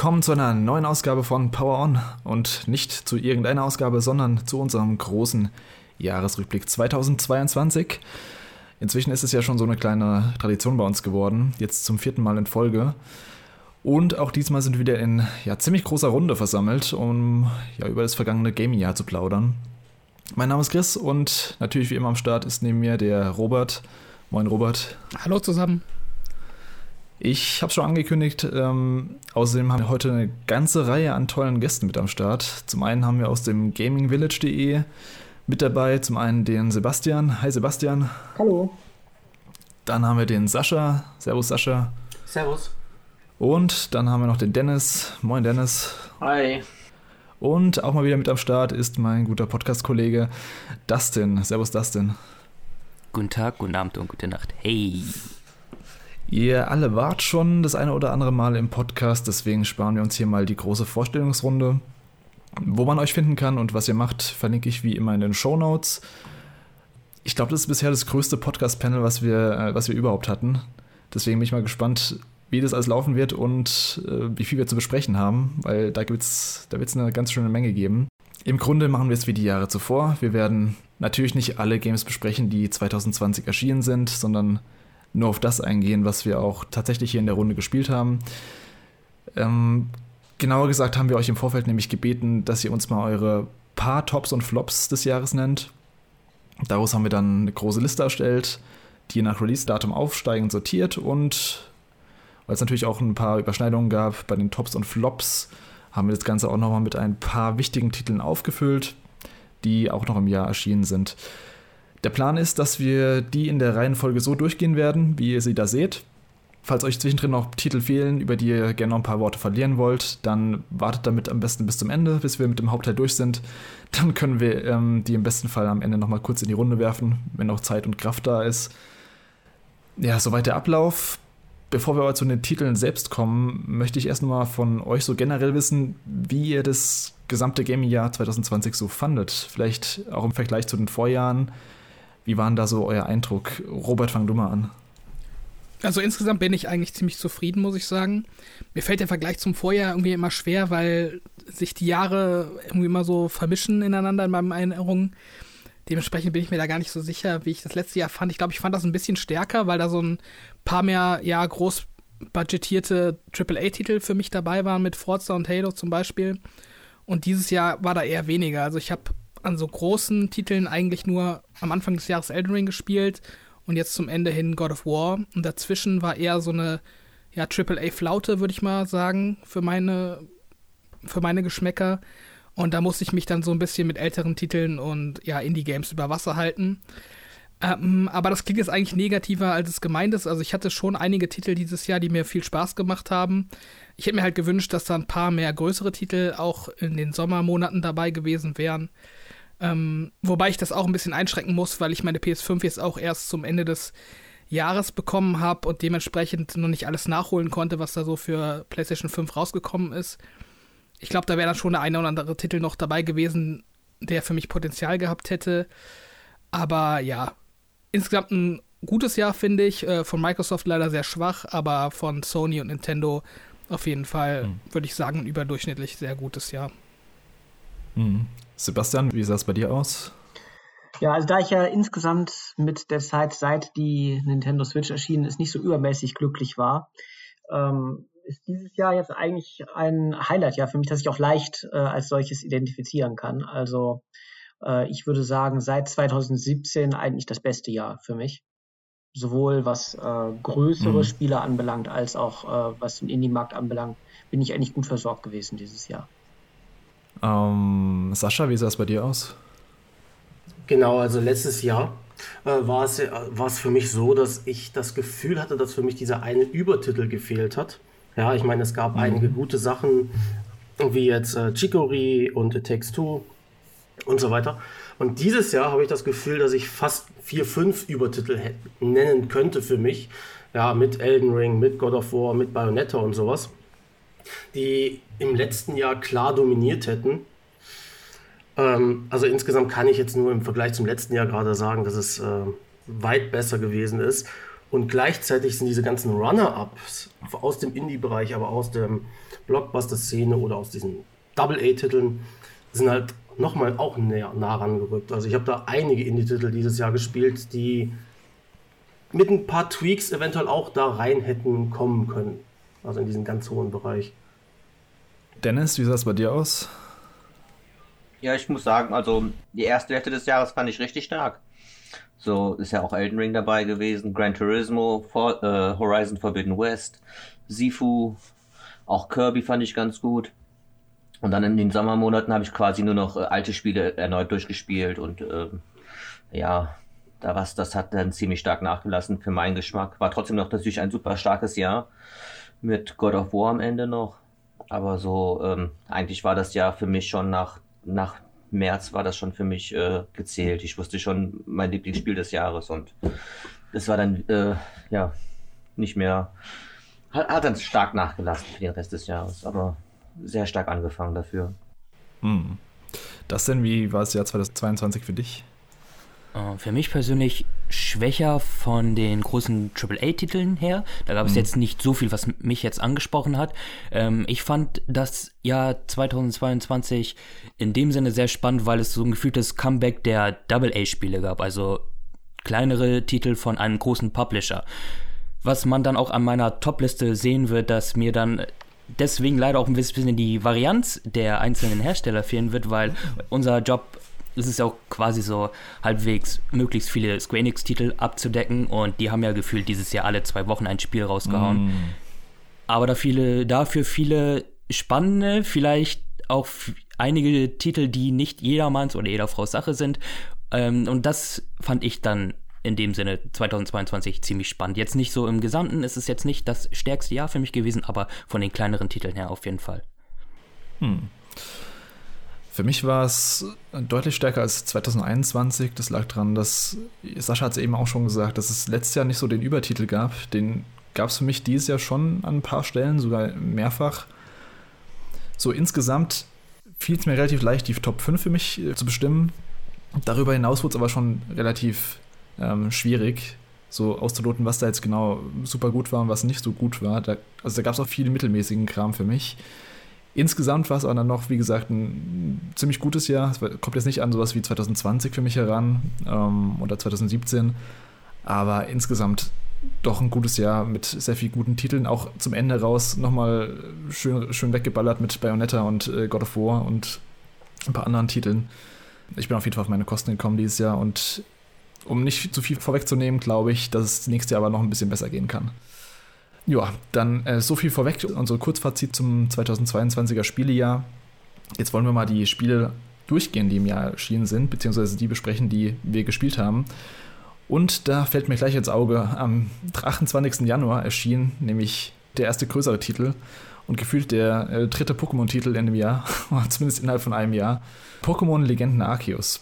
Willkommen zu einer neuen Ausgabe von Power On und nicht zu irgendeiner Ausgabe, sondern zu unserem großen Jahresrückblick 2022. Inzwischen ist es ja schon so eine kleine Tradition bei uns geworden, jetzt zum vierten Mal in Folge. Und auch diesmal sind wir wieder in ja, ziemlich großer Runde versammelt, um ja, über das vergangene Gaming-Jahr zu plaudern. Mein Name ist Chris und natürlich wie immer am Start ist neben mir der Robert. Moin Robert. Hallo zusammen. Ich habe schon angekündigt, ähm, außerdem haben wir heute eine ganze Reihe an tollen Gästen mit am Start. Zum einen haben wir aus dem gamingvillage.de mit dabei, zum einen den Sebastian. Hi Sebastian. Hallo. Dann haben wir den Sascha. Servus Sascha. Servus. Und dann haben wir noch den Dennis. Moin Dennis. Hi. Und auch mal wieder mit am Start ist mein guter Podcast-Kollege Dustin. Servus Dustin. Guten Tag, guten Abend und gute Nacht. Hey. Ihr alle wart schon das eine oder andere Mal im Podcast, deswegen sparen wir uns hier mal die große Vorstellungsrunde. Wo man euch finden kann und was ihr macht, verlinke ich wie immer in den Show Notes. Ich glaube, das ist bisher das größte Podcast-Panel, was wir, äh, was wir überhaupt hatten. Deswegen bin ich mal gespannt, wie das alles laufen wird und äh, wie viel wir zu besprechen haben, weil da, wird es eine ganz schöne Menge geben. Im Grunde machen wir es wie die Jahre zuvor. Wir werden natürlich nicht alle Games besprechen, die 2020 erschienen sind, sondern nur auf das eingehen, was wir auch tatsächlich hier in der Runde gespielt haben. Ähm, genauer gesagt haben wir euch im Vorfeld nämlich gebeten, dass ihr uns mal eure paar Tops und Flops des Jahres nennt. Daraus haben wir dann eine große Liste erstellt, die nach Release-Datum aufsteigend sortiert und weil es natürlich auch ein paar Überschneidungen gab bei den Tops und Flops, haben wir das Ganze auch nochmal mit ein paar wichtigen Titeln aufgefüllt, die auch noch im Jahr erschienen sind. Der Plan ist, dass wir die in der Reihenfolge so durchgehen werden, wie ihr sie da seht. Falls euch zwischendrin noch Titel fehlen, über die ihr gerne noch ein paar Worte verlieren wollt, dann wartet damit am besten bis zum Ende, bis wir mit dem Hauptteil durch sind. Dann können wir ähm, die im besten Fall am Ende nochmal kurz in die Runde werfen, wenn noch Zeit und Kraft da ist. Ja, soweit der Ablauf. Bevor wir aber zu den Titeln selbst kommen, möchte ich erst mal von euch so generell wissen, wie ihr das gesamte Gaming-Jahr 2020 so fandet. Vielleicht auch im Vergleich zu den Vorjahren. Wie war denn da so euer Eindruck? Robert, fang du mal an. Also insgesamt bin ich eigentlich ziemlich zufrieden, muss ich sagen. Mir fällt der Vergleich zum Vorjahr irgendwie immer schwer, weil sich die Jahre irgendwie immer so vermischen ineinander in meinen Erinnerungen. Dementsprechend bin ich mir da gar nicht so sicher, wie ich das letzte Jahr fand. Ich glaube, ich fand das ein bisschen stärker, weil da so ein paar mehr, ja, groß budgetierte AAA-Titel für mich dabei waren, mit Forza und Halo zum Beispiel. Und dieses Jahr war da eher weniger. Also ich habe an so großen Titeln eigentlich nur am Anfang des Jahres Elden Ring gespielt und jetzt zum Ende hin God of War. Und dazwischen war eher so eine ja, AAA-Flaute, würde ich mal sagen, für meine, für meine Geschmäcker. Und da musste ich mich dann so ein bisschen mit älteren Titeln und ja, Indie-Games über Wasser halten. Ähm, aber das klingt jetzt eigentlich negativer, als es gemeint ist. Also ich hatte schon einige Titel dieses Jahr, die mir viel Spaß gemacht haben. Ich hätte mir halt gewünscht, dass da ein paar mehr größere Titel auch in den Sommermonaten dabei gewesen wären. Ähm, wobei ich das auch ein bisschen einschränken muss, weil ich meine PS5 jetzt auch erst zum Ende des Jahres bekommen habe und dementsprechend noch nicht alles nachholen konnte, was da so für PlayStation 5 rausgekommen ist. Ich glaube, da wäre dann schon der eine oder andere Titel noch dabei gewesen, der für mich Potenzial gehabt hätte. Aber ja, insgesamt ein gutes Jahr, finde ich. Äh, von Microsoft leider sehr schwach, aber von Sony und Nintendo auf jeden Fall, mhm. würde ich sagen, ein überdurchschnittlich sehr gutes Jahr. Mhm. Sebastian, wie sah es bei dir aus? Ja, also da ich ja insgesamt mit der Zeit, seit die Nintendo Switch erschienen ist, nicht so übermäßig glücklich war, ähm, ist dieses Jahr jetzt eigentlich ein Highlight-Jahr für mich, das ich auch leicht äh, als solches identifizieren kann. Also äh, ich würde sagen, seit 2017 eigentlich das beste Jahr für mich. Sowohl was äh, größere mhm. Spiele anbelangt, als auch äh, was den Indie-Markt anbelangt, bin ich eigentlich gut versorgt gewesen dieses Jahr. Ähm, Sascha, wie sah es bei dir aus? Genau, also letztes Jahr äh, war, es, äh, für mich so, dass ich das Gefühl hatte, dass für mich dieser eine Übertitel gefehlt hat. Ja, ich meine, es gab mhm. einige gute Sachen, wie jetzt äh, Chicory und It Takes Two und so weiter. Und dieses Jahr habe ich das Gefühl, dass ich fast vier, fünf Übertitel nennen könnte für mich. Ja, mit Elden Ring, mit God of War, mit Bayonetta und sowas die im letzten Jahr klar dominiert hätten. Ähm, also insgesamt kann ich jetzt nur im Vergleich zum letzten Jahr gerade sagen, dass es äh, weit besser gewesen ist. Und gleichzeitig sind diese ganzen Runner-Ups aus dem Indie-Bereich, aber aus der Blockbuster-Szene oder aus diesen Double-A-Titeln, sind halt nochmal auch näher, nah rangerückt. Also ich habe da einige Indie-Titel dieses Jahr gespielt, die mit ein paar Tweaks eventuell auch da rein hätten kommen können. Also in diesen ganz hohen Bereich. Dennis, wie sah es bei dir aus? Ja, ich muss sagen, also die erste Hälfte des Jahres fand ich richtig stark. So ist ja auch Elden Ring dabei gewesen, Gran Turismo, For, äh, Horizon Forbidden West, Sifu, auch Kirby fand ich ganz gut. Und dann in den Sommermonaten habe ich quasi nur noch äh, alte Spiele erneut durchgespielt und äh, ja, da was, das hat dann ziemlich stark nachgelassen für meinen Geschmack. War trotzdem noch natürlich ein super starkes Jahr mit God of War am Ende noch. Aber so, ähm, eigentlich war das Jahr für mich schon nach, nach März war das schon für mich äh, gezählt. Ich wusste schon mein Lieblingsspiel des Jahres und das war dann äh, ja nicht mehr hat, hat dann stark nachgelassen für den Rest des Jahres, aber sehr stark angefangen dafür. Hm. Das denn, wie war das Jahr 2022 für dich? Äh, für mich persönlich schwächer von den großen AAA-Titeln her. Da gab es mhm. jetzt nicht so viel, was mich jetzt angesprochen hat. Ähm, ich fand das Jahr 2022 in dem Sinne sehr spannend, weil es so ein gefühltes Comeback der AA-Spiele gab. Also kleinere Titel von einem großen Publisher. Was man dann auch an meiner Top-Liste sehen wird, dass mir dann deswegen leider auch ein bisschen die Varianz der einzelnen Hersteller fehlen wird, weil unser Job es ja auch quasi so halbwegs möglichst viele Square Enix-Titel abzudecken und die haben ja gefühlt dieses Jahr alle zwei Wochen ein Spiel rausgehauen. Mm. Aber da viele, dafür viele spannende, vielleicht auch einige Titel, die nicht jedermanns oder jeder Frau Sache sind. Ähm, und das fand ich dann in dem Sinne 2022 ziemlich spannend. Jetzt nicht so im Gesamten, ist es jetzt nicht das stärkste Jahr für mich gewesen, aber von den kleineren Titeln her auf jeden Fall. Hm. Für mich war es deutlich stärker als 2021. Das lag daran, dass Sascha hat es eben auch schon gesagt, dass es letztes Jahr nicht so den Übertitel gab. Den gab es für mich dieses Jahr schon an ein paar Stellen, sogar mehrfach. So insgesamt fiel es mir relativ leicht, die Top 5 für mich äh, zu bestimmen. Darüber hinaus wurde es aber schon relativ ähm, schwierig, so auszuloten, was da jetzt genau super gut war und was nicht so gut war. Da, also da gab es auch viel mittelmäßigen Kram für mich. Insgesamt war es aber dann noch, wie gesagt, ein ziemlich gutes Jahr. Es kommt jetzt nicht an sowas wie 2020 für mich heran ähm, oder 2017, aber insgesamt doch ein gutes Jahr mit sehr vielen guten Titeln. Auch zum Ende raus nochmal schön, schön weggeballert mit Bayonetta und äh, God of War und ein paar anderen Titeln. Ich bin auf jeden Fall auf meine Kosten gekommen dieses Jahr und um nicht zu viel vorwegzunehmen, glaube ich, dass es nächstes Jahr aber noch ein bisschen besser gehen kann. Ja, dann äh, so viel vorweg, unser Kurzfazit zum 2022er Spielejahr. Jetzt wollen wir mal die Spiele durchgehen, die im Jahr erschienen sind, beziehungsweise die besprechen, die wir gespielt haben. Und da fällt mir gleich ins Auge, am 28. Januar erschien nämlich der erste größere Titel und gefühlt der äh, dritte Pokémon-Titel in dem Jahr, zumindest innerhalb von einem Jahr. Pokémon Legenden Arceus.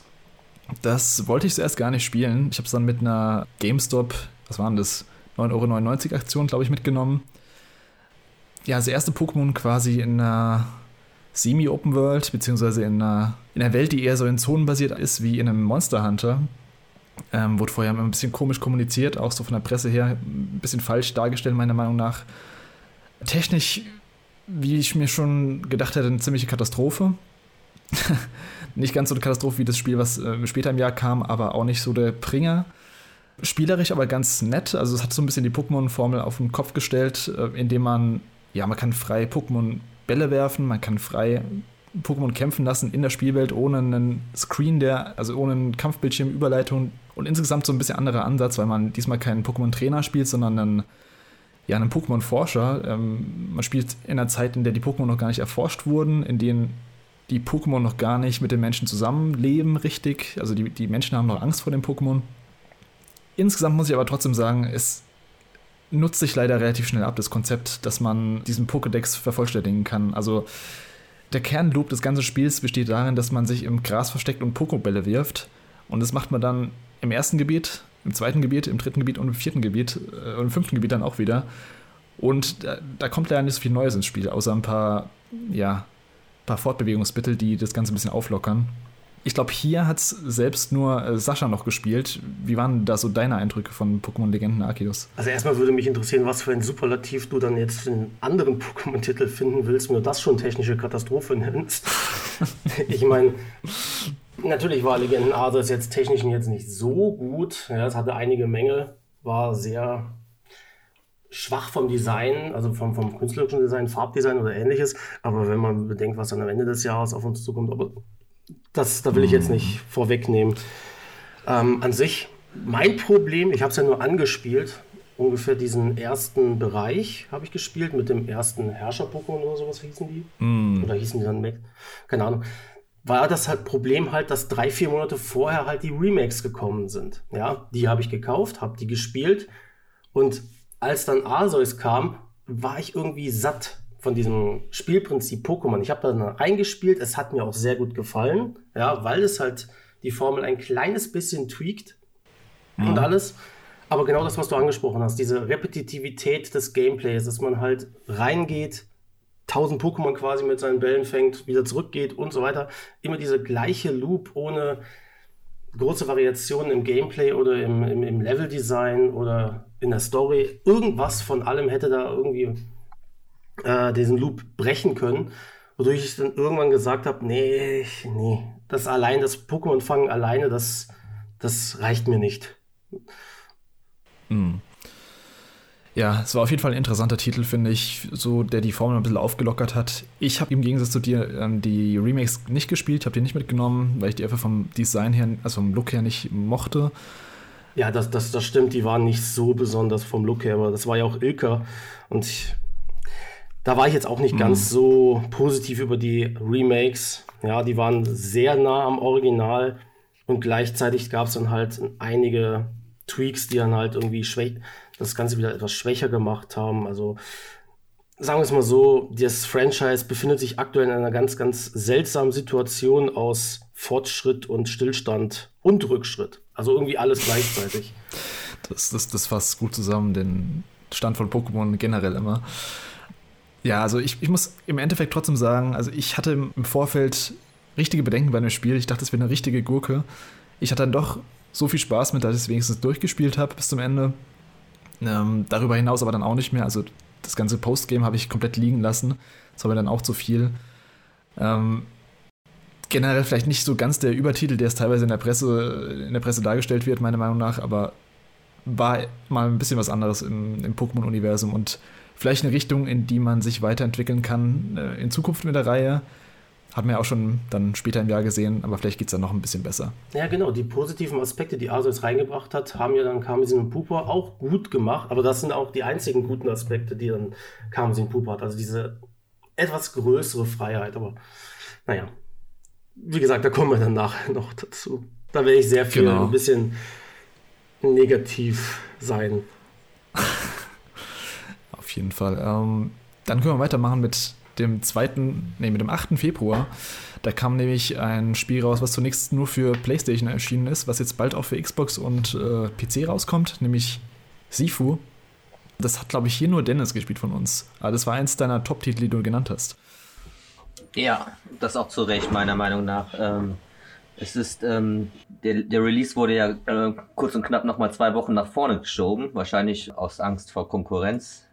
Das wollte ich zuerst gar nicht spielen. Ich habe es dann mit einer GameStop, was waren das? 9,99 Euro Aktion, glaube ich, mitgenommen. Ja, das erste Pokémon quasi in einer Semi-Open World, beziehungsweise in einer, in einer Welt, die eher so in Zonen basiert ist, wie in einem Monster Hunter. Ähm, wurde vorher ein bisschen komisch kommuniziert, auch so von der Presse her, ein bisschen falsch dargestellt, meiner Meinung nach. Technisch, wie ich mir schon gedacht hätte, eine ziemliche Katastrophe. nicht ganz so eine Katastrophe wie das Spiel, was äh, später im Jahr kam, aber auch nicht so der Bringer. Spielerisch aber ganz nett. Also es hat so ein bisschen die Pokémon-Formel auf den Kopf gestellt, äh, indem man, ja, man kann frei Pokémon Bälle werfen, man kann frei Pokémon kämpfen lassen in der Spielwelt ohne einen Screen, der, also ohne einen Kampfbildschirm, Überleitung und insgesamt so ein bisschen anderer Ansatz, weil man diesmal keinen Pokémon-Trainer spielt, sondern einen, ja, einen Pokémon-Forscher. Ähm, man spielt in einer Zeit, in der die Pokémon noch gar nicht erforscht wurden, in denen die Pokémon noch gar nicht mit den Menschen zusammenleben, richtig. Also die, die Menschen haben noch Angst vor den Pokémon. Insgesamt muss ich aber trotzdem sagen, es nutzt sich leider relativ schnell ab, das Konzept, dass man diesen Pokédex vervollständigen kann. Also der Kernloop des ganzen Spiels besteht darin, dass man sich im Gras versteckt und Pokébälle wirft. Und das macht man dann im ersten Gebiet, im zweiten Gebiet, im dritten Gebiet und im vierten Gebiet äh, und im fünften Gebiet dann auch wieder. Und da, da kommt leider nicht so viel Neues ins Spiel, außer ein paar, ja, paar Fortbewegungsmittel, die das Ganze ein bisschen auflockern. Ich glaube, hier hat es selbst nur äh, Sascha noch gespielt. Wie waren da so deine Eindrücke von Pokémon Legenden Arceus? Also erstmal würde mich interessieren, was für ein Superlativ du dann jetzt für einen anderen Pokémon-Titel finden willst, wenn du das schon technische Katastrophe nennst. ich meine, natürlich war Legenden Arceus jetzt technisch jetzt nicht so gut. Ja, es hatte einige Mängel, war sehr schwach vom Design, also vom, vom künstlerischen Design, Farbdesign oder ähnliches. Aber wenn man bedenkt, was dann am Ende des Jahres auf uns zukommt, aber das, da will ich jetzt nicht vorwegnehmen. Ähm, an sich, mein Problem, ich habe es ja nur angespielt, ungefähr diesen ersten Bereich habe ich gespielt mit dem ersten Herrscher-Pokémon oder sowas hießen die. Mm. Oder hießen die dann Mac? Keine Ahnung. War das halt Problem halt, dass drei, vier Monate vorher halt die Remakes gekommen sind. Ja, die habe ich gekauft, habe die gespielt und als dann Arceus kam, war ich irgendwie satt von diesem Spielprinzip Pokémon. Ich habe da reingespielt, es hat mir auch sehr gut gefallen, ja, weil es halt die Formel ein kleines bisschen tweakt mhm. und alles. Aber genau das, was du angesprochen hast, diese Repetitivität des Gameplays, dass man halt reingeht, 1000 Pokémon quasi mit seinen Bällen fängt, wieder zurückgeht und so weiter. Immer diese gleiche Loop ohne große Variationen im Gameplay oder im, im, im Leveldesign oder in der Story. Irgendwas von allem hätte da irgendwie äh, diesen Loop brechen können, wodurch ich dann irgendwann gesagt habe, nee, nee, das allein, das Pokémon fangen alleine, das, das reicht mir nicht. Hm. Ja, es war auf jeden Fall ein interessanter Titel, finde ich, so der die Formel ein bisschen aufgelockert hat. Ich habe im Gegensatz zu dir ähm, die Remakes nicht gespielt, habe die nicht mitgenommen, weil ich die einfach vom Design her, also vom Look her nicht mochte. Ja, das, das, das stimmt, die waren nicht so besonders vom Look her, aber das war ja auch Ilka und ich, da war ich jetzt auch nicht mhm. ganz so positiv über die Remakes. Ja, die waren sehr nah am Original und gleichzeitig gab es dann halt einige Tweaks, die dann halt irgendwie das Ganze wieder etwas schwächer gemacht haben. Also sagen wir es mal so, das Franchise befindet sich aktuell in einer ganz, ganz seltsamen Situation aus Fortschritt und Stillstand und Rückschritt. Also irgendwie alles gleichzeitig. Das, das, das fasst gut zusammen, den Stand von Pokémon generell immer. Ja, also ich, ich muss im Endeffekt trotzdem sagen, also ich hatte im Vorfeld richtige Bedenken bei dem Spiel. Ich dachte, es wäre eine richtige Gurke. Ich hatte dann doch so viel Spaß mit, dass ich es wenigstens durchgespielt habe bis zum Ende. Ähm, darüber hinaus aber dann auch nicht mehr. Also das ganze Postgame habe ich komplett liegen lassen. Das war mir dann auch zu viel. Ähm, generell vielleicht nicht so ganz der Übertitel, der es teilweise in der Presse, in der Presse dargestellt wird, meiner Meinung nach, aber war mal ein bisschen was anderes im, im Pokémon-Universum und vielleicht eine Richtung, in die man sich weiterentwickeln kann äh, in Zukunft mit der Reihe. Hat man ja auch schon dann später im Jahr gesehen, aber vielleicht geht es dann noch ein bisschen besser. Ja, genau. Die positiven Aspekte, die Arceus reingebracht hat, haben ja dann Karmesin und Pupa auch gut gemacht. Aber das sind auch die einzigen guten Aspekte, die dann Karmesin Pupa hat. Also diese etwas größere Freiheit. Aber naja, wie gesagt, da kommen wir dann nachher noch dazu. Da werde ich sehr viel genau. ein bisschen negativ sein. Auf jeden Fall. Ähm, dann können wir weitermachen mit dem 2., nee, mit dem 8. Februar. Da kam nämlich ein Spiel raus, was zunächst nur für PlayStation erschienen ist, was jetzt bald auch für Xbox und äh, PC rauskommt, nämlich Sifu. Das hat, glaube ich, hier nur Dennis gespielt von uns. Aber das war eins deiner Top-Titel, die du genannt hast. Ja, das auch zu Recht, meiner Meinung nach. Ähm, es ist, ähm, der, der Release wurde ja äh, kurz und knapp nochmal zwei Wochen nach vorne geschoben, wahrscheinlich aus Angst vor Konkurrenz.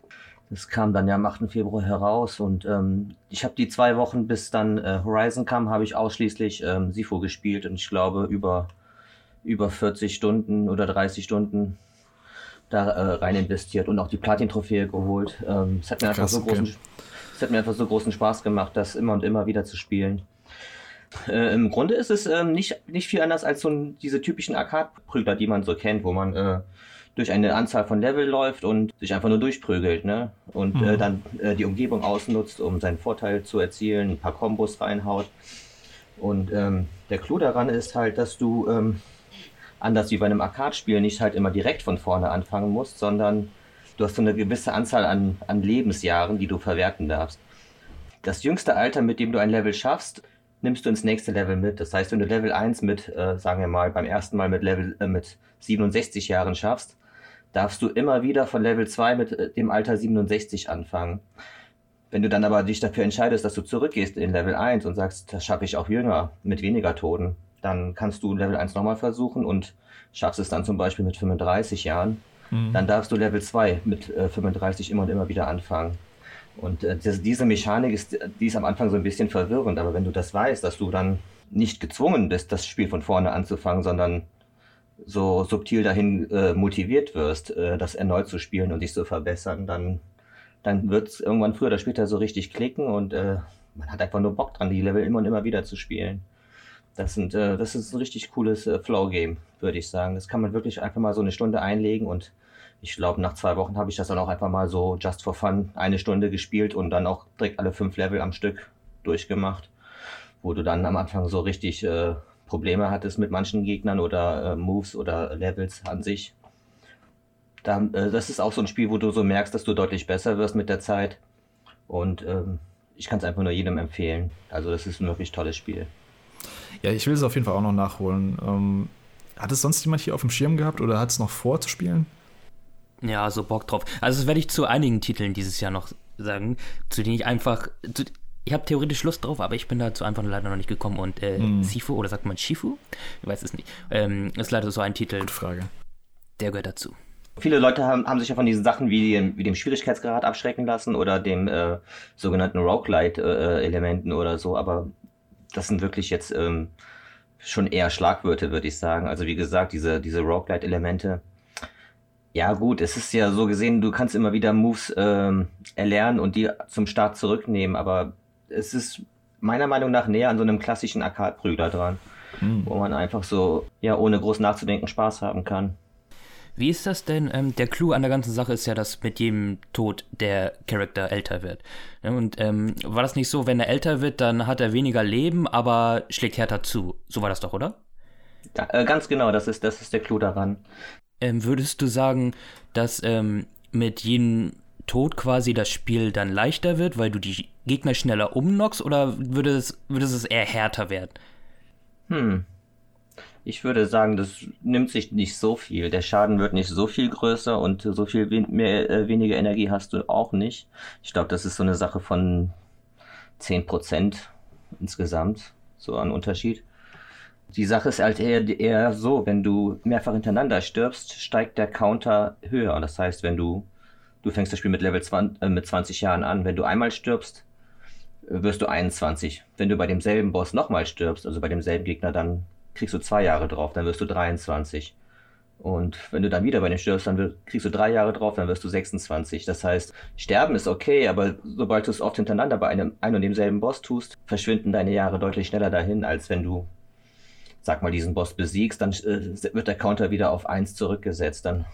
Das kam dann ja am 8. Februar heraus und ähm, ich habe die zwei Wochen, bis dann äh, Horizon kam, habe ich ausschließlich ähm, Sifo gespielt und ich glaube über, über 40 Stunden oder 30 Stunden da äh, rein investiert und auch die Platin-Trophäe geholt. Ähm, es hat mir Krass, einfach so okay. großen es hat mir einfach so großen Spaß gemacht, das immer und immer wieder zu spielen. Äh, Im Grunde ist es äh, nicht, nicht viel anders als so ein, diese typischen Arcade-Prügler, die man so kennt, wo man äh, durch eine Anzahl von Level läuft und sich einfach nur durchprügelt, ne? Und äh, mhm. dann äh, die Umgebung ausnutzt, um seinen Vorteil zu erzielen, ein paar Kombos reinhaut. Und ähm, der Clou daran ist halt, dass du ähm, anders wie bei einem Arcade-Spiel nicht halt immer direkt von vorne anfangen musst, sondern du hast so eine gewisse Anzahl an, an Lebensjahren, die du verwerten darfst. Das jüngste Alter, mit dem du ein Level schaffst, nimmst du ins nächste Level mit. Das heißt, wenn du Level 1 mit, äh, sagen wir mal, beim ersten Mal mit Level äh, mit 67 Jahren schaffst, darfst du immer wieder von Level 2 mit äh, dem Alter 67 anfangen. Wenn du dann aber dich dafür entscheidest, dass du zurückgehst in Level 1 und sagst, das schaffe ich auch jünger, mit weniger Toten, dann kannst du Level 1 nochmal versuchen und schaffst es dann zum Beispiel mit 35 Jahren. Mhm. Dann darfst du Level 2 mit äh, 35 immer und immer wieder anfangen. Und äh, das, diese Mechanik ist, die ist am Anfang so ein bisschen verwirrend, aber wenn du das weißt, dass du dann nicht gezwungen bist, das Spiel von vorne anzufangen, sondern so subtil dahin äh, motiviert wirst, äh, das erneut zu spielen und dich zu verbessern, dann, dann wird es irgendwann früher oder später so richtig klicken und äh, man hat einfach nur Bock dran, die Level immer und immer wieder zu spielen. Das, sind, äh, das ist ein richtig cooles äh, Flow-Game, würde ich sagen. Das kann man wirklich einfach mal so eine Stunde einlegen und ich glaube, nach zwei Wochen habe ich das dann auch einfach mal so just for fun eine Stunde gespielt und dann auch direkt alle fünf Level am Stück durchgemacht, wo du dann am Anfang so richtig äh, Probleme hattest mit manchen Gegnern oder äh, Moves oder Levels an sich. Da, äh, das ist auch so ein Spiel, wo du so merkst, dass du deutlich besser wirst mit der Zeit. Und ähm, ich kann es einfach nur jedem empfehlen. Also das ist ein wirklich tolles Spiel. Ja, ich will es auf jeden Fall auch noch nachholen. Ähm, hat es sonst jemand hier auf dem Schirm gehabt oder hat es noch vor zu spielen? Ja, so Bock drauf. Also das werde ich zu einigen Titeln dieses Jahr noch sagen, zu denen ich einfach, zu, ich habe theoretisch Lust drauf, aber ich bin dazu einfach leider noch nicht gekommen. Und äh, mm. Sifu, oder sagt man Shifu? Ich weiß es nicht. Ähm, ist leider so ein Titel. Gute Frage. Der gehört dazu. Viele Leute haben, haben sich ja von diesen Sachen wie dem, wie dem Schwierigkeitsgrad abschrecken lassen oder dem äh, sogenannten Roguelite-Elementen äh, oder so, aber das sind wirklich jetzt ähm, schon eher Schlagwörter, würde ich sagen. Also wie gesagt, diese, diese Roguelite-Elemente. Ja gut, es ist ja so gesehen, du kannst immer wieder Moves ähm, erlernen und die zum Start zurücknehmen, aber es ist meiner Meinung nach näher an so einem klassischen Arcade-Prügler dran, mhm. wo man einfach so, ja, ohne groß nachzudenken Spaß haben kann. Wie ist das denn? Ähm, der Clou an der ganzen Sache ist ja, dass mit jedem Tod der Charakter älter wird. Und ähm, war das nicht so, wenn er älter wird, dann hat er weniger Leben, aber schlägt härter zu? So war das doch, oder? Ja, äh, ganz genau, das ist, das ist der Clou daran. Ähm, würdest du sagen, dass ähm, mit jedem Tod quasi das Spiel dann leichter wird, weil du die Gegner schneller umnockst, oder würde es, würde es eher härter werden? Hm. Ich würde sagen, das nimmt sich nicht so viel. Der Schaden wird nicht so viel größer und so viel mehr, äh, weniger Energie hast du auch nicht. Ich glaube, das ist so eine Sache von 10% insgesamt, so an Unterschied. Die Sache ist halt eher, eher so, wenn du mehrfach hintereinander stirbst, steigt der Counter höher. Das heißt, wenn du Du fängst das Spiel mit Level 20, äh, mit 20 Jahren an. Wenn du einmal stirbst, äh, wirst du 21. Wenn du bei demselben Boss nochmal stirbst, also bei demselben Gegner, dann kriegst du zwei Jahre drauf, dann wirst du 23. Und wenn du dann wieder bei dem stirbst, dann kriegst du drei Jahre drauf, dann wirst du 26. Das heißt, sterben ist okay, aber sobald du es oft hintereinander bei einem ein und demselben Boss tust, verschwinden deine Jahre deutlich schneller dahin, als wenn du, sag mal, diesen Boss besiegst, dann äh, wird der Counter wieder auf 1 zurückgesetzt. Dann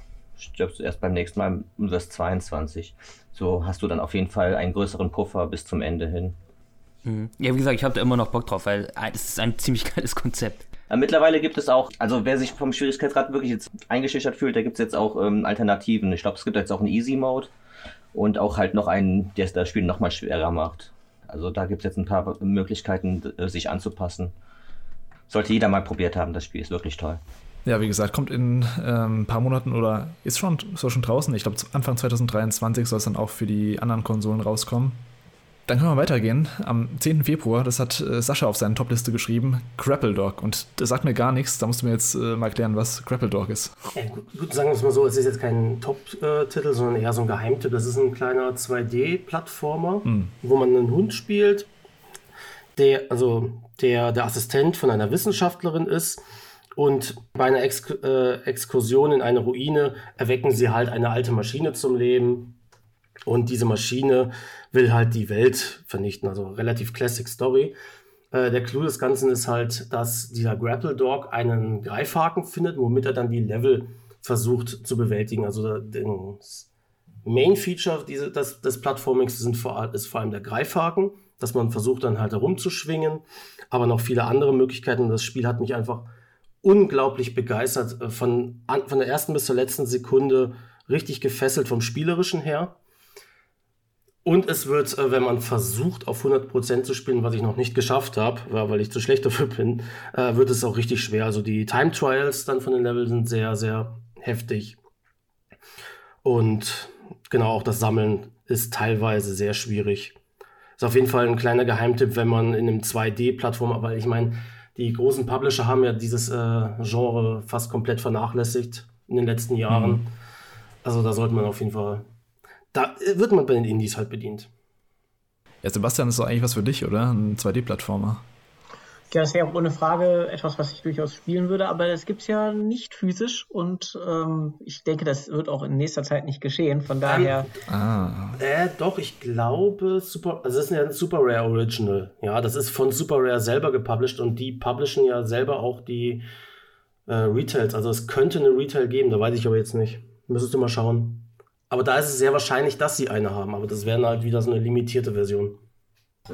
stirbst du erst beim nächsten Mal und wirst 22. So hast du dann auf jeden Fall einen größeren Puffer bis zum Ende hin. Mhm. Ja, wie gesagt, ich habe da immer noch Bock drauf, weil es ist ein ziemlich geiles Konzept. Ja, mittlerweile gibt es auch, also wer sich vom Schwierigkeitsgrad wirklich jetzt eingeschüchtert fühlt, da gibt es jetzt auch ähm, Alternativen. Ich glaube, es gibt jetzt auch einen Easy-Mode und auch halt noch einen, der das Spiel nochmal schwerer macht. Also da gibt es jetzt ein paar Möglichkeiten, äh, sich anzupassen. Sollte jeder mal probiert haben, das Spiel ist wirklich toll. Ja, wie gesagt, kommt in ähm, ein paar Monaten oder ist schon, so schon draußen. Ich glaube, Anfang 2023 soll es dann auch für die anderen Konsolen rauskommen. Dann können wir weitergehen. Am 10. Februar, das hat äh, Sascha auf seine Topliste geschrieben, Grapple Dog. Und das sagt mir gar nichts. Da musst du mir jetzt äh, mal erklären, was Grapple Dog ist. Ja, gut, sagen wir es mal so, es ist jetzt kein Top-Titel, sondern eher so ein Geheimtipp. Das ist ein kleiner 2D-Plattformer, hm. wo man einen Hund spielt, der, also der der Assistent von einer Wissenschaftlerin ist und bei einer Ex äh, Exkursion in eine Ruine erwecken sie halt eine alte Maschine zum Leben. Und diese Maschine will halt die Welt vernichten. Also relativ classic Story. Äh, der Clou des Ganzen ist halt, dass dieser Grapple Dog einen Greifhaken findet, womit er dann die Level versucht zu bewältigen. Also das Main Feature diese, das, des Plattformings sind vor, ist vor allem der Greifhaken, dass man versucht dann halt herumzuschwingen, aber noch viele andere Möglichkeiten. Das Spiel hat mich einfach unglaublich begeistert. Äh, von, von der ersten bis zur letzten Sekunde richtig gefesselt vom Spielerischen her. Und es wird, äh, wenn man versucht, auf 100% zu spielen, was ich noch nicht geschafft habe, weil ich zu schlecht dafür bin, äh, wird es auch richtig schwer. Also die Time Trials dann von den Leveln sind sehr, sehr heftig. Und genau, auch das Sammeln ist teilweise sehr schwierig. Ist auf jeden Fall ein kleiner Geheimtipp, wenn man in einem 2D-Plattform, weil ich meine, die großen Publisher haben ja dieses äh, Genre fast komplett vernachlässigt in den letzten Jahren. Mhm. Also da sollte man auf jeden Fall, da wird man bei den Indies halt bedient. Ja, Sebastian, ist doch eigentlich was für dich, oder? Ein 2D-Plattformer. Ja, das wäre ohne Frage etwas, was ich durchaus spielen würde, aber das gibt es ja nicht physisch und ähm, ich denke, das wird auch in nächster Zeit nicht geschehen. Von daher. Ah. Äh, doch, ich glaube, Super, also das ist ja ein Super Rare Original. Ja, das ist von Super Rare selber gepublished und die publishen ja selber auch die äh, Retails. Also es könnte eine Retail geben, da weiß ich aber jetzt nicht. Müsstest du mal schauen. Aber da ist es sehr wahrscheinlich, dass sie eine haben, aber das wäre halt wieder so eine limitierte Version.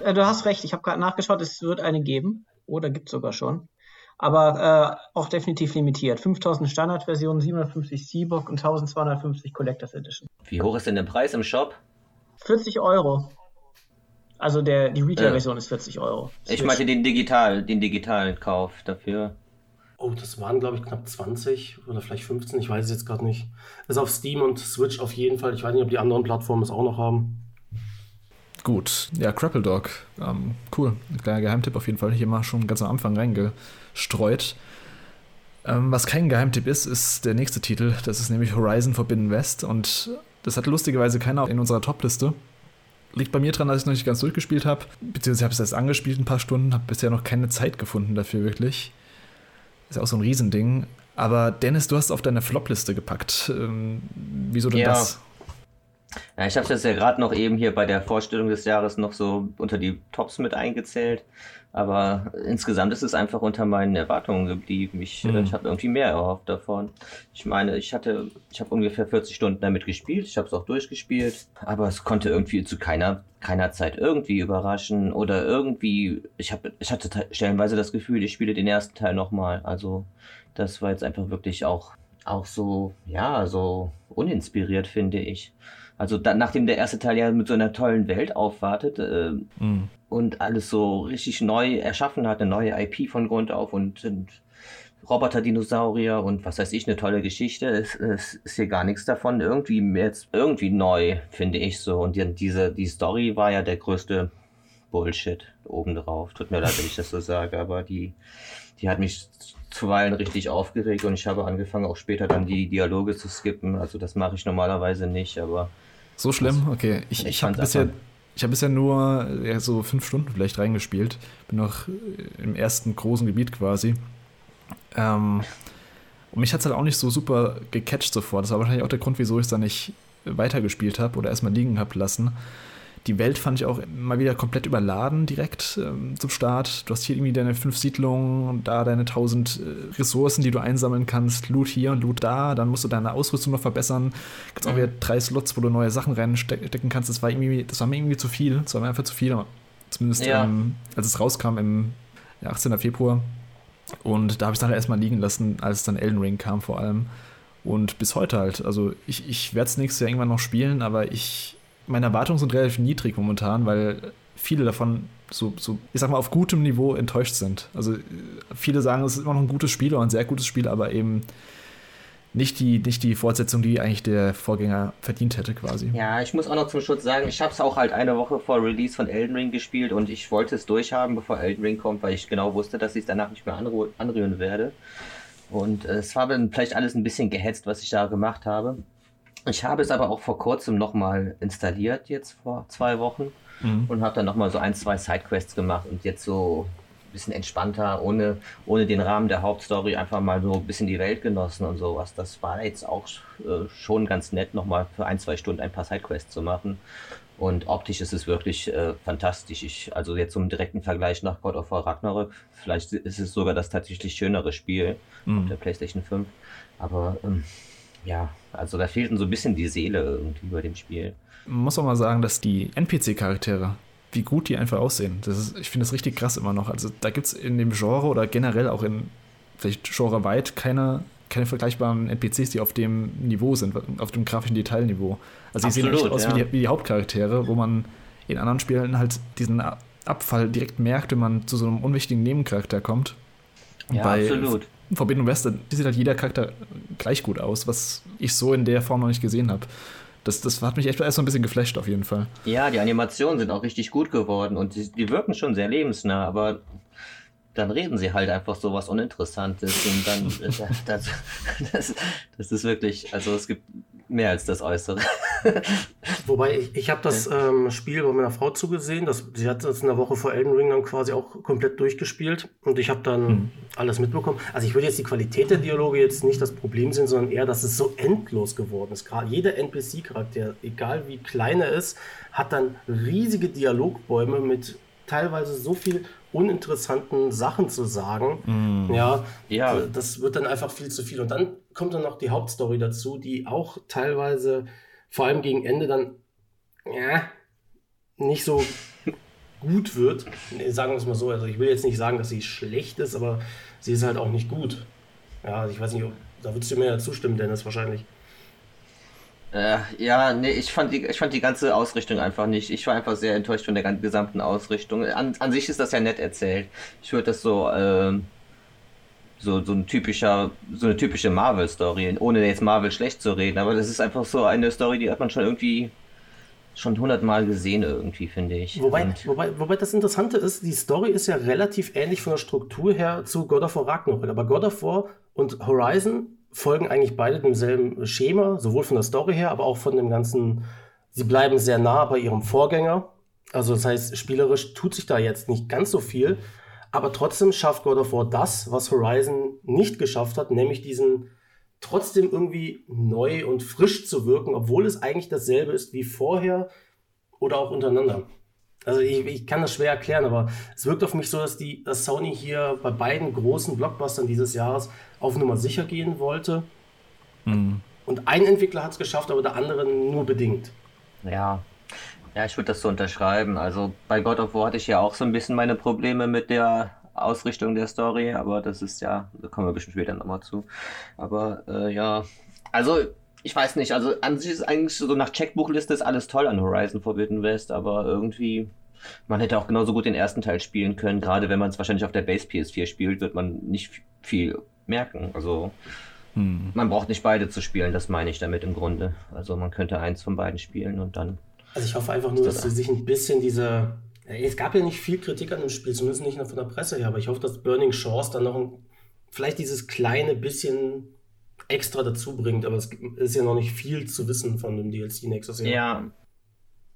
Äh, du hast recht, ich habe gerade nachgeschaut, es wird eine geben. Oder gibt es sogar schon. Aber äh, auch definitiv limitiert. 5000 Standardversionen, 750 Seabook und 1250 Collectors Edition. Wie hoch ist denn der Preis im Shop? 40 Euro. Also der, die Retail-Version äh, ist 40 Euro. Ich meinte den digital, den digitalen Kauf dafür. Oh, das waren, glaube ich, knapp 20 oder vielleicht 15, ich weiß es jetzt gerade nicht. Ist auf Steam und Switch auf jeden Fall. Ich weiß nicht, ob die anderen Plattformen es auch noch haben. Gut, ja, Crapple Dog. Ähm, cool. Ein kleiner Geheimtipp auf jeden Fall. Hier mal schon ganz am Anfang reingestreut. Ähm, was kein Geheimtipp ist, ist der nächste Titel. Das ist nämlich Horizon Forbidden West. Und das hat lustigerweise keiner in unserer Topliste. Liegt bei mir dran, dass ich noch nicht ganz durchgespielt habe. Beziehungsweise habe es erst angespielt ein paar Stunden, habe bisher noch keine Zeit gefunden dafür wirklich. Ist ja auch so ein Riesending. Aber Dennis, du hast es auf deine Flopliste gepackt. Ähm, wieso denn ja. das? Ja, ich habe das ja gerade noch eben hier bei der Vorstellung des Jahres noch so unter die Tops mit eingezählt. Aber insgesamt ist es einfach unter meinen Erwartungen geblieben. Ich, mhm. ich habe irgendwie mehr erhofft davon. Ich meine, ich hatte, ich habe ungefähr 40 Stunden damit gespielt. Ich habe es auch durchgespielt. Aber es konnte irgendwie zu keiner, keiner Zeit irgendwie überraschen oder irgendwie. Ich habe, ich hatte stellenweise das Gefühl, ich spiele den ersten Teil nochmal. Also das war jetzt einfach wirklich auch, auch so, ja, so uninspiriert finde ich. Also dann, nachdem der erste Teil ja mit so einer tollen Welt aufwartet äh, mhm. und alles so richtig neu erschaffen hat, eine neue IP von Grund auf und, und Roboter-Dinosaurier und was weiß ich, eine tolle Geschichte. Es, es ist hier gar nichts davon. Irgendwie jetzt irgendwie neu, finde ich so. Und die, diese, die Story war ja der größte Bullshit obendrauf. Tut mir leid, wenn ich das so sage, aber die, die hat mich zuweilen richtig aufgeregt und ich habe angefangen, auch später dann die Dialoge zu skippen. Also das mache ich normalerweise nicht, aber so schlimm? Okay. Ich, ich, ich habe bisher, hab bisher nur ja, so fünf Stunden vielleicht reingespielt. Bin noch im ersten großen Gebiet quasi. Ähm, und mich hat es halt auch nicht so super gecatcht sofort. Das war wahrscheinlich auch der Grund, wieso ich es dann nicht weitergespielt habe oder erstmal liegen habe lassen. Die Welt fand ich auch mal wieder komplett überladen direkt ähm, zum Start. Du hast hier irgendwie deine fünf Siedlungen und da deine tausend äh, Ressourcen, die du einsammeln kannst. Loot hier und Loot da. Dann musst du deine Ausrüstung noch verbessern. Gibt auch wieder drei Slots, wo du neue Sachen reinstecken kannst. Das war, irgendwie, das war mir irgendwie zu viel. Das war mir einfach zu viel. Zumindest ja. ähm, als es rauskam im ja, 18. Februar. Und da habe ich es dann halt erstmal liegen lassen, als dann Elden Ring kam vor allem. Und bis heute halt. Also ich, ich werde es nächstes Jahr irgendwann noch spielen, aber ich meine Erwartungen sind relativ niedrig momentan, weil viele davon so, so, ich sag mal, auf gutem Niveau enttäuscht sind. Also viele sagen, es ist immer noch ein gutes Spiel oder ein sehr gutes Spiel, aber eben nicht die, nicht die Fortsetzung, die eigentlich der Vorgänger verdient hätte, quasi. Ja, ich muss auch noch zum Schutz sagen, ich habe es auch halt eine Woche vor Release von Elden Ring gespielt und ich wollte es durchhaben, bevor Elden Ring kommt, weil ich genau wusste, dass ich es danach nicht mehr anrühren werde. Und äh, es war dann vielleicht alles ein bisschen gehetzt, was ich da gemacht habe. Ich habe es aber auch vor kurzem nochmal installiert, jetzt vor zwei Wochen. Mhm. Und habe dann nochmal so ein, zwei Sidequests gemacht und jetzt so ein bisschen entspannter, ohne, ohne den Rahmen der Hauptstory, einfach mal so ein bisschen die Welt genossen und sowas. Das war jetzt auch äh, schon ganz nett, nochmal für ein, zwei Stunden ein paar Sidequests zu machen. Und optisch ist es wirklich äh, fantastisch. Ich, also jetzt zum direkten Vergleich nach God of War Ragnarök, vielleicht ist es sogar das tatsächlich schönere Spiel mhm. auf der PlayStation 5. Aber ähm, ja, also da fehlt so ein bisschen die Seele irgendwie bei dem Spiel. Man muss auch mal sagen, dass die NPC-Charaktere, wie gut die einfach aussehen, das ist, ich finde das richtig krass immer noch. Also da gibt es in dem Genre oder generell auch in vielleicht genreweit keine, keine vergleichbaren NPCs, die auf dem Niveau sind, auf dem grafischen Detailniveau. Also die sehen echt aus ja. wie, die, wie die Hauptcharaktere, wo man in anderen Spielen halt diesen Abfall direkt merkt, wenn man zu so einem unwichtigen Nebencharakter kommt. Ja, bei, absolut. Verbindung Western sieht halt jeder Charakter gleich gut aus, was ich so in der Form noch nicht gesehen habe. Das, das hat mich echt erst so ein bisschen geflasht auf jeden Fall. Ja, die Animationen sind auch richtig gut geworden und die, die wirken schon sehr lebensnah, aber dann reden sie halt einfach so was Uninteressantes und dann, das, das, das ist wirklich, also es gibt mehr als das Äußere. Wobei ich, ich habe das ähm, Spiel bei meiner Frau zugesehen. Das, sie hat das in der Woche vor Elden Ring dann quasi auch komplett durchgespielt und ich habe dann mhm. alles mitbekommen. Also ich würde jetzt die Qualität der Dialoge jetzt nicht das Problem sehen, sondern eher, dass es so endlos geworden ist. Gerade jeder NPC-Charakter, egal wie klein er ist, hat dann riesige Dialogbäume mit teilweise so viel uninteressanten Sachen zu sagen. Mm. Ja, ja, das wird dann einfach viel zu viel. Und dann kommt dann noch die Hauptstory dazu, die auch teilweise, vor allem gegen Ende, dann ja, nicht so gut wird. Sagen wir es mal so. Also ich will jetzt nicht sagen, dass sie schlecht ist, aber sie ist halt auch nicht gut. Ja, also ich weiß nicht, ob, da würdest du mir ja zustimmen, Dennis, wahrscheinlich. Äh, ja, nee, ich fand, die, ich fand die ganze Ausrichtung einfach nicht. Ich war einfach sehr enttäuscht von der gesamten Ausrichtung. An, an sich ist das ja nett erzählt. Ich würde das so, äh, so, so ein typischer, so eine typische Marvel-Story, ohne jetzt Marvel schlecht zu reden, aber das ist einfach so eine Story, die hat man schon irgendwie schon hundertmal gesehen irgendwie, finde ich. Wobei, wobei, wobei das Interessante ist, die Story ist ja relativ ähnlich von der Struktur her zu God of War Ragnarok, aber God of War und Horizon folgen eigentlich beide demselben Schema, sowohl von der Story her, aber auch von dem ganzen, sie bleiben sehr nah bei ihrem Vorgänger. Also das heißt, spielerisch tut sich da jetzt nicht ganz so viel, aber trotzdem schafft God of War das, was Horizon nicht geschafft hat, nämlich diesen trotzdem irgendwie neu und frisch zu wirken, obwohl es eigentlich dasselbe ist wie vorher oder auch untereinander. Also ich, ich, kann das schwer erklären, aber es wirkt auf mich so, dass die dass Sony hier bei beiden großen Blockbustern dieses Jahres auf Nummer sicher gehen wollte. Mhm. Und ein Entwickler hat es geschafft, aber der andere nur bedingt. Ja. Ja, ich würde das so unterschreiben. Also bei God of War hatte ich ja auch so ein bisschen meine Probleme mit der Ausrichtung der Story, aber das ist ja, da kommen wir bestimmt später nochmal zu. Aber äh, ja, also ich weiß nicht, also an sich ist eigentlich so nach Checkbuchliste ist alles toll an Horizon Forbidden West, aber irgendwie, man hätte auch genauso gut den ersten Teil spielen können. Gerade wenn man es wahrscheinlich auf der Base PS4 spielt, wird man nicht viel merken. Also hm. man braucht nicht beide zu spielen, das meine ich damit im Grunde. Also man könnte eins von beiden spielen und dann. Also ich hoffe einfach nur, das dass sie sich ein bisschen diese. Es gab ja nicht viel Kritik an dem Spiel, zumindest nicht nur von der Presse her, aber ich hoffe, dass Burning Shores dann noch ein, vielleicht dieses kleine bisschen extra dazu bringt, aber es ist ja noch nicht viel zu wissen von dem DLC nächstes Jahr. Ja.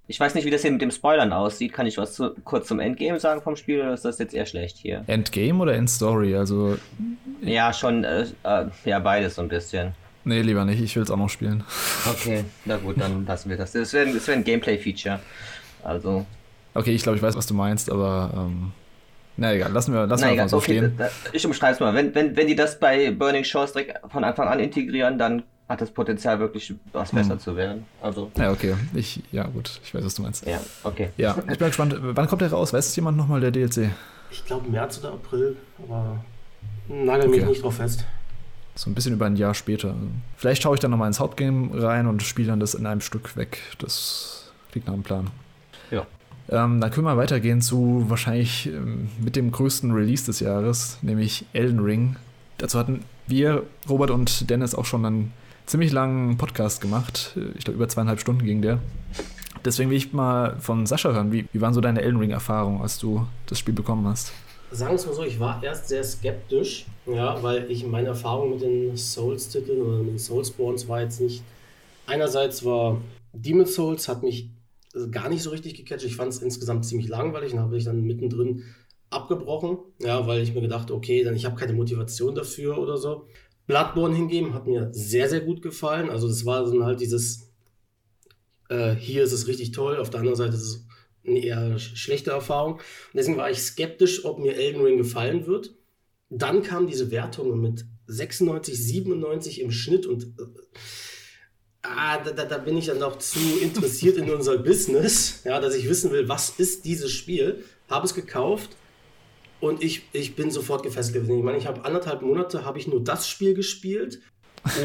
Ich weiß nicht, wie das hier mit dem Spoilern aussieht. Kann ich was zu, kurz zum Endgame sagen vom Spiel oder ist das jetzt eher schlecht hier? Endgame oder Endstory? Also. Ja, schon, äh, äh, ja, beides so ein bisschen. Nee, lieber nicht. Ich will es auch noch spielen. Okay, na gut, dann lassen wir das. Das wäre wär ein Gameplay-Feature. Also. Okay, ich glaube, ich weiß, was du meinst, aber ähm, na egal, lassen wir, lassen Na, wir egal, so okay, stehen. Ich umschreibe es mal. Wenn, wenn, wenn die das bei Burning Shores direkt von Anfang an integrieren, dann hat das Potenzial wirklich was besser hm. zu werden. Also. Ja, okay. Ich, ja, gut. Ich weiß, was du meinst. Ja, okay. Ja, ich bin gespannt. Wann kommt der raus? Weiß es jemand nochmal, der DLC? Ich glaube März oder April, aber nagel mich okay. nicht drauf fest. So ein bisschen über ein Jahr später. Vielleicht schaue ich dann nochmal ins Hauptgame rein und spiele dann das in einem Stück weg. Das klingt nach einem Plan. Ja. Ähm, dann können wir weitergehen zu wahrscheinlich ähm, mit dem größten Release des Jahres, nämlich Elden Ring. Dazu hatten wir, Robert und Dennis, auch schon einen ziemlich langen Podcast gemacht. Ich glaube, über zweieinhalb Stunden ging der. Deswegen will ich mal von Sascha hören. Wie, wie waren so deine Elden Ring-Erfahrungen, als du das Spiel bekommen hast? Sagen wir es mal so, ich war erst sehr skeptisch, ja, weil ich meine Erfahrung mit den Souls-Titeln oder mit den Soulsborns war jetzt nicht. Einerseits war Demon's Souls hat mich gar nicht so richtig gecatcht. Ich fand es insgesamt ziemlich langweilig und habe ich dann mittendrin abgebrochen, ja, weil ich mir gedacht, okay, dann ich habe keine Motivation dafür oder so. Bloodborne hingeben hat mir sehr, sehr gut gefallen. Also das war dann halt dieses, äh, hier ist es richtig toll, auf der anderen Seite ist es eine eher schlechte Erfahrung. Und deswegen war ich skeptisch, ob mir Elden Ring gefallen wird. Dann kamen diese Wertungen mit 96, 97 im Schnitt und äh, ah, da, da, bin ich dann noch zu interessiert in unser Business, ja, dass ich wissen will, was ist dieses Spiel. Habe es gekauft und ich, ich bin sofort gefesselt. Ich meine, ich habe anderthalb Monate habe ich nur das Spiel gespielt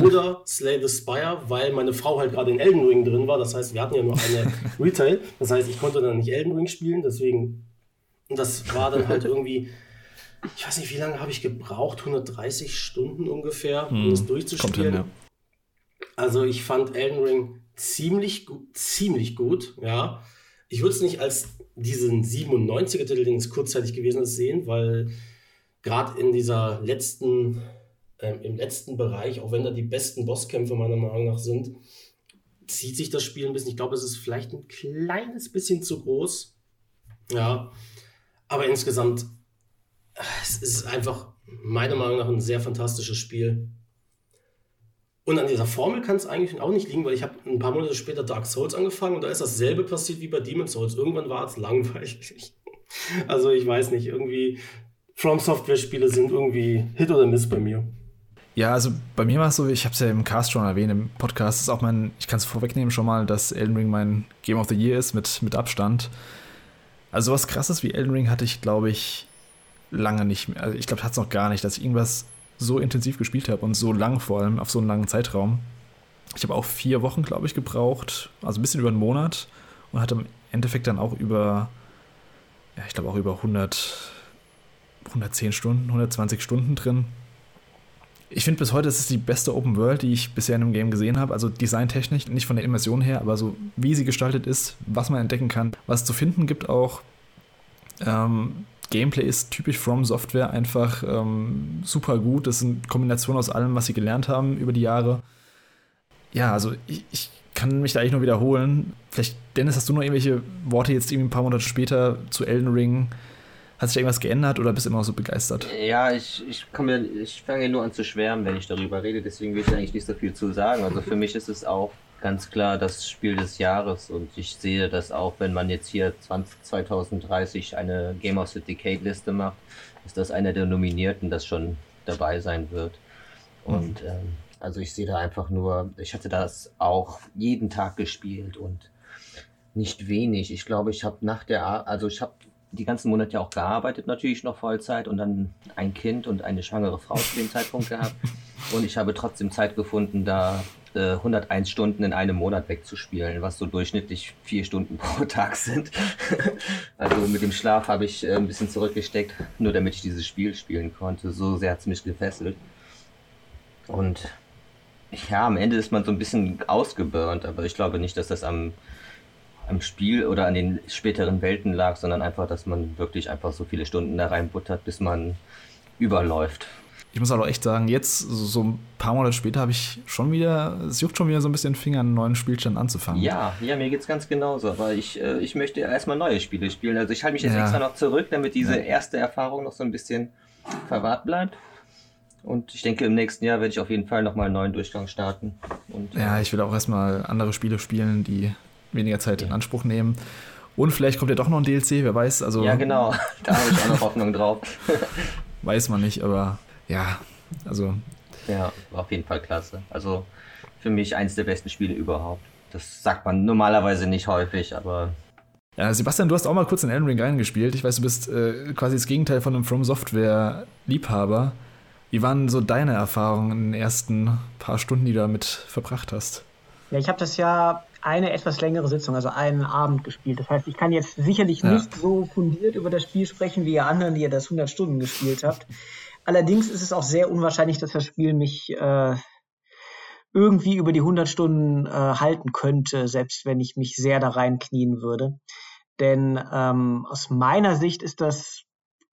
oder Slay the Spire, weil meine Frau halt gerade in Elden Ring drin war. Das heißt, wir hatten ja nur eine Retail. Das heißt, ich konnte dann nicht Elden Ring spielen, deswegen und das war dann halt irgendwie ich weiß nicht, wie lange habe ich gebraucht? 130 Stunden ungefähr, um hm, das durchzuspielen. Hin, ja. Also ich fand Elden Ring ziemlich gut, ziemlich gut, ja. Ich würde es nicht als diesen 97er-Titel, den es kurzzeitig gewesen ist, sehen, weil gerade in dieser letzten, ähm, im letzten Bereich, auch wenn da die besten Bosskämpfe meiner Meinung nach sind, zieht sich das Spiel ein bisschen. Ich glaube, es ist vielleicht ein kleines bisschen zu groß. Ja, aber insgesamt, es ist einfach meiner Meinung nach ein sehr fantastisches Spiel. Und an dieser Formel kann es eigentlich auch nicht liegen, weil ich habe ein paar Monate später Dark Souls angefangen und da ist dasselbe passiert wie bei Demon's Souls. Irgendwann war es langweilig. Also ich weiß nicht, irgendwie From Software Spiele sind irgendwie Hit oder Miss bei mir. Ja, also bei mir war es so, ich habe es ja im Cast schon erwähnt, im Podcast ist auch mein, ich kann es vorwegnehmen schon mal, dass Elden Ring mein Game of the Year ist mit, mit Abstand. Also was krasses wie Elden Ring hatte ich, glaube ich, lange nicht mehr. Also ich glaube, hat es noch gar nicht, dass ich irgendwas so intensiv gespielt habe und so lang vor allem, auf so einen langen Zeitraum. Ich habe auch vier Wochen, glaube ich, gebraucht, also ein bisschen über einen Monat und hatte im Endeffekt dann auch über, ja, ich glaube auch über 100, 110 Stunden, 120 Stunden drin. Ich finde bis heute, es ist die beste Open World, die ich bisher in einem Game gesehen habe. Also designtechnisch, nicht von der Immersion her, aber so wie sie gestaltet ist, was man entdecken kann, was zu finden gibt auch. Ähm, Gameplay ist typisch From Software einfach ähm, super gut. Das ist eine Kombination aus allem, was sie gelernt haben über die Jahre. Ja, also ich, ich kann mich da eigentlich nur wiederholen. Vielleicht, Dennis, hast du noch irgendwelche Worte jetzt irgendwie ein paar Monate später zu Elden Ring? Hat sich irgendwas geändert oder bist du immer noch so begeistert? Ja, ich, ich, mir, ich fange nur an zu schwärmen, wenn ich darüber rede, deswegen will ich eigentlich nicht so viel zu sagen. Also für mich ist es auch ganz klar das Spiel des Jahres und ich sehe das auch, wenn man jetzt hier 20, 2030 eine Game of the Decade Liste macht, ist das einer der Nominierten, das schon dabei sein wird. Und mhm. ähm, also ich sehe da einfach nur, ich hatte das auch jeden Tag gespielt und nicht wenig. Ich glaube, ich habe nach der, also ich habe die ganzen Monate ja auch gearbeitet, natürlich noch Vollzeit und dann ein Kind und eine schwangere Frau zu dem Zeitpunkt gehabt. Und ich habe trotzdem Zeit gefunden, da 101 Stunden in einem Monat wegzuspielen, was so durchschnittlich vier Stunden pro Tag sind. also mit dem Schlaf habe ich äh, ein bisschen zurückgesteckt, nur damit ich dieses Spiel spielen konnte. So sehr hat es mich gefesselt. Und ja, am Ende ist man so ein bisschen ausgeburnt, aber ich glaube nicht, dass das am, am Spiel oder an den späteren Welten lag, sondern einfach, dass man wirklich einfach so viele Stunden da reinbuttert, bis man überläuft ich muss auch echt sagen, jetzt, so ein paar Monate später, habe ich schon wieder, es juckt schon wieder so ein bisschen Finger, einen neuen Spielstand anzufangen. Ja, ja, mir geht es ganz genauso. Aber ich, äh, ich möchte erstmal neue Spiele spielen. Also ich halte mich jetzt ja. extra noch zurück, damit diese erste Erfahrung noch so ein bisschen verwahrt bleibt. Und ich denke, im nächsten Jahr werde ich auf jeden Fall nochmal einen neuen Durchgang starten. Und, ja, ich will auch erstmal andere Spiele spielen, die weniger Zeit ja. in Anspruch nehmen. Und vielleicht kommt ja doch noch ein DLC, wer weiß. Also, ja, genau. Da habe ich auch noch Hoffnung drauf. weiß man nicht, aber ja, also. Ja, war auf jeden Fall klasse. Also für mich eins der besten Spiele überhaupt. Das sagt man normalerweise nicht häufig, aber. Ja, Sebastian, du hast auch mal kurz in Elden Ring reingespielt. Ich weiß, du bist äh, quasi das Gegenteil von einem From Software-Liebhaber. Wie waren so deine Erfahrungen in den ersten paar Stunden, die du damit verbracht hast? Ja, ich habe das ja eine etwas längere Sitzung, also einen Abend gespielt. Das heißt, ich kann jetzt sicherlich ja. nicht so fundiert über das Spiel sprechen wie ihr anderen, die ihr das 100 Stunden gespielt habt. Allerdings ist es auch sehr unwahrscheinlich, dass das Spiel mich äh, irgendwie über die 100 Stunden äh, halten könnte, selbst wenn ich mich sehr da reinknien würde. Denn ähm, aus meiner Sicht ist das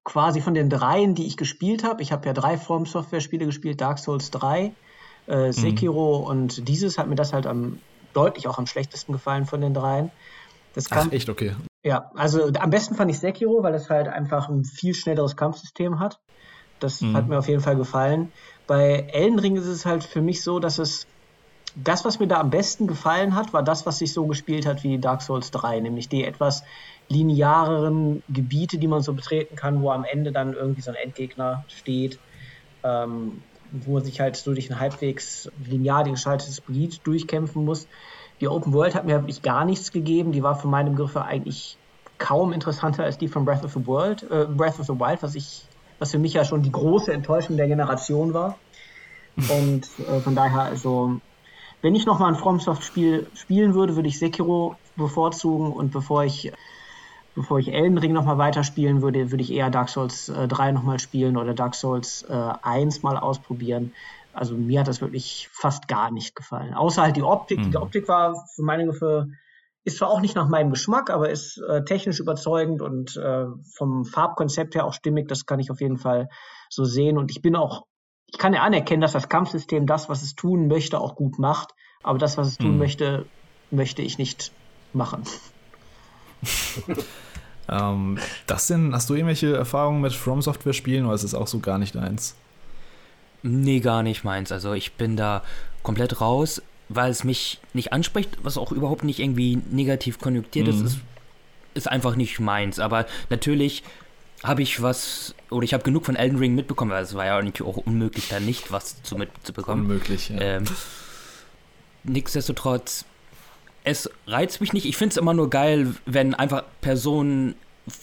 quasi von den dreien, die ich gespielt habe. Ich habe ja drei From Software Spiele gespielt, Dark Souls 3, äh, mhm. Sekiro mhm. und dieses hat mir das halt am deutlich auch am schlechtesten gefallen von den dreien. Das kann, Ach, echt okay. Ja, also am besten fand ich Sekiro, weil es halt einfach ein viel schnelleres Kampfsystem hat. Das mhm. hat mir auf jeden Fall gefallen. Bei Elden Ring ist es halt für mich so, dass es das, was mir da am besten gefallen hat, war das, was sich so gespielt hat wie Dark Souls 3, nämlich die etwas lineareren Gebiete, die man so betreten kann, wo am Ende dann irgendwie so ein Endgegner steht, ähm, wo man sich halt so durch ein halbwegs linear gestaltetes Gebiet durchkämpfen muss. Die Open World hat mir wirklich gar nichts gegeben. Die war von meinem Griffe eigentlich kaum interessanter als die von Breath of the World, äh, Breath of the Wild, was ich was für mich ja schon die große Enttäuschung der Generation war. Und äh, von daher, also, wenn ich nochmal ein FromSoft-Spiel spielen würde, würde ich Sekiro bevorzugen und bevor ich bevor ich Elden Ring nochmal weiterspielen würde, würde ich eher Dark Souls äh, 3 nochmal spielen oder Dark Souls äh, 1 mal ausprobieren. Also mir hat das wirklich fast gar nicht gefallen. Außer halt die Optik. Mhm. Die Optik war für meine Gefühle ist zwar auch nicht nach meinem Geschmack, aber ist äh, technisch überzeugend und äh, vom Farbkonzept her auch stimmig. Das kann ich auf jeden Fall so sehen. Und ich bin auch, ich kann ja anerkennen, dass das Kampfsystem das, was es tun möchte, auch gut macht. Aber das, was es tun hm. möchte, möchte ich nicht machen. ähm, das denn, hast du irgendwelche Erfahrungen mit From Software Spielen oder ist es auch so gar nicht eins? Nee, gar nicht meins. Also ich bin da komplett raus weil es mich nicht anspricht, was auch überhaupt nicht irgendwie negativ konjunktiert mhm. ist, ist, ist einfach nicht meins. Aber natürlich habe ich was, oder ich habe genug von Elden Ring mitbekommen, weil es war ja auch unmöglich, da nicht was zu mitzubekommen. Unmöglich, ja. Ähm, nichtsdestotrotz, es reizt mich nicht. Ich finde es immer nur geil, wenn einfach Personen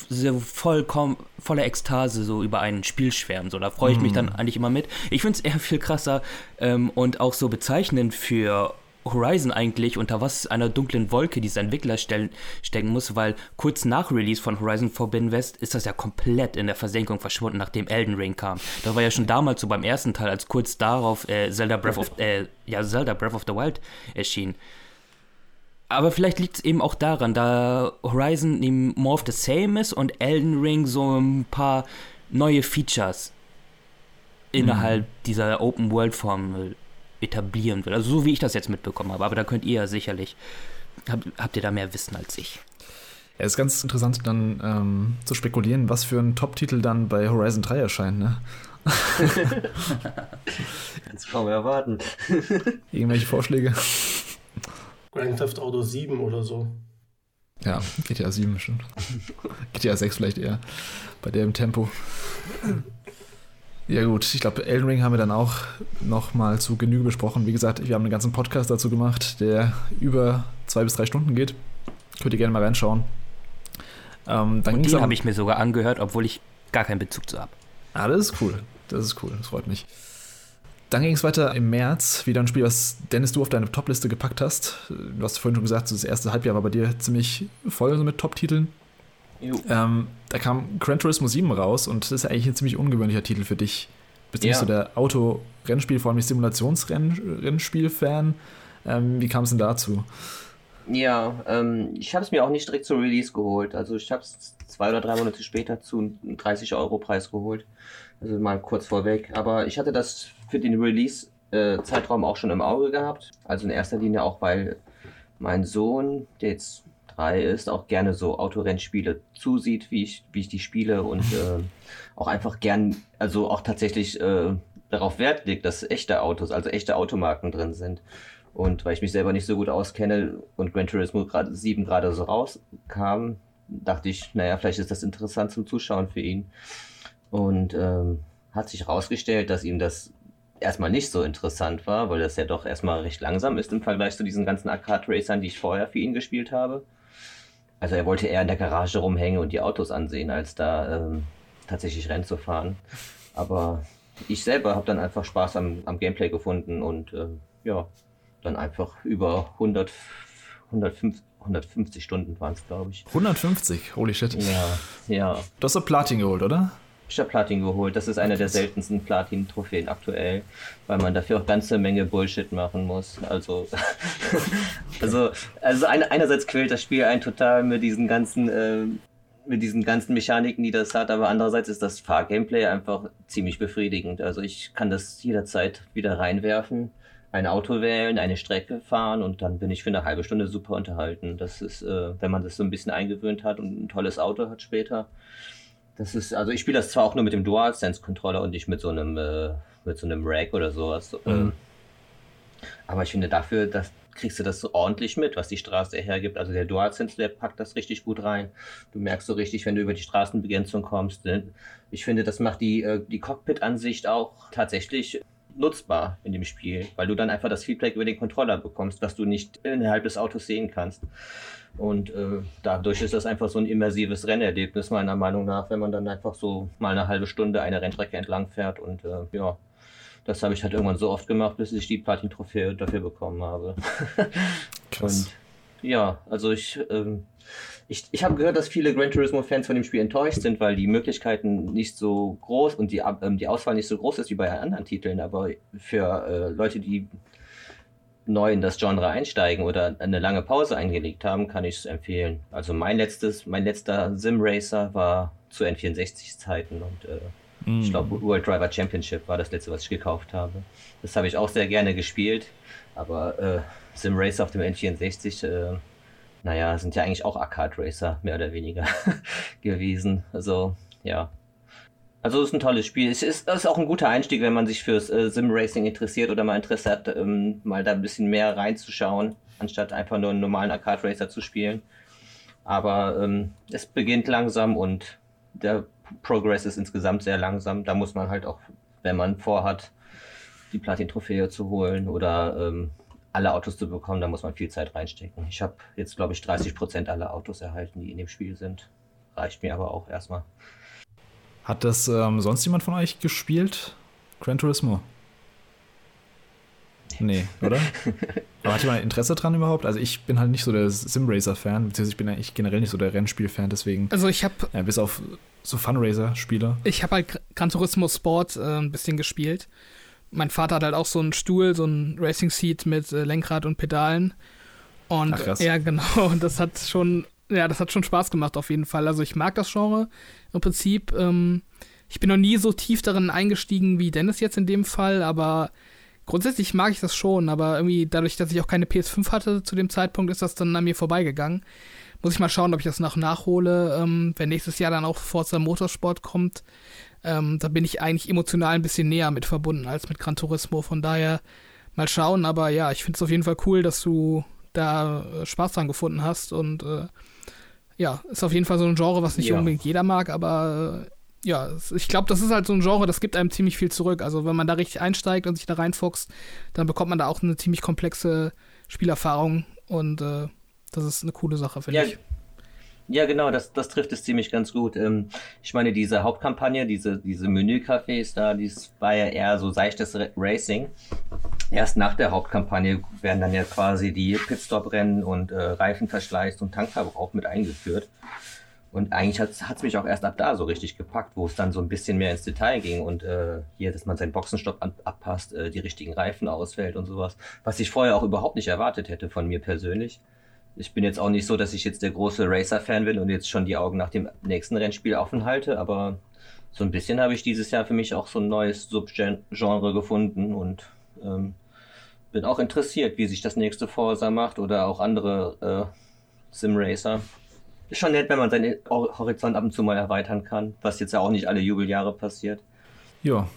so vollkommen voller Ekstase so über ein Spiel schwärmen. So, da freue ich mich dann mhm. eigentlich immer mit. Ich finde es eher viel krasser ähm, und auch so bezeichnend für Horizon eigentlich, unter was einer dunklen Wolke dieser Entwickler stellen, stecken muss, weil kurz nach Release von Horizon Forbidden West ist das ja komplett in der Versenkung verschwunden, nachdem Elden Ring kam. Das war ja schon damals so beim ersten Teil, als kurz darauf äh, Zelda Breath of äh, ja, Zelda Breath of the Wild erschien. Aber vielleicht liegt es eben auch daran, da Horizon eben more of the same ist und Elden Ring so ein paar neue Features innerhalb mhm. dieser Open World Form etablieren will. Also so wie ich das jetzt mitbekommen habe. Aber da könnt ihr ja sicherlich, habt, habt ihr da mehr Wissen als ich. Ja, ist ganz interessant dann ähm, zu spekulieren, was für ein Top-Titel dann bei Horizon 3 erscheint, ne? Kannst du kaum erwarten. Irgendwelche Vorschläge? Grand Theft Auto 7 oder so. Ja, GTA 7 bestimmt. GTA 6 vielleicht eher. Bei dem Tempo. Ja gut, ich glaube, Elden Ring haben wir dann auch noch mal zu Genüge besprochen. Wie gesagt, wir haben einen ganzen Podcast dazu gemacht, der über zwei bis drei Stunden geht. Könnt ihr gerne mal reinschauen. Ähm, dann Und den habe ich mir sogar angehört, obwohl ich gar keinen Bezug zu habe. Ah, das ist cool. Das ist cool, das freut mich. Dann ging es weiter im März, wieder ein Spiel, was Dennis du auf deine Topliste gepackt hast. Du hast vorhin schon gesagt, das erste Halbjahr war bei dir ziemlich voll mit Top-Titeln. Ähm, da kam Gran Turismo 7 raus und das ist eigentlich ein ziemlich ungewöhnlicher Titel für dich. Bist du ja. nicht so der Auto-Rennspiel, vor allem Simulationsrennspiel-Fan? Ähm, wie kam es denn dazu? Ja, ähm, ich habe es mir auch nicht direkt zur Release geholt. Also ich habe es zwei oder drei Monate später zu einem 30-Euro-Preis geholt. Also mal kurz vorweg. Aber ich hatte das für den Release-Zeitraum auch schon im Auge gehabt. Also in erster Linie auch, weil mein Sohn, der jetzt drei ist, auch gerne so Autorennspiele zusieht, wie ich, wie ich die spiele und äh, auch einfach gern, also auch tatsächlich äh, darauf Wert legt, dass echte Autos, also echte Automarken drin sind. Und weil ich mich selber nicht so gut auskenne und Gran Turismo grad, 7 gerade so rauskam, dachte ich, naja, vielleicht ist das interessant zum Zuschauen für ihn. Und ähm, hat sich herausgestellt, dass ihm das erstmal nicht so interessant war, weil das ja doch erstmal recht langsam ist im Vergleich zu diesen ganzen Arcade-Racern, die ich vorher für ihn gespielt habe. Also er wollte eher in der Garage rumhängen und die Autos ansehen, als da ähm, tatsächlich Rennen zu fahren. Aber ich selber habe dann einfach Spaß am, am Gameplay gefunden und äh, ja, dann einfach über 100, 105, 150 Stunden waren es, glaube ich. 150? Holy shit. Ja, ja. Du hast so Platin geholt, oder? Ich habe Platin geholt. Das ist eine der seltensten Platin-Trophäen aktuell, weil man dafür auch ganze Menge Bullshit machen muss. Also, also, also eine, einerseits quält das Spiel einen total mit diesen ganzen, äh, mit diesen ganzen Mechaniken, die das hat, aber andererseits ist das Fahrgameplay einfach ziemlich befriedigend. Also ich kann das jederzeit wieder reinwerfen, ein Auto wählen, eine Strecke fahren und dann bin ich für eine halbe Stunde super unterhalten. Das ist, äh, wenn man das so ein bisschen eingewöhnt hat und ein tolles Auto hat später das ist, also ich spiele das zwar auch nur mit dem DualSense-Controller und nicht mit so einem, äh, mit so einem Rack oder sowas. Mhm. Ähm, aber ich finde dafür, das kriegst du das so ordentlich mit, was die Straße hergibt. Also der DualSense, der packt das richtig gut rein. Du merkst so richtig, wenn du über die Straßenbegrenzung kommst. Ne? Ich finde, das macht die, äh, die Cockpit-Ansicht auch tatsächlich nutzbar in dem Spiel, weil du dann einfach das Feedback über den Controller bekommst, was du nicht innerhalb des Autos sehen kannst. Und äh, dadurch ist das einfach so ein immersives Rennerlebnis, meiner Meinung nach, wenn man dann einfach so mal eine halbe Stunde eine Rennstrecke entlang fährt. Und äh, ja, das habe ich halt irgendwann so oft gemacht, bis ich die Platin-Trophäe dafür bekommen habe. Krass. Und ja, also ich, ähm, ich, ich habe gehört, dass viele Gran Turismo-Fans von dem Spiel enttäuscht sind, weil die Möglichkeiten nicht so groß und die, ähm, die Auswahl nicht so groß ist wie bei anderen Titeln. Aber für äh, Leute, die neu in das Genre einsteigen oder eine lange Pause eingelegt haben, kann ich es empfehlen. Also mein letztes, mein letzter Sim-Racer war zu N64-Zeiten und äh, mm. ich glaube World Driver Championship war das letzte, was ich gekauft habe. Das habe ich auch sehr gerne gespielt, aber äh, Sim-Racer auf dem N64, äh, naja, sind ja eigentlich auch Arcade-Racer, mehr oder weniger gewesen. Also, ja, also es ist ein tolles Spiel. Es ist, ist auch ein guter Einstieg, wenn man sich fürs äh, Sim-Racing interessiert oder mal Interesse hat, ähm, mal da ein bisschen mehr reinzuschauen, anstatt einfach nur einen normalen Arcade-Racer zu spielen. Aber ähm, es beginnt langsam und der Progress ist insgesamt sehr langsam. Da muss man halt auch, wenn man vorhat, die Platin-Trophäe zu holen oder ähm, alle Autos zu bekommen, da muss man viel Zeit reinstecken. Ich habe jetzt, glaube ich, 30% aller Autos erhalten, die in dem Spiel sind. Reicht mir aber auch erstmal. Hat das ähm, sonst jemand von euch gespielt? Gran Turismo? Nee, oder? Aber hat jemand Interesse dran überhaupt? Also ich bin halt nicht so der Sim-Racer-Fan, beziehungsweise ich bin eigentlich generell nicht so der Rennspiel-Fan, deswegen. Also ich habe. Ja, bis auf so Fun-Racer-Spieler. Ich habe halt Gran Turismo Sport äh, ein bisschen gespielt. Mein Vater hat halt auch so einen Stuhl, so ein Racing-Seat mit äh, Lenkrad und Pedalen. Und Ach, krass. ja, genau. Und das hat schon ja, das hat schon Spaß gemacht auf jeden Fall. Also ich mag das Genre im Prinzip. Ähm, ich bin noch nie so tief darin eingestiegen wie Dennis jetzt in dem Fall, aber grundsätzlich mag ich das schon. Aber irgendwie dadurch, dass ich auch keine PS5 hatte zu dem Zeitpunkt, ist das dann an mir vorbeigegangen. Muss ich mal schauen, ob ich das noch nachhole, ähm, wenn nächstes Jahr dann auch Forza Motorsport kommt. Ähm, da bin ich eigentlich emotional ein bisschen näher mit verbunden als mit Gran Turismo. Von daher mal schauen. Aber ja, ich finde es auf jeden Fall cool, dass du da äh, Spaß dran gefunden hast und äh, ja, ist auf jeden Fall so ein Genre, was nicht ja. unbedingt jeder mag, aber äh, ja, ich glaube, das ist halt so ein Genre, das gibt einem ziemlich viel zurück. Also wenn man da richtig einsteigt und sich da reinfuchst, dann bekommt man da auch eine ziemlich komplexe Spielerfahrung und äh, das ist eine coole Sache, finde ja, ich. Ja, genau, das, das trifft es ziemlich ganz gut. Ähm, ich meine, diese Hauptkampagne, diese, diese Menücafés da, dies war ja eher so seichtes Racing. Erst nach der Hauptkampagne werden dann ja quasi die Pitstop-Rennen und äh, Reifenverschleiß und Tankverbrauch mit eingeführt. Und eigentlich hat es mich auch erst ab da so richtig gepackt, wo es dann so ein bisschen mehr ins Detail ging und äh, hier, dass man seinen Boxenstopp an, abpasst, äh, die richtigen Reifen ausfällt und sowas, was ich vorher auch überhaupt nicht erwartet hätte von mir persönlich ich bin jetzt auch nicht so, dass ich jetzt der große Racer-Fan bin und jetzt schon die Augen nach dem nächsten Rennspiel offen halte, aber so ein bisschen habe ich dieses Jahr für mich auch so ein neues Subgenre gefunden und ähm, bin auch interessiert, wie sich das nächste Forza macht oder auch andere äh, Sim-Racer. Ist schon nett, wenn man seinen Horizont ab und zu mal erweitern kann, was jetzt ja auch nicht alle Jubeljahre passiert. Ja,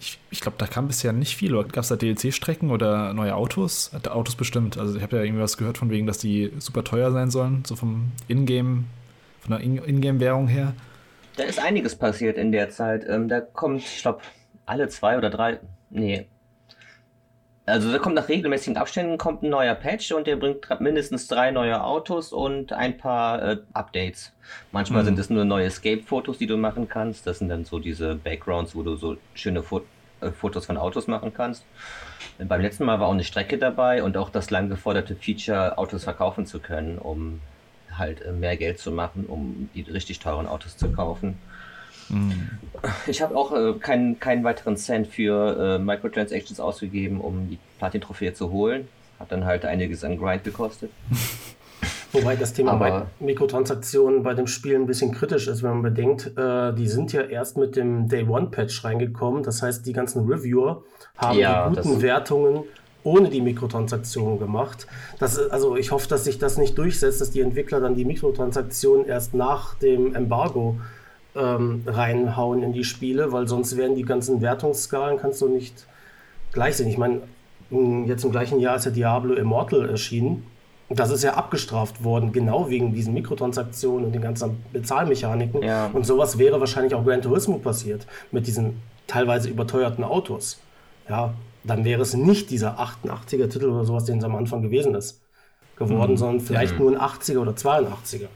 ich, ich glaube, da kam bisher nicht viel. Gab es da DLC-Strecken oder neue Autos? Autos bestimmt. Also ich habe ja irgendwie was gehört von wegen, dass die super teuer sein sollen, so vom Ingame, von der Ingame-Währung her. Da ist einiges passiert in der Zeit. Ähm, da kommt, ich glaube, alle zwei oder drei. Nee. Also da kommt nach regelmäßigen Abständen kommt ein neuer Patch und der bringt mindestens drei neue Autos und ein paar äh, Updates. Manchmal mhm. sind es nur neue Escape-Fotos, die du machen kannst. Das sind dann so diese Backgrounds, wo du so schöne Fo äh, Fotos von Autos machen kannst. Und beim letzten Mal war auch eine Strecke dabei und auch das lang geforderte Feature, Autos verkaufen zu können, um halt äh, mehr Geld zu machen, um die richtig teuren Autos zu kaufen. Mhm. Ich habe auch äh, keinen, keinen weiteren Cent für äh, Microtransactions ausgegeben, um die Platin-Trophäe zu holen. Hat dann halt einiges an Grind gekostet. Wobei das Thema bei Mikrotransaktionen bei dem Spiel ein bisschen kritisch ist, wenn man bedenkt, äh, die sind ja erst mit dem Day One Patch reingekommen. Das heißt, die ganzen Reviewer haben ja, die guten Wertungen ohne die Mikrotransaktionen gemacht. Das, also ich hoffe, dass sich das nicht durchsetzt, dass die Entwickler dann die Mikrotransaktionen erst nach dem Embargo ähm, reinhauen in die Spiele, weil sonst werden die ganzen Wertungsskalen kannst du nicht gleich sehen. Ich meine, jetzt im gleichen Jahr ist ja Diablo Immortal erschienen das ist ja abgestraft worden, genau wegen diesen Mikrotransaktionen und den ganzen Bezahlmechaniken. Ja. Und sowas wäre wahrscheinlich auch Gran Turismo passiert, mit diesen teilweise überteuerten Autos. Ja, dann wäre es nicht dieser 88er-Titel oder sowas, den es am Anfang gewesen ist, geworden, mhm. sondern vielleicht ja. nur ein 80er oder 82er.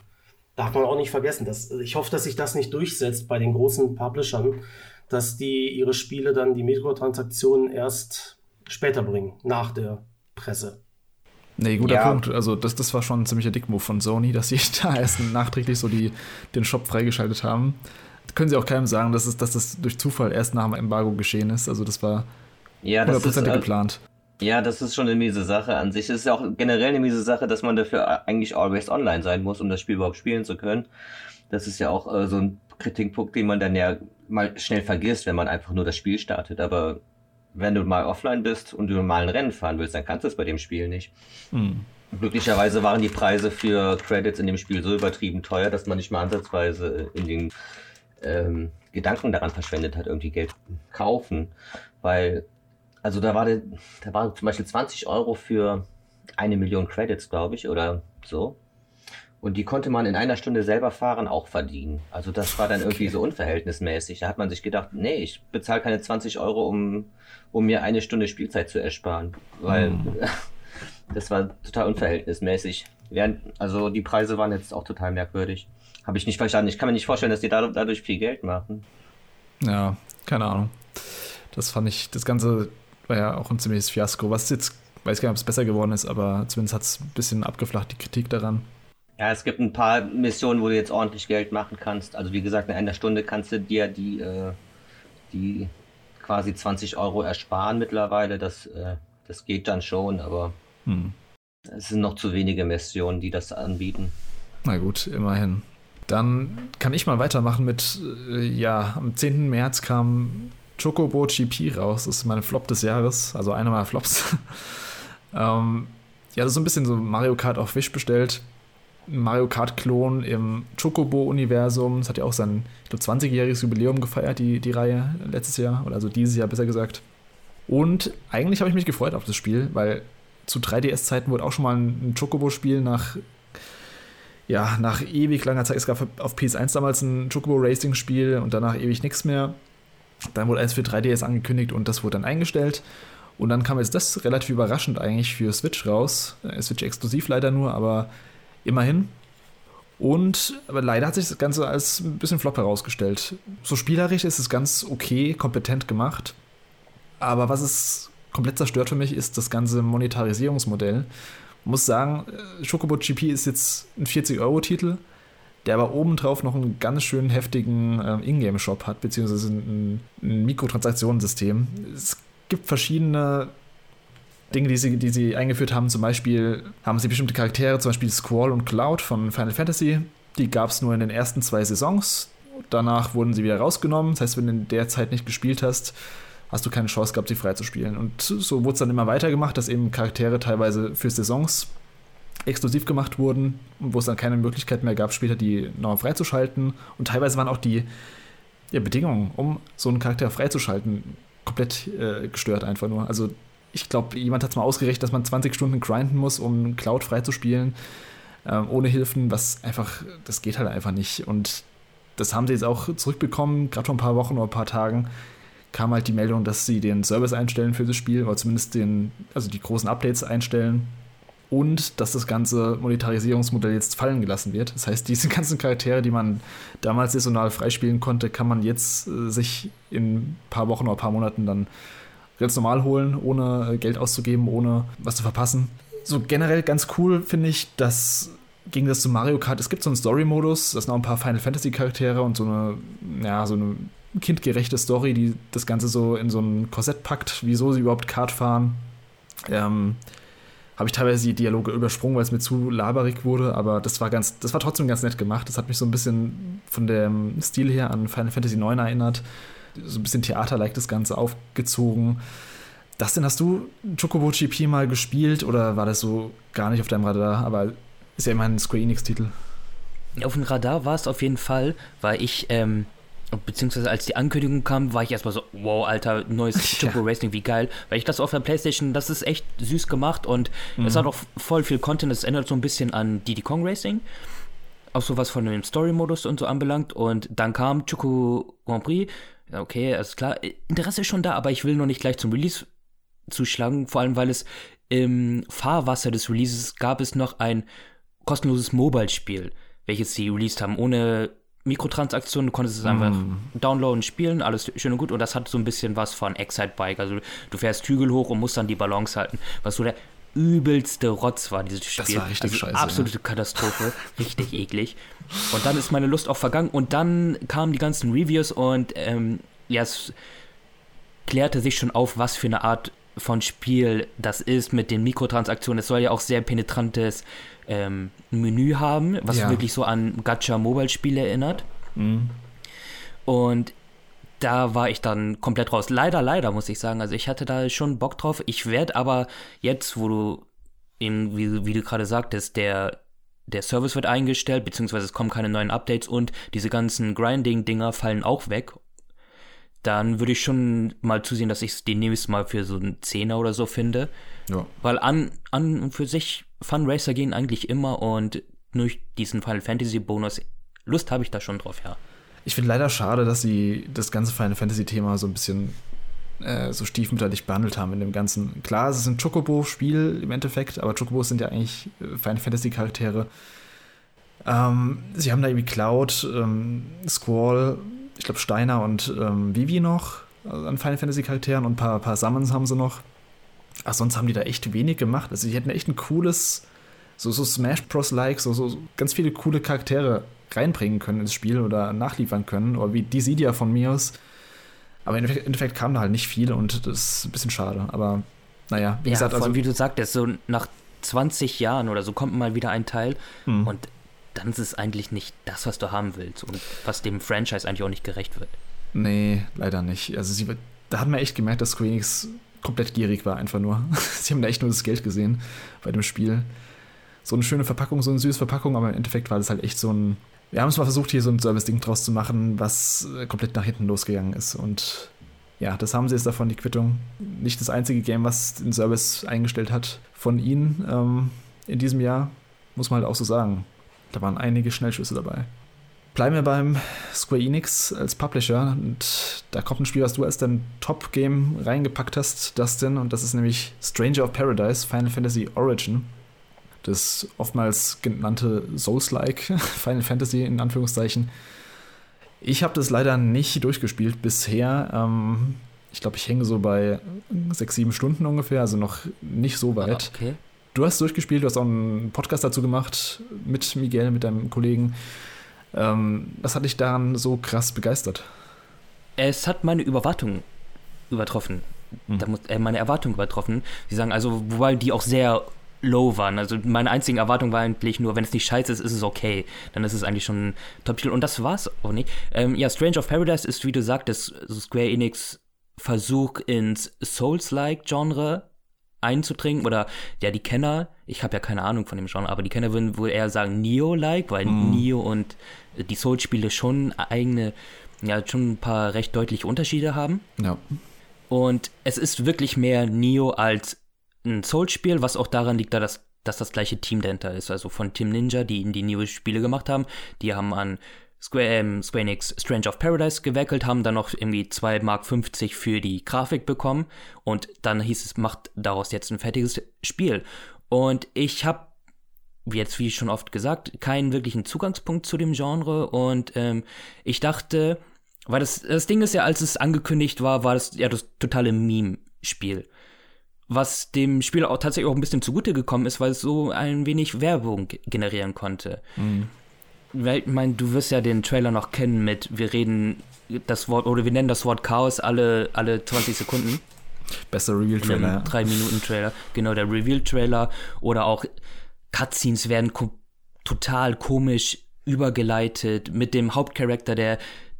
Darf man auch nicht vergessen. Dass, ich hoffe, dass sich das nicht durchsetzt bei den großen Publishern, dass die ihre Spiele dann die Mikrotransaktionen erst später bringen, nach der Presse. Nee, guter ja. Punkt. Also das, das war schon ein ziemlicher Dickmove von Sony, dass sie da erst nachträglich so die, den Shop freigeschaltet haben. können sie auch keinem sagen, dass, es, dass das durch Zufall erst nach dem Embargo geschehen ist. Also das war ja, hundertprozentig äh, geplant. Ja, das ist schon eine miese Sache an sich. Es ist ja auch generell eine miese Sache, dass man dafür eigentlich always online sein muss, um das Spiel überhaupt spielen zu können. Das ist ja auch äh, so ein Kritikpunkt, den man dann ja mal schnell vergisst, wenn man einfach nur das Spiel startet. Aber wenn du mal offline bist und du mal ein Rennen fahren willst, dann kannst du es bei dem Spiel nicht. Hm. Glücklicherweise waren die Preise für Credits in dem Spiel so übertrieben teuer, dass man nicht mal ansatzweise in den ähm, Gedanken daran verschwendet hat, irgendwie Geld kaufen. Weil, also da war, der, da waren zum Beispiel 20 Euro für eine Million Credits, glaube ich, oder so. Und die konnte man in einer Stunde selber fahren auch verdienen. Also das war dann irgendwie so unverhältnismäßig. Da hat man sich gedacht, nee, ich bezahle keine 20 Euro, um, um mir eine Stunde Spielzeit zu ersparen. Weil hm. das war total unverhältnismäßig. Also die Preise waren jetzt auch total merkwürdig. Habe ich nicht verstanden. Ich kann mir nicht vorstellen, dass die dadurch viel Geld machen. Ja, keine Ahnung. Das fand ich, das Ganze war ja auch ein ziemliches Fiasko. Was jetzt, weiß gar nicht, ob es besser geworden ist, aber zumindest hat es ein bisschen abgeflacht, die Kritik daran. Ja, es gibt ein paar Missionen, wo du jetzt ordentlich Geld machen kannst. Also wie gesagt, in einer Stunde kannst du dir die, äh, die quasi 20 Euro ersparen mittlerweile. Das, äh, das geht dann schon, aber hm. es sind noch zu wenige Missionen, die das anbieten. Na gut, immerhin. Dann kann ich mal weitermachen mit, äh, ja, am 10. März kam Chocobo GP raus. Das ist mein Flop des Jahres, also einer meiner Flops. ähm, ja, das ist so ein bisschen so Mario Kart auf Wish bestellt. Mario Kart-Klon im Chocobo-Universum. Das hat ja auch sein, ich glaube, 20-jähriges Jubiläum gefeiert, die, die Reihe letztes Jahr, oder also dieses Jahr besser gesagt. Und eigentlich habe ich mich gefreut auf das Spiel, weil zu 3DS-Zeiten wurde auch schon mal ein Chocobo-Spiel nach, ja, nach ewig langer Zeit. Es gab auf PS1 damals ein Chocobo-Racing-Spiel und danach ewig nichts mehr. Dann wurde eins für 3DS angekündigt und das wurde dann eingestellt. Und dann kam jetzt das relativ überraschend eigentlich für Switch raus. Äh, Switch exklusiv leider nur, aber immerhin. Und aber leider hat sich das Ganze als ein bisschen flop herausgestellt. So spielerisch ist es ganz okay, kompetent gemacht. Aber was es komplett zerstört für mich, ist das ganze Monetarisierungsmodell. Ich muss sagen, äh, Chocobo GP ist jetzt ein 40-Euro-Titel, der aber obendrauf noch einen ganz schön heftigen äh, Ingame-Shop hat, beziehungsweise ein, ein Mikrotransaktionssystem. Es gibt verschiedene Dinge, die sie, die sie eingeführt haben. Zum Beispiel haben sie bestimmte Charaktere, zum Beispiel Squall und Cloud von Final Fantasy. Die gab es nur in den ersten zwei Saisons. Danach wurden sie wieder rausgenommen. Das heißt, wenn du in der Zeit nicht gespielt hast, hast du keine Chance gehabt, sie freizuspielen. Und so wurde es dann immer weitergemacht, dass eben Charaktere teilweise für Saisons exklusiv gemacht wurden, wo es dann keine Möglichkeit mehr gab, später die nochmal freizuschalten. Und teilweise waren auch die ja, Bedingungen, um so einen Charakter freizuschalten, komplett äh, gestört einfach nur. Also ich glaube, jemand hat es mal ausgerechnet, dass man 20 Stunden grinden muss, um Cloud freizuspielen, ähm, ohne Hilfen, was einfach, das geht halt einfach nicht. Und das haben sie jetzt auch zurückbekommen, gerade vor ein paar Wochen oder ein paar Tagen kam halt die Meldung, dass sie den Service einstellen für das Spiel, oder zumindest den, also die großen Updates einstellen. Und dass das ganze Monetarisierungsmodell jetzt fallen gelassen wird. Das heißt, diese ganzen Charaktere, die man damals saisonal freispielen konnte, kann man jetzt äh, sich in ein paar Wochen oder ein paar Monaten dann ganz normal holen, ohne äh, Geld auszugeben, ohne was zu verpassen. So generell ganz cool finde ich, dass gegen das zu Mario Kart, es gibt so einen Story-Modus, das sind auch ein paar Final Fantasy-Charaktere und so eine, ja, so eine kindgerechte Story, die das Ganze so in so ein Korsett packt, wieso sie überhaupt Kart fahren. Ähm, habe ich teilweise die Dialoge übersprungen, weil es mir zu laberig wurde, aber das war ganz, das war trotzdem ganz nett gemacht. Das hat mich so ein bisschen von dem Stil her an Final Fantasy IX erinnert so ein bisschen Theater-like das Ganze aufgezogen. Dustin, hast du Chocobo GP mal gespielt oder war das so gar nicht auf deinem Radar? Aber ist ja immer ein Square Enix-Titel. Auf dem Radar war es auf jeden Fall, weil ich, ähm, beziehungsweise als die Ankündigung kam, war ich erstmal so, wow, Alter, neues Choco ja. Racing, wie geil. Weil ich das auf der Playstation, das ist echt süß gemacht und mhm. es hat auch voll viel Content, es ändert so ein bisschen an Diddy Kong Racing. Auch so was von dem Story-Modus und so anbelangt. Und dann kam Choco Grand Prix okay, alles klar. Interesse ist schon da, aber ich will noch nicht gleich zum Release zuschlagen, vor allem weil es im Fahrwasser des Releases gab es noch ein kostenloses Mobile-Spiel, welches sie released haben, ohne Mikrotransaktionen, du konntest es einfach mm. downloaden, spielen, alles schön und gut. Und das hat so ein bisschen was von Excite Bike. Also du fährst Hügel hoch und musst dann die Balance halten, was so der übelste Rotz war, dieses Spiel. Das war richtig also scheiße. Absolute ja. Katastrophe. richtig eklig. Und dann ist meine Lust auch vergangen. Und dann kamen die ganzen Reviews und ähm, ja, es klärte sich schon auf, was für eine Art von Spiel das ist mit den Mikrotransaktionen. Es soll ja auch sehr penetrantes ähm, Menü haben, was Ja. wirklich so an Gacha-Mobile-Spiele erinnert. Mhm. Und da war ich dann komplett raus. Leider, leider, muss ich sagen. Also ich hatte da schon Bock drauf. Ich werde aber jetzt, wo du eben, wie, wie du gerade sagtest, der, der Service wird eingestellt, beziehungsweise es kommen keine neuen Updates und diese ganzen Grinding-Dinger fallen auch weg. Dann würde ich schon mal zusehen, dass ich es demnächst mal für so einen Zehner oder so finde. Ja. Weil an, an und für sich Fun Racer gehen eigentlich immer und durch diesen Final Fantasy Bonus Lust habe ich da schon drauf, ja. Ich finde leider schade, dass sie das ganze Final Fantasy-Thema so ein bisschen äh, so stiefmütterlich behandelt haben in dem Ganzen. Klar, es ist ein Chocobo-Spiel im Endeffekt, aber Chocobos sind ja eigentlich äh, Final Fantasy-Charaktere. Ähm, sie haben da irgendwie Cloud, ähm, Squall, ich glaube Steiner und ähm, Vivi noch also an Final Fantasy-Charakteren und ein paar, paar Summons haben sie noch. Ach, sonst haben die da echt wenig gemacht. Also, die hätten echt ein cooles, so, so Smash Bros-like, so, so ganz viele coole Charaktere reinbringen können ins Spiel oder nachliefern können. Oder wie Dissidia von mir aus. Aber im Endeffekt, kam da halt nicht viel und das ist ein bisschen schade. Aber naja, wie ja, gesagt, also. allem, wie du sagtest, so nach 20 Jahren oder so kommt mal wieder ein Teil hm. und dann ist es eigentlich nicht das, was du haben willst und was dem Franchise eigentlich auch nicht gerecht wird. Nee, leider nicht. Also sie, da hat man echt gemerkt, dass Square Enix komplett gierig war, einfach nur. sie haben da echt nur das Geld gesehen bei dem Spiel. So eine schöne Verpackung, so eine süße Verpackung, aber im Endeffekt war das halt echt so ein. Wir haben es mal versucht, hier so ein Service-Ding draus zu machen, was äh, komplett nach hinten losgegangen ist. Und ja, das haben sie jetzt davon, die Quittung. Nicht das einzige Game, was den Service eingestellt hat von ihnen ähm, in diesem Jahr, muss man halt auch so sagen. Da waren einige Schnellschüsse dabei. Bleiben wir beim Square Enix als Publisher und da kommt ein Spiel, was du als dein Top-Game reingepackt hast, Dustin, und das ist nämlich Stranger of Paradise, Final Fantasy Origin. Das oftmals genannte Souls-like Final Fantasy in Anführungszeichen. Ich habe das leider nicht durchgespielt bisher. Ähm, ich glaube, ich hänge so bei sechs, sieben Stunden ungefähr, also noch nicht so weit. Ah, Okay. Du hast durchgespielt, du hast auch einen Podcast dazu gemacht mit Miguel, mit deinem Kollegen. Ähm, was hat dich daran so krass begeistert? Es hat meine Überwartung übertroffen. Mhm. Da muss, äh, meine Erwartung übertroffen. Sie sagen also, wobei die auch sehr low waren. Also meine einzige Erwartung war eigentlich nur, wenn es nicht scheiße ist, ist es okay. Dann ist es eigentlich schon ein Top-Titel. Und das war's auch nicht. Ähm, ja, Strange of Paradise ist, wie du sagtest, so Square Enix Versuch ins Souls-like-Genre einzudringen. Oder ja, die Kenner, ich habe ja keine Ahnung von dem Genre, aber die Kenner würden wohl eher sagen Neo-like, weil Mhm. Neo und die Souls-Spiele schon eigene, ja, schon ein paar recht deutliche Unterschiede haben. Ja. Und es ist wirklich mehr Neo als ein Souls-Spiel, was auch daran liegt, da das, dass das gleiche Team dahinter ist. Also von Team Ninja, die in die Neo-Spiele gemacht haben. Die haben an Square, ähm, Square Enix Strange of Paradise gewerkelt, haben dann noch irgendwie 2 Mark 50 für die Grafik bekommen. Und dann hieß es, macht daraus jetzt ein fertiges Spiel. Und ich habe jetzt wie schon oft gesagt, keinen wirklichen Zugangspunkt zu dem Genre und ähm, ich dachte, weil das, das Ding ist ja, als es angekündigt war, war das ja das totale Meme-Spiel. Was dem Spiel auch tatsächlich auch ein bisschen zugute gekommen ist, weil es so ein wenig Werbung generieren konnte. Mhm. Weil, ich meine, du wirst ja den Trailer noch kennen mit, wir reden das Wort, oder wir nennen das Wort Chaos alle, alle 20 Sekunden. Bester In Reveal-Trailer. einem ja. 3-Minuten-Trailer. Genau, der Reveal-Trailer. Oder auch Cutscenes werden ko total komisch übergeleitet mit dem Hauptcharakter, der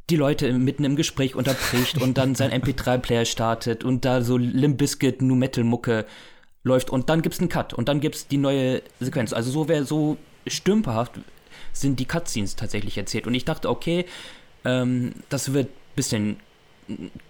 die Leute mitten im Gespräch unterbricht und dann sein MP3-Player startet und da so Limp Bizkit Nu Metal Mucke läuft und dann gibt's einen Cut und dann gibt's die neue Sequenz. Also so wäre so stümperhaft sind die Cutscenes tatsächlich erzählt und ich dachte, okay, ähm, das wird bisschen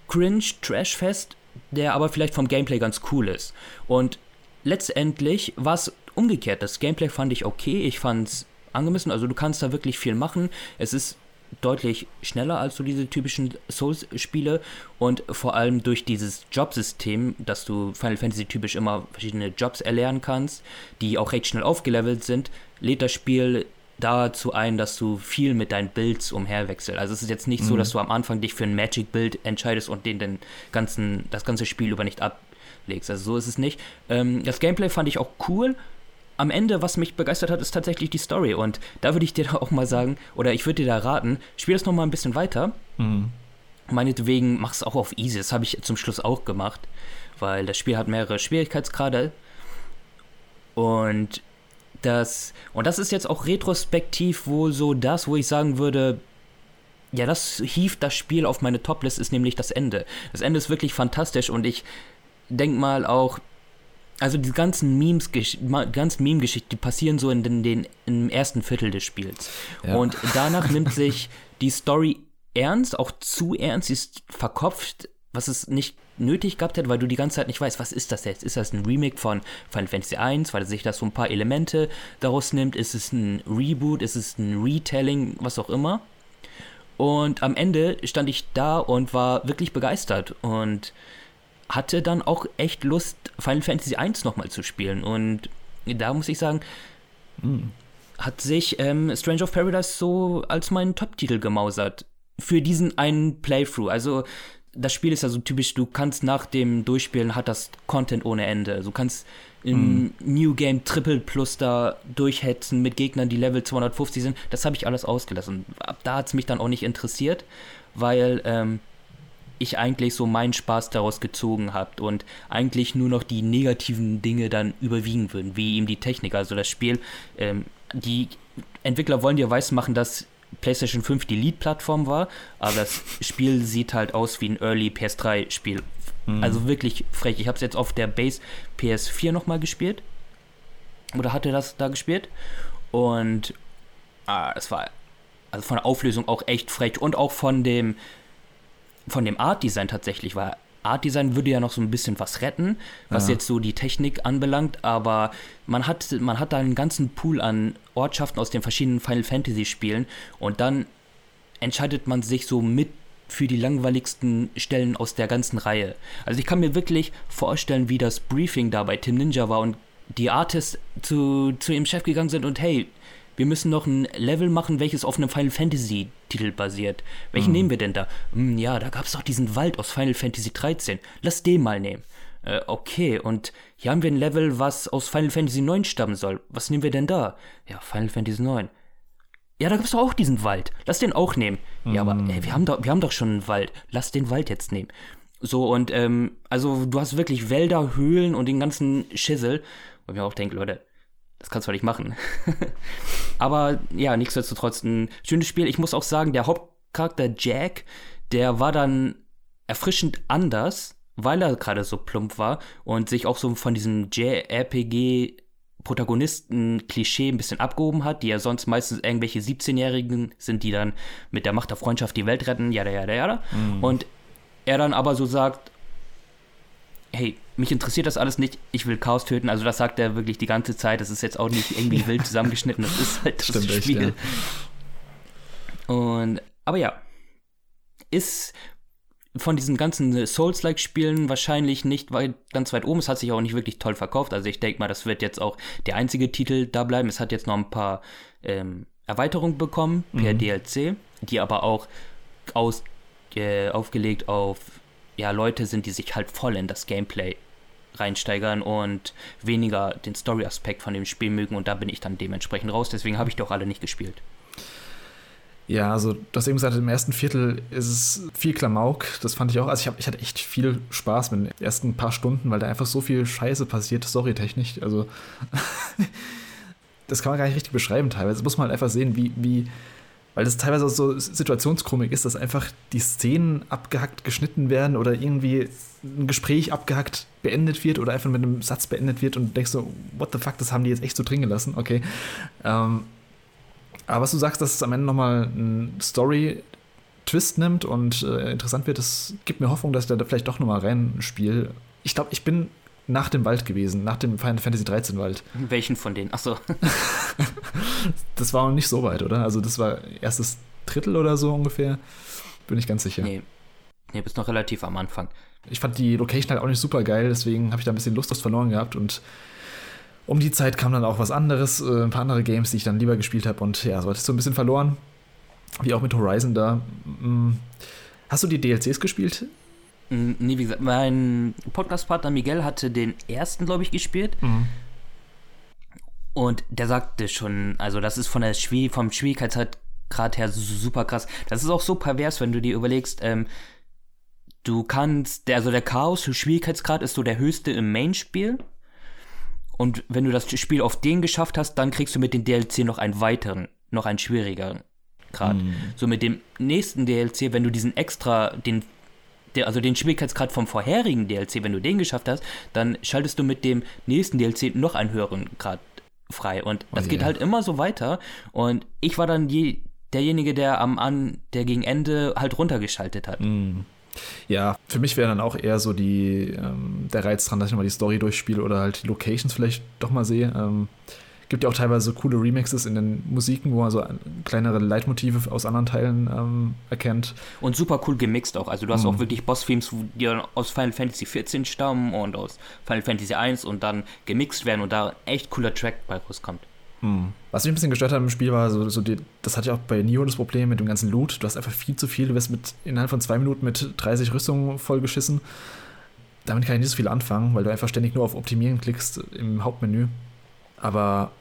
cringe, trashfest, der aber vielleicht vom Gameplay ganz cool ist. Und letztendlich war es umgekehrt. Das Gameplay fand ich okay, ich fand es angemessen. Also du kannst da wirklich viel machen. Es ist deutlich schneller als so diese typischen Souls-Spiele und vor allem durch dieses Jobsystem, dass du Final Fantasy typisch immer verschiedene Jobs erlernen kannst, die auch recht schnell aufgelevelt sind, lädt das Spiel dazu ein, dass du viel mit deinen Builds umherwechselst. Also es ist jetzt nicht so, Mhm. dass du am Anfang dich für ein Magic-Build entscheidest und den, den ganzen, das ganze Spiel über nicht ablegst. Also so ist es nicht. Ähm, das Gameplay fand ich auch cool. Am Ende, was mich begeistert hat, ist tatsächlich die Story. Und da würde ich dir auch mal sagen, oder ich würde dir da raten, spiel das noch mal ein bisschen weiter. Mhm. Meinetwegen mach es auch auf easy. Das habe ich zum Schluss auch gemacht. weil das Spiel hat mehrere Schwierigkeitsgrade. Und das, und das ist jetzt auch retrospektiv wohl so das, wo ich sagen würde, ja, das hieft das Spiel auf meine Toplist, ist nämlich das Ende. Das Ende ist wirklich fantastisch und ich denke mal auch, also die ganzen Memes, ganzen Meme-Geschichten, die passieren so in den, den, im ersten Viertel des Spiels. Ja. Und danach nimmt sich die Story ernst, auch zu ernst, sie ist verkopft, was es nicht nötig gehabt hätte, weil du die ganze Zeit nicht weißt, was ist das jetzt? Ist das ein Remake von Final Fantasy 1, weil sich das so ein paar Elemente daraus nimmt? Ist es ein Reboot? Ist es ein Retelling? Was auch immer. Und am Ende stand ich da und war wirklich begeistert und hatte dann auch echt Lust, Final Fantasy 1 nochmal zu spielen. Und da muss ich sagen, hm. hat sich ähm, Strange of Paradise so als meinen Top-Titel gemausert. Für diesen einen Playthrough. Also, das Spiel ist ja so typisch, du kannst nach dem Durchspielen hat das Content ohne Ende. Du kannst im mm. New Game Triple Plus da durchhetzen mit Gegnern, die Level 250 sind. Das habe ich alles ausgelassen. Ab da hat es mich dann auch nicht interessiert, weil ähm, ich eigentlich so meinen Spaß daraus gezogen habe und eigentlich nur noch die negativen Dinge dann überwiegen würden, wie eben die Technik. Also das Spiel, ähm, die Entwickler wollen dir weismachen, dass PlayStation 5 die Lead-Plattform war, aber das Spiel sieht halt aus wie ein Early PS3-Spiel. Mhm. Also wirklich frech. Ich habe es jetzt auf der Base PS4 nochmal gespielt. Oder hatte das da gespielt. Und ah, es war also von der Auflösung auch echt frech. Und auch von dem, von dem Art-Design tatsächlich war Art Design würde ja noch so ein bisschen was retten, was ja. jetzt so die Technik anbelangt, aber man hat, man hat da einen ganzen Pool an Ortschaften aus den verschiedenen Final Fantasy Spielen und dann entscheidet man sich so mit für die langweiligsten Stellen aus der ganzen Reihe. Also ich kann mir wirklich vorstellen, wie das Briefing da bei Tim Ninja war und die Artists zu, zu ihrem Chef gegangen sind und hey, wir müssen noch ein Level machen, welches auf einem Final Fantasy Titel basiert. Welchen mhm. nehmen wir denn da? Hm, ja, da gab es doch diesen Wald aus Final Fantasy 13. Lass den mal nehmen. Äh, okay, und hier haben wir ein Level, was aus Final Fantasy 9 stammen soll. Was nehmen wir denn da? Ja, Final Fantasy 9. Ja, da gab es doch auch diesen Wald. Lass den auch nehmen. Mhm. Ja, aber ey, wir, haben doch, wir haben doch schon einen Wald. Lass den Wald jetzt nehmen. So, und ähm, also du hast wirklich Wälder, Höhlen und den ganzen Schissel. Und mir auch denke, Leute, das kannst du nicht machen. Aber ja, nichtsdestotrotz ein schönes Spiel. Ich muss auch sagen, der Hauptcharakter Jack, der war dann erfrischend anders, weil er gerade so plump war und sich auch so von diesem JRPG Protagonisten-Klischee ein bisschen abgehoben hat, die ja sonst meistens irgendwelche 17-Jährigen sind, die dann mit der Macht der Freundschaft die Welt retten, jada, jada, jada. Mhm. Und er dann aber so sagt, hey, mich interessiert das alles nicht, ich will Chaos töten. Also das sagt er wirklich die ganze Zeit. Das ist jetzt auch nicht irgendwie wild zusammengeschnitten, das ist halt das Stimmt Spiel. Echt, ja. Und, aber ja, ist von diesen ganzen Souls-like-Spielen wahrscheinlich nicht weit, ganz weit oben. Es hat sich auch nicht wirklich toll verkauft. Also ich denke mal, das wird jetzt auch der einzige Titel da bleiben. Es hat jetzt noch ein paar ähm, Erweiterungen bekommen per mhm. DLC, die aber auch aus, äh, aufgelegt auf ja, Leute sind, die sich halt voll in das Gameplay reinsteigern und weniger den Story-Aspekt von dem Spiel mögen und da bin ich dann dementsprechend raus. Deswegen habe ich die auch alle nicht gespielt. Ja, also du hast eben gesagt, im ersten Viertel ist es viel Klamauk. Das fand ich auch. Also ich, hab, ich hatte echt viel Spaß mit den ersten paar Stunden, weil da einfach so viel Scheiße passiert, storytechnisch. Also das kann man gar nicht richtig beschreiben teilweise. Das muss man halt einfach sehen, wie, wie weil das teilweise auch so Situationskomik ist, dass einfach die Szenen abgehackt geschnitten werden oder irgendwie ein Gespräch abgehackt beendet wird oder einfach mit einem Satz beendet wird und denkst so, what the fuck, das haben die jetzt echt so drin gelassen, okay. Ähm, aber was du sagst, dass es am Ende nochmal einen Story-Twist nimmt und äh, interessant wird, das gibt mir Hoffnung, dass ich da vielleicht doch nochmal reinspiele. Ich glaube, ich bin nach dem Wald gewesen, nach dem Final Fantasy 13 Wald. Welchen von denen? Achso. das war noch nicht so weit, oder? Also das war erstes Drittel oder so ungefähr. Bin ich ganz sicher. Nee. Nee, bist noch relativ am Anfang. Ich fand die Location halt auch nicht super geil, deswegen habe ich da ein bisschen Lust verloren gehabt und um die Zeit kam dann auch was anderes, äh, ein paar andere Games, die ich dann lieber gespielt habe und ja, so hatte ich so ein bisschen verloren. Wie auch mit Horizon da. Mm. Hast du die DLCs gespielt? Nee, wie gesagt, mein Podcast-Partner Miguel hatte den ersten, glaube ich, gespielt. Mhm. Und der sagte schon, also das ist von der Schwier vom Schwierigkeitsgrad her super krass. Das ist auch so pervers, wenn du dir überlegst, ähm, du kannst, der, also der Chaos-Schwierigkeitsgrad ist so der höchste im Main-Spiel. Und wenn du das Spiel auf den geschafft hast, dann kriegst du mit dem DLC noch einen weiteren, noch einen schwierigeren Grad. Mm. So mit dem nächsten DLC, wenn du diesen extra, den, der, also den Schwierigkeitsgrad vom vorherigen DLC, wenn du den geschafft hast, dann schaltest du mit dem nächsten DLC noch einen höheren Grad frei. Und das oh, geht halt immer so weiter. Und ich war dann je, derjenige, der am an, der gegen Ende halt runtergeschaltet hat. Mm. Ja, für mich wäre dann auch eher so die, ähm, der Reiz dran, dass ich nochmal die Story durchspiele oder halt die Locations vielleicht doch mal sehe. Ähm, gibt ja auch teilweise coole Remixes in den Musiken, wo man so kleinere Leitmotive aus anderen Teilen ähm, erkennt. Und super cool gemixt auch. Also du hast mhm. auch wirklich Boss-Themes, die aus Final Fantasy XIV stammen und aus Final Fantasy I und dann gemixt werden und da echt cooler Track bei rauskommt. Hm. Was mich ein bisschen gestört hat im Spiel war, so, so die, das hatte ich auch bei Neo das Problem mit dem ganzen Loot. Du hast einfach viel zu viel, du wirst mit, innerhalb von zwei Minuten mit 30 Rüstungen vollgeschissen. Damit kann ich nicht so viel anfangen, weil du einfach ständig nur auf Optimieren klickst im Hauptmenü. Aber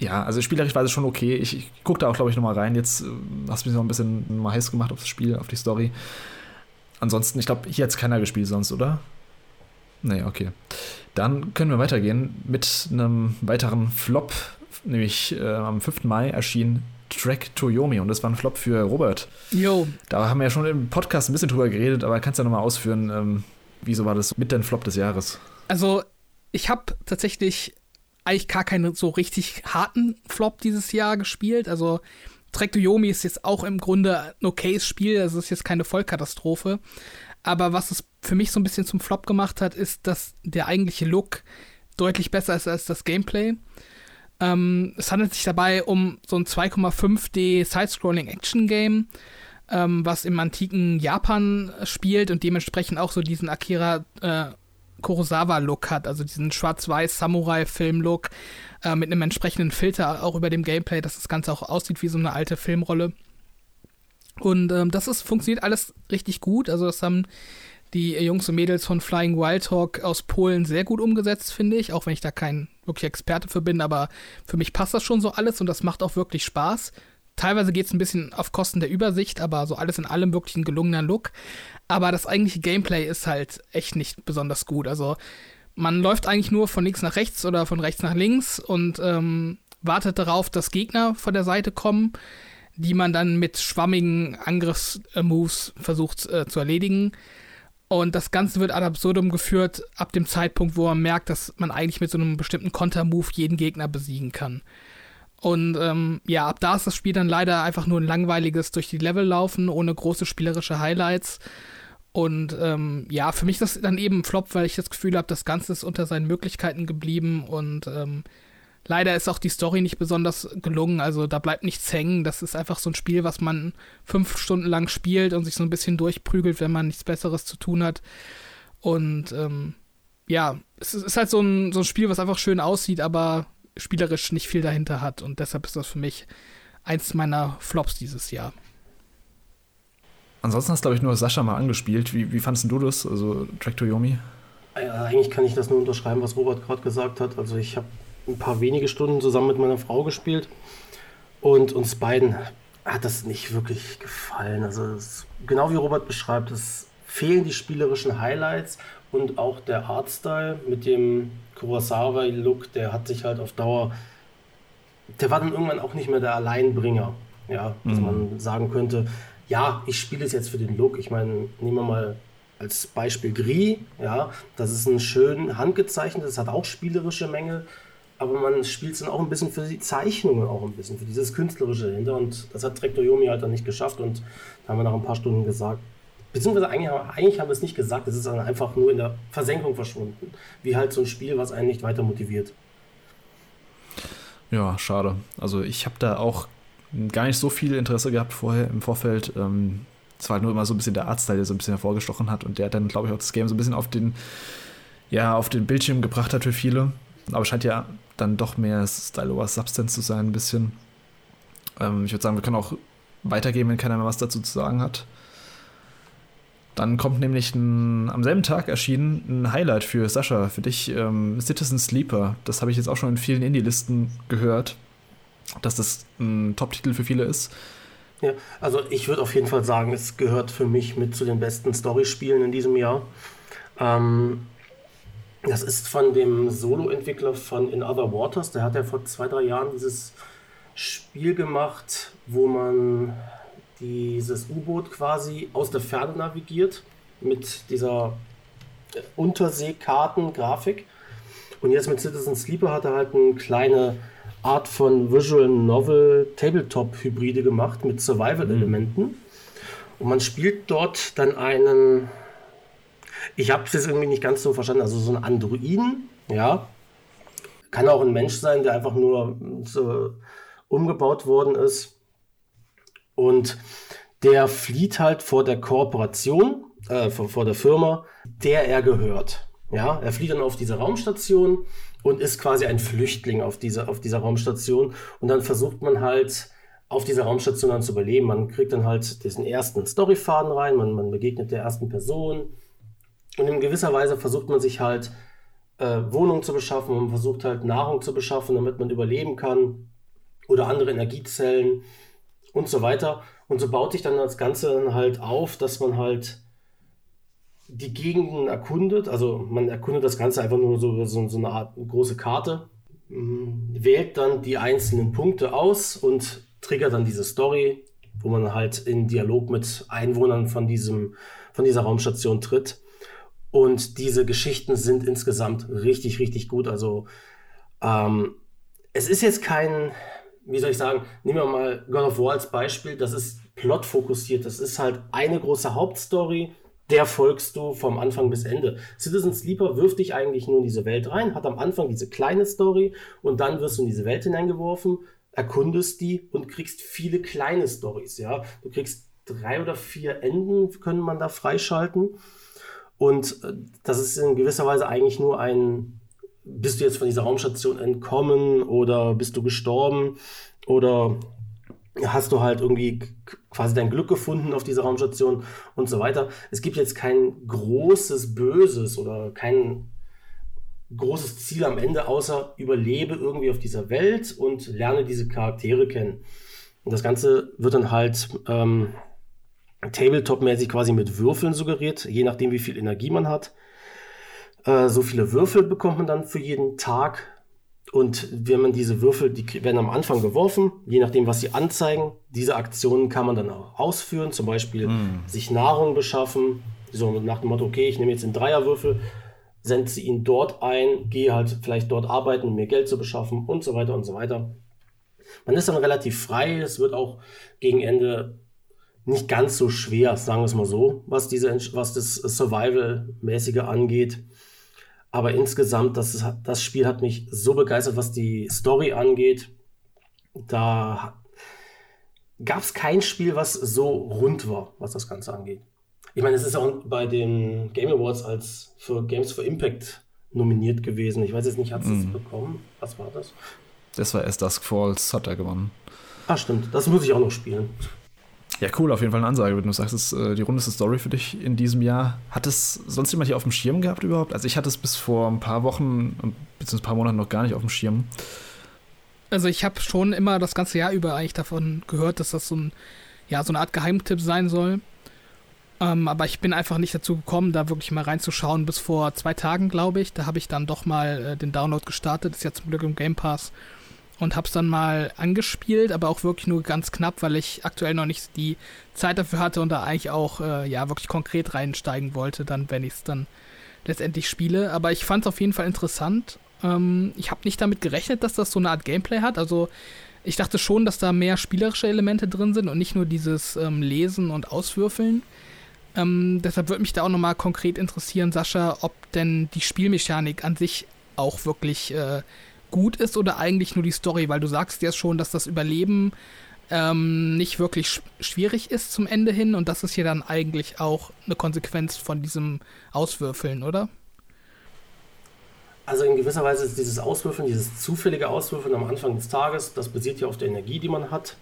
ja, also spielerisch war es schon okay. Ich, ich gucke da auch, glaube ich, nochmal rein. Jetzt äh, hast du mich noch ein bisschen mal heiß gemacht auf das Spiel, auf die Story. Ansonsten, ich glaube, hier hat es keiner gespielt sonst, oder? Nee, okay. Dann können wir weitergehen mit einem weiteren Flop nämlich äh, am 5. Mai erschien Track Toyomi und das war ein Flop für Robert. Jo. Da haben wir ja schon im Podcast ein bisschen drüber geredet, aber kannst du ja nochmal ausführen, ähm, wieso war das mit dein Flop des Jahres? Also, ich habe tatsächlich eigentlich gar keinen so richtig harten Flop dieses Jahr gespielt. Also, Track Toyomi ist jetzt auch im Grunde ein okayes Spiel, also ist jetzt keine Vollkatastrophe. Aber was es für mich so ein bisschen zum Flop gemacht hat, ist, dass der eigentliche Look deutlich besser ist als das Gameplay. Ähm, es handelt sich dabei um so ein 2,5D Side-Scrolling Action-Game, ähm, was im antiken Japan spielt und dementsprechend auch so diesen Akira äh, Kurosawa-Look hat, also diesen schwarz-weiß Samurai-Film-Look äh, mit einem entsprechenden Filter auch über dem Gameplay, dass das Ganze auch aussieht wie so eine alte Filmrolle. Und ähm, das ist, funktioniert alles richtig gut. Also das haben die Jungs und Mädels von Flying Wild Hawk aus Polen sehr gut umgesetzt, finde ich. Auch wenn ich da kein wirklich Experte für bin, aber für mich passt das schon so alles und das macht auch wirklich Spaß. Teilweise geht es ein bisschen auf Kosten der Übersicht, aber so alles in allem wirklich ein gelungener Look. Aber das eigentliche Gameplay ist halt echt nicht besonders gut. Also man läuft eigentlich nur von links nach rechts oder von rechts nach links und ähm, wartet darauf, dass Gegner von der Seite kommen, die man dann mit schwammigen Angriffsmoves versucht äh, zu erledigen. Und das Ganze wird ad absurdum geführt ab dem Zeitpunkt, wo man merkt, dass man eigentlich mit so einem bestimmten Kontermove jeden Gegner besiegen kann. Und ähm, ja, ab da ist das Spiel dann leider einfach nur ein langweiliges durch die Level laufen, ohne große spielerische Highlights. Und ähm, ja, für mich ist das dann eben ein Flop, weil ich das Gefühl habe, das Ganze ist unter seinen Möglichkeiten geblieben und ähm, Leider ist auch die Story nicht besonders gelungen, also da bleibt nichts hängen. Das ist einfach so ein Spiel, was man fünf Stunden lang spielt und sich so ein bisschen durchprügelt, wenn man nichts Besseres zu tun hat. Und ähm, ja, es ist halt so ein, so ein Spiel, was einfach schön aussieht, aber spielerisch nicht viel dahinter hat. Und deshalb ist das für mich eins meiner Flops dieses Jahr. Ansonsten hast, du, glaube ich, nur Sascha mal angespielt. Wie, wie fandest du das, also Track to Yomi? Ja, eigentlich kann ich das nur unterschreiben, was Robert gerade gesagt hat. Also ich habe ein paar wenige Stunden zusammen mit meiner Frau gespielt. Und uns beiden hat das nicht wirklich gefallen. Also es, genau wie Robert beschreibt, es fehlen die spielerischen Highlights und auch der Artstyle mit dem Kurosawa-Look, der hat sich halt auf Dauer, der war dann irgendwann auch nicht mehr der Alleinbringer. Ja, dass mhm. man sagen könnte, ja, ich spiele es jetzt für den Look. Ich meine, nehmen wir mal als Beispiel Gris, ja, das ist ein schön handgezeichnetes, hat auch spielerische Mängel, aber man spielt es dann auch ein bisschen für die Zeichnungen, auch ein bisschen für dieses Künstlerische dahinter. Und das hat Trektoyomi halt dann nicht geschafft. Und da haben wir nach ein paar Stunden gesagt, beziehungsweise eigentlich, eigentlich haben wir es nicht gesagt, es ist dann einfach nur in der Versenkung verschwunden. Wie halt so ein Spiel, was einen nicht weiter motiviert. Ja, schade. Also ich habe da auch gar nicht so viel Interesse gehabt vorher im Vorfeld. Ähm, es war halt nur immer so ein bisschen der Artstyle, der so ein bisschen hervorgestochen hat und der dann, glaube ich, auch das Game so ein bisschen auf den, ja, auf den Bildschirm gebracht hat für viele. Aber scheint ja dann doch mehr Style over Substance zu sein, ein bisschen. Ähm, ich würde sagen, wir können auch weitergehen, wenn keiner mehr was dazu zu sagen hat. Dann kommt nämlich ein, am selben Tag erschienen ein Highlight für Sascha, für dich, ähm, Citizen Sleeper. Das habe ich jetzt auch schon in vielen Indie-Listen gehört, dass das ein Top-Titel für viele ist. Ja, also ich würde auf jeden Fall sagen, es gehört für mich mit zu den besten Storyspielen in diesem Jahr. Ähm, das ist von dem Solo-Entwickler von In Other Waters. Der hat ja vor zwei, drei Jahren dieses Spiel gemacht, wo man dieses U-Boot quasi aus der Ferne navigiert mit dieser Unterseekarten-Grafik. Und jetzt mit Citizen Sleeper hat er halt eine kleine Art von Visual Novel Tabletop-Hybride gemacht mit Survival-Elementen. Und man spielt dort dann einen, ich habe es jetzt irgendwie nicht ganz so verstanden, also so einen Androiden, ja. Kann auch ein Mensch sein, der einfach nur so umgebaut worden ist. Und der flieht halt vor der Kooperation, äh, vor, vor der Firma, der er gehört. Ja, er flieht dann auf diese Raumstation und ist quasi ein Flüchtling auf, diese, auf dieser Raumstation. Und dann versucht man halt auf dieser Raumstation dann zu überleben. Man kriegt dann halt diesen ersten Storyfaden rein, man, man begegnet der ersten Person. Und in gewisser Weise versucht man sich halt äh, Wohnungen zu beschaffen, man versucht halt Nahrung zu beschaffen, damit man überleben kann. Oder andere Energiezellen und so weiter. Und so baut sich dann das Ganze halt auf, dass man halt die Gegenden erkundet. Also man erkundet das Ganze einfach nur so, so, so eine Art große Karte, mm, wählt dann die einzelnen Punkte aus und triggert dann diese Story, wo man halt in Dialog mit Einwohnern von, diesem, von dieser Raumstation tritt. Und diese Geschichten sind insgesamt richtig, richtig gut. Also ähm, es ist jetzt kein, wie soll ich sagen, nehmen wir mal God of War als Beispiel, das ist plotfokussiert. Das ist halt eine große Hauptstory der folgst du vom Anfang bis Ende. Citizen Sleeper wirft dich eigentlich nur in diese Welt rein, hat am Anfang diese kleine Story und dann wirst du in diese Welt hineingeworfen, erkundest die und kriegst viele kleine Stories, ja. Du kriegst drei oder vier Enden, können man da freischalten. Und äh, das ist in gewisser Weise eigentlich nur ein, bist du jetzt von dieser Raumstation entkommen oder bist du gestorben oder hast du halt irgendwie quasi dein Glück gefunden auf dieser Raumstation und so weiter. Es gibt jetzt kein großes Böses oder kein großes Ziel am Ende, außer überlebe irgendwie auf dieser Welt und lerne diese Charaktere kennen. Und das Ganze wird dann halt ähm, Tabletop-mäßig quasi mit Würfeln suggeriert, je nachdem, wie viel Energie man hat. Äh, so viele Würfel bekommt man dann für jeden Tag und wenn man diese Würfel, die werden am Anfang geworfen, je nachdem, was sie anzeigen. Diese Aktionen kann man dann auch ausführen, zum Beispiel mm. sich Nahrung beschaffen, so nach dem Motto, okay, ich nehme jetzt einen Dreierwürfel, sende ihn dort ein, gehe halt vielleicht dort arbeiten, um mir Geld zu beschaffen und so weiter und so weiter. Man ist dann relativ frei, es wird auch gegen Ende nicht ganz so schwer, sagen wir es mal so, was, diese, was das Survival-mäßige angeht. Aber insgesamt, das, das Spiel hat mich so begeistert, was die Story angeht. Da gab es kein Spiel, was so rund war, was das Ganze angeht. Ich meine, es ist auch bei den Game Awards als für Games for Impact nominiert gewesen. Ich weiß jetzt nicht, hat es mm. bekommen? Was war das? Das war erst Dusk Falls, hat er gewonnen. Ah, stimmt. Das muss ich auch noch spielen. Ja, cool, auf jeden Fall eine Ansage, wenn du sagst, es äh, die rundeste Story für dich in diesem Jahr. Hat es sonst jemand hier auf dem Schirm gehabt überhaupt? Also ich hatte es bis vor ein paar Wochen, bzw. ein paar Monaten noch gar nicht auf dem Schirm. Also ich habe schon immer das ganze Jahr über eigentlich davon gehört, dass das so, ein, ja, so eine Art Geheimtipp sein soll. Ähm, aber ich bin einfach nicht dazu gekommen, da wirklich mal reinzuschauen. Bis vor zwei Tagen, glaube ich. Da habe ich dann doch mal äh, den Download gestartet. Ist ja zum Glück im Game Pass und habe es dann mal angespielt, aber auch wirklich nur ganz knapp, weil ich aktuell noch nicht die Zeit dafür hatte und da eigentlich auch äh, ja wirklich konkret reinsteigen wollte, dann wenn ich es dann letztendlich spiele. Aber ich fand es auf jeden Fall interessant. Ähm, ich habe nicht damit gerechnet, dass das so eine Art Gameplay hat. Also ich dachte schon, dass da mehr spielerische Elemente drin sind und nicht nur dieses ähm, Lesen und Auswürfeln. Ähm, deshalb würde mich da auch nochmal konkret interessieren, Sascha, ob denn die Spielmechanik an sich auch wirklich äh, gut ist oder eigentlich nur die Story? Weil du sagst ja schon, dass das Überleben ähm, nicht wirklich sch schwierig ist zum Ende hin und das ist ja dann eigentlich auch eine Konsequenz von diesem Auswürfeln, oder? Also in gewisser Weise ist dieses Auswürfeln, dieses zufällige Auswürfeln am Anfang des Tages, das basiert ja auf der Energie, die man hat.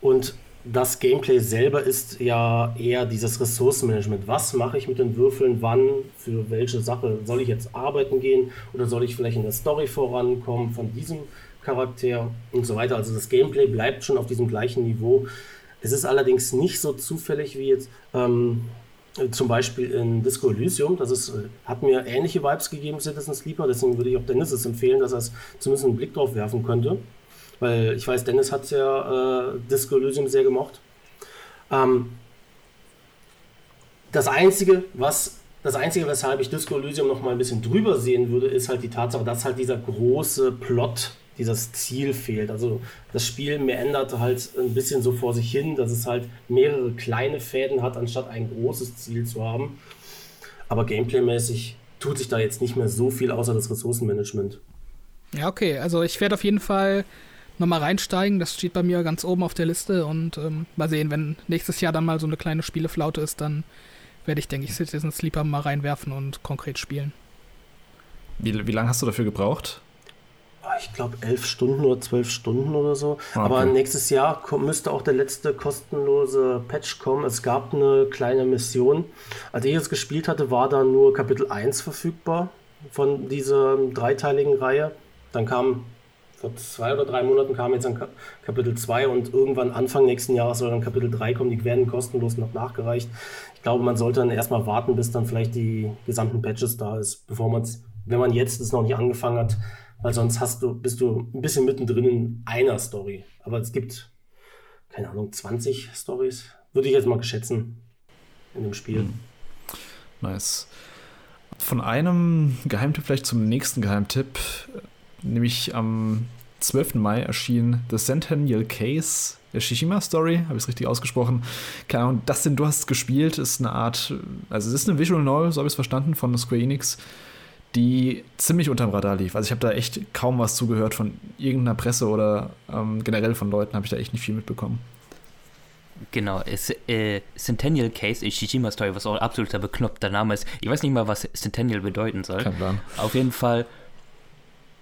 Und das Gameplay selber ist ja eher dieses Ressourcenmanagement. Was mache ich mit den Würfeln? Wann? Für welche Sache? Soll ich jetzt arbeiten gehen? Oder soll ich vielleicht in der Story vorankommen von diesem Charakter und so weiter? Also das Gameplay bleibt schon auf diesem gleichen Niveau. Es ist allerdings nicht so zufällig wie jetzt ähm, zum Beispiel in Disco Elysium. Das ist, hat mir ähnliche Vibes gegeben, Citizen Sleeper. Deswegen würde ich auch Dennis es empfehlen, dass er es zumindest einen Blick drauf werfen könnte. Weil ich weiß, Dennis hat ja äh, Disco Elysium sehr gemocht. Ähm, das Einzige, was das Einzige, weshalb ich Disco Elysium noch mal ein bisschen drüber sehen würde, ist halt die Tatsache, dass halt dieser große Plot, dieses Ziel fehlt. Also das Spiel meandert halt ein bisschen so vor sich hin, dass es halt mehrere kleine Fäden hat, anstatt ein großes Ziel zu haben. Aber gameplaymäßig tut sich da jetzt nicht mehr so viel außer das Ressourcenmanagement. Ja, okay. Also ich werde auf jeden Fall nochmal reinsteigen. Das steht bei mir ganz oben auf der Liste und ähm, mal sehen, wenn nächstes Jahr dann mal so eine kleine Spieleflaute ist, dann werde ich, denke ich, Citizen Sleeper mal reinwerfen und konkret spielen. Wie, wie lange hast du dafür gebraucht? Ah, ich glaube elf Stunden oder zwölf Stunden oder so. Ah, okay. Aber nächstes Jahr müsste auch der letzte kostenlose Patch kommen. Es gab eine kleine Mission. Als ich es gespielt hatte, war da nur Kapitel 1 verfügbar von dieser dreiteiligen Reihe. Dann kam vor zwei oder drei Monaten kam jetzt dann Kapitel 2 und irgendwann Anfang nächsten Jahres soll dann Kapitel 3 kommen. Die werden kostenlos noch nachgereicht. Ich glaube, man sollte dann erstmal warten, bis dann vielleicht die gesamten Patches da ist, bevor man es, wenn man jetzt es noch nicht angefangen hat, weil sonst hast du, bist du ein bisschen mittendrin in einer Story. Aber es gibt, keine Ahnung, 20 Stories, würde ich jetzt mal schätzen, in dem Spiel. Hm. Nice. Von einem Geheimtipp vielleicht zum nächsten Geheimtipp nämlich am 12. Mai erschien The Centennial Case der Shishima Story, habe ich es richtig ausgesprochen. Keine Ahnung, das denn du hast gespielt, ist eine Art, also es ist eine Visual Novel, so habe ich es verstanden, von Square Enix, die ziemlich unterm Radar lief. Also ich habe da echt kaum was zugehört von irgendeiner Presse oder ähm, generell von Leuten habe ich da echt nicht viel mitbekommen. Genau, es, äh, Centennial Case Shishima Story, was auch ein absoluter bekloppter Name ist. Ich weiß nicht mal, was Centennial bedeuten soll. Kein Plan. Auf jeden Fall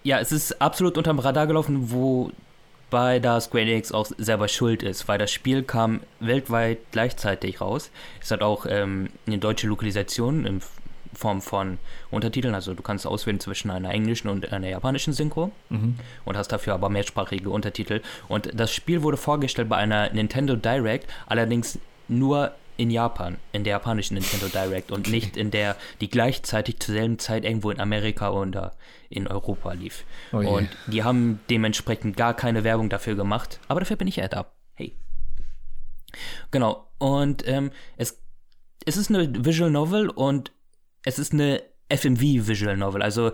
ja, es ist absolut unterm Radar gelaufen, wobei da Square Enix auch selber schuld ist, weil das Spiel kam weltweit gleichzeitig raus. Es hat auch ähm, eine deutsche Lokalisation in Form von Untertiteln, also du kannst auswählen zwischen einer englischen und einer japanischen Synchro mhm. und hast dafür aber mehrsprachige Untertitel. Und das Spiel wurde vorgestellt bei einer Nintendo Direct, allerdings nur in Japan, in der japanischen Nintendo Direct und nicht in der, die gleichzeitig zur selben Zeit irgendwo in Amerika oder in Europa lief. Oh und die haben dementsprechend gar keine Werbung dafür gemacht, aber dafür bin ich ja da. Hey. Genau. Und ähm, es, es ist eine Visual Novel und es ist eine FMV Visual Novel. Also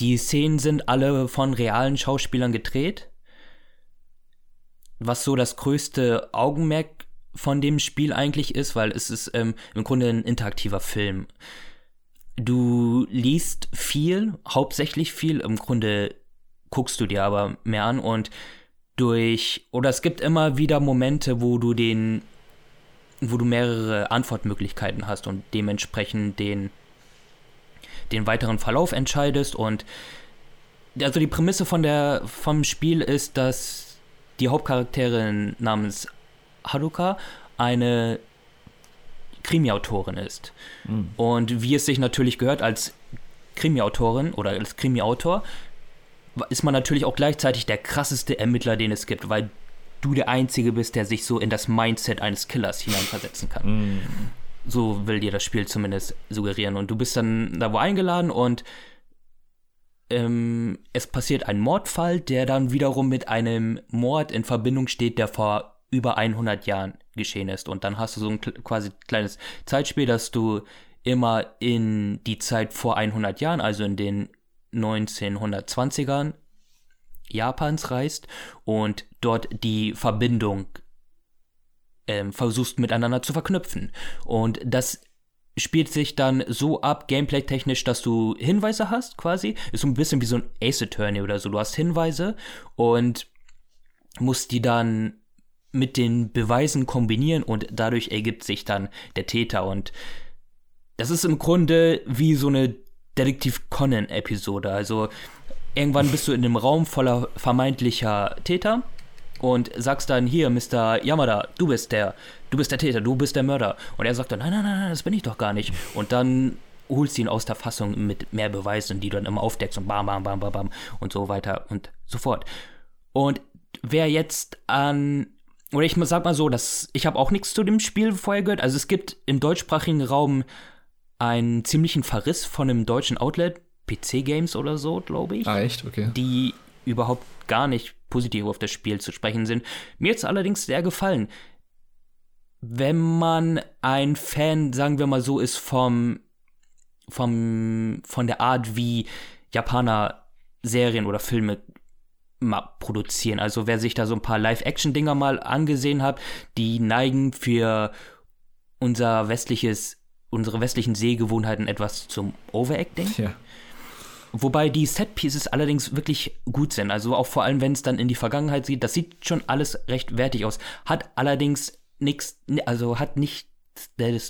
die Szenen sind alle von realen Schauspielern gedreht. Was so das größte Augenmerk von dem Spiel eigentlich ist, weil es ist ähm, im Grunde ein interaktiver Film. Du liest viel, hauptsächlich viel, im Grunde guckst du dir aber mehr an und durch, oder es gibt immer wieder Momente, wo du den, wo du mehrere Antwortmöglichkeiten hast und dementsprechend den, den weiteren Verlauf entscheidest und also die Prämisse von der, vom Spiel ist, dass die Hauptcharakterin namens Haruka eine Krimi-Autorin ist. Mhm. Und wie es sich natürlich gehört als Krimi-Autorin oder als Krimi-Autor, ist man natürlich auch gleichzeitig der krasseste Ermittler, den es gibt, weil du der Einzige bist, der sich so in das Mindset eines Killers hineinversetzen kann. Mhm. So will dir das Spiel zumindest suggerieren. Und du bist dann da wo eingeladen und ähm, es passiert ein Mordfall, der dann wiederum mit einem Mord in Verbindung steht, der vor über 100 Jahren geschehen ist. Und dann hast du so ein quasi kleines Zeitspiel, dass du immer in die Zeit vor 100 Jahren, also in den 1920ern Japans reist und dort die Verbindung ähm, versuchst miteinander zu verknüpfen. Und das spielt sich dann so ab, gameplay-technisch, dass du Hinweise hast, quasi. Ist so ein bisschen wie so ein Ace Attorney oder so. Du hast Hinweise und musst die dann mit den Beweisen kombinieren und dadurch ergibt sich dann der Täter. Und das ist im Grunde wie so eine Detektiv Conan-Episode. Also irgendwann bist du in einem Raum voller vermeintlicher Täter und sagst dann hier, Mr. Yamada, du bist der, du bist der Täter, du bist der Mörder. Und er sagt dann, nein, nein, nein, das bin ich doch gar nicht. Und dann holst du ihn aus der Fassung mit mehr Beweisen, die du dann immer aufdeckst und bam, bam, bam, bam, bam und so weiter und so fort. Und wer jetzt an oder ich sag mal so, dass ich habe auch nichts zu dem Spiel vorher gehört. Also es gibt im deutschsprachigen Raum einen ziemlichen Verriss von einem deutschen Outlet, PC Games oder so, glaube ich. Ah, echt? Okay. Die überhaupt gar nicht positiv auf das Spiel zu sprechen sind. Mir es allerdings sehr gefallen. Wenn man ein Fan, sagen wir mal so, ist vom, vom, von der Art, wie Japaner Serien oder Filme produzieren. Also wer sich da so ein paar Live-Action-Dinger mal angesehen hat, die neigen für unser westliches, unsere westlichen Sehgewohnheiten etwas zum Overacting. Ja. Wobei die Set-Pieces allerdings wirklich gut sind. Also auch vor allem, wenn es dann in die Vergangenheit sieht, das sieht schon alles recht wertig aus. Hat allerdings nichts, also hat nicht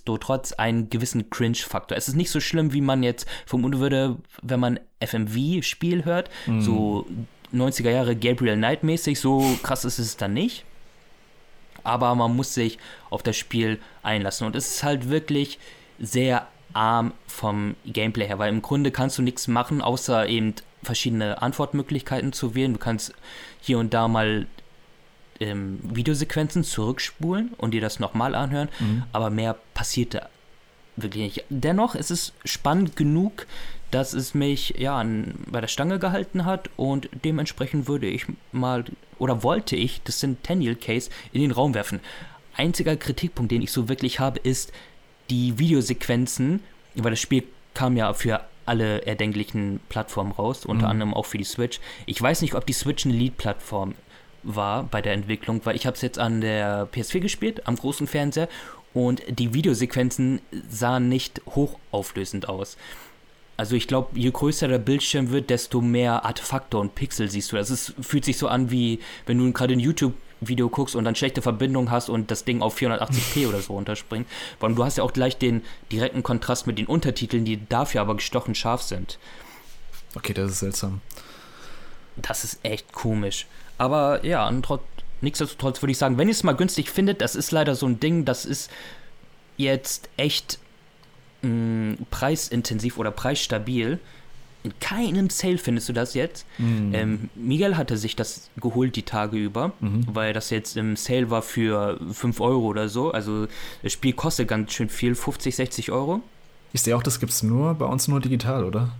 trotz einen gewissen Cringe-Faktor. Es ist nicht so schlimm, wie man jetzt vermuten würde, wenn man FMV-Spiel hört. Mhm. So 90er Jahre Gabriel Knight mäßig. So krass ist es dann nicht. Aber man muss sich auf das Spiel einlassen. Und es ist halt wirklich sehr arm vom Gameplay her, weil im Grunde kannst du nichts machen, außer eben verschiedene Antwortmöglichkeiten zu wählen. Du kannst hier und da mal ähm, Videosequenzen zurückspulen und dir das nochmal anhören, mhm. aber mehr passiert da wirklich nicht. Dennoch ist es spannend genug, dass es mich ja bei der Stange gehalten hat und dementsprechend würde ich mal oder wollte ich das Centennial Case in den Raum werfen. Einziger Kritikpunkt, den ich so wirklich habe, ist die Videosequenzen, weil das Spiel kam ja für alle erdenklichen Plattformen raus, unter mhm. anderem auch für die Switch. Ich weiß nicht, ob die Switch eine Lead-Plattform war bei der Entwicklung, weil ich habe es jetzt an der PS4 gespielt, am großen Fernseher und die Videosequenzen sahen nicht hochauflösend aus. Also ich glaube, je größer der Bildschirm wird, desto mehr Artefakte und Pixel siehst du. Das ist, fühlt sich so an, wie wenn du gerade ein YouTube-Video guckst und dann schlechte Verbindung hast und das Ding auf 480p oder so runterspringt. Weil du hast ja auch gleich den direkten Kontrast mit den Untertiteln, die dafür aber gestochen scharf sind. Okay, das ist seltsam. Das ist echt komisch. Aber ja, nichtsdestotrotz würde ich sagen, wenn ihr es mal günstig findet, das ist leider so ein Ding, das ist jetzt echt mh, preisintensiv oder preisstabil. In keinem Sale findest du das jetzt. Mhm. Ähm, Miguel hatte sich das geholt die Tage über, mhm. weil das jetzt im Sale war für 5 Euro oder so. Also das Spiel kostet ganz schön viel, 50, 60 Euro. Ich sehe auch, das gibt es nur bei uns nur digital, oder?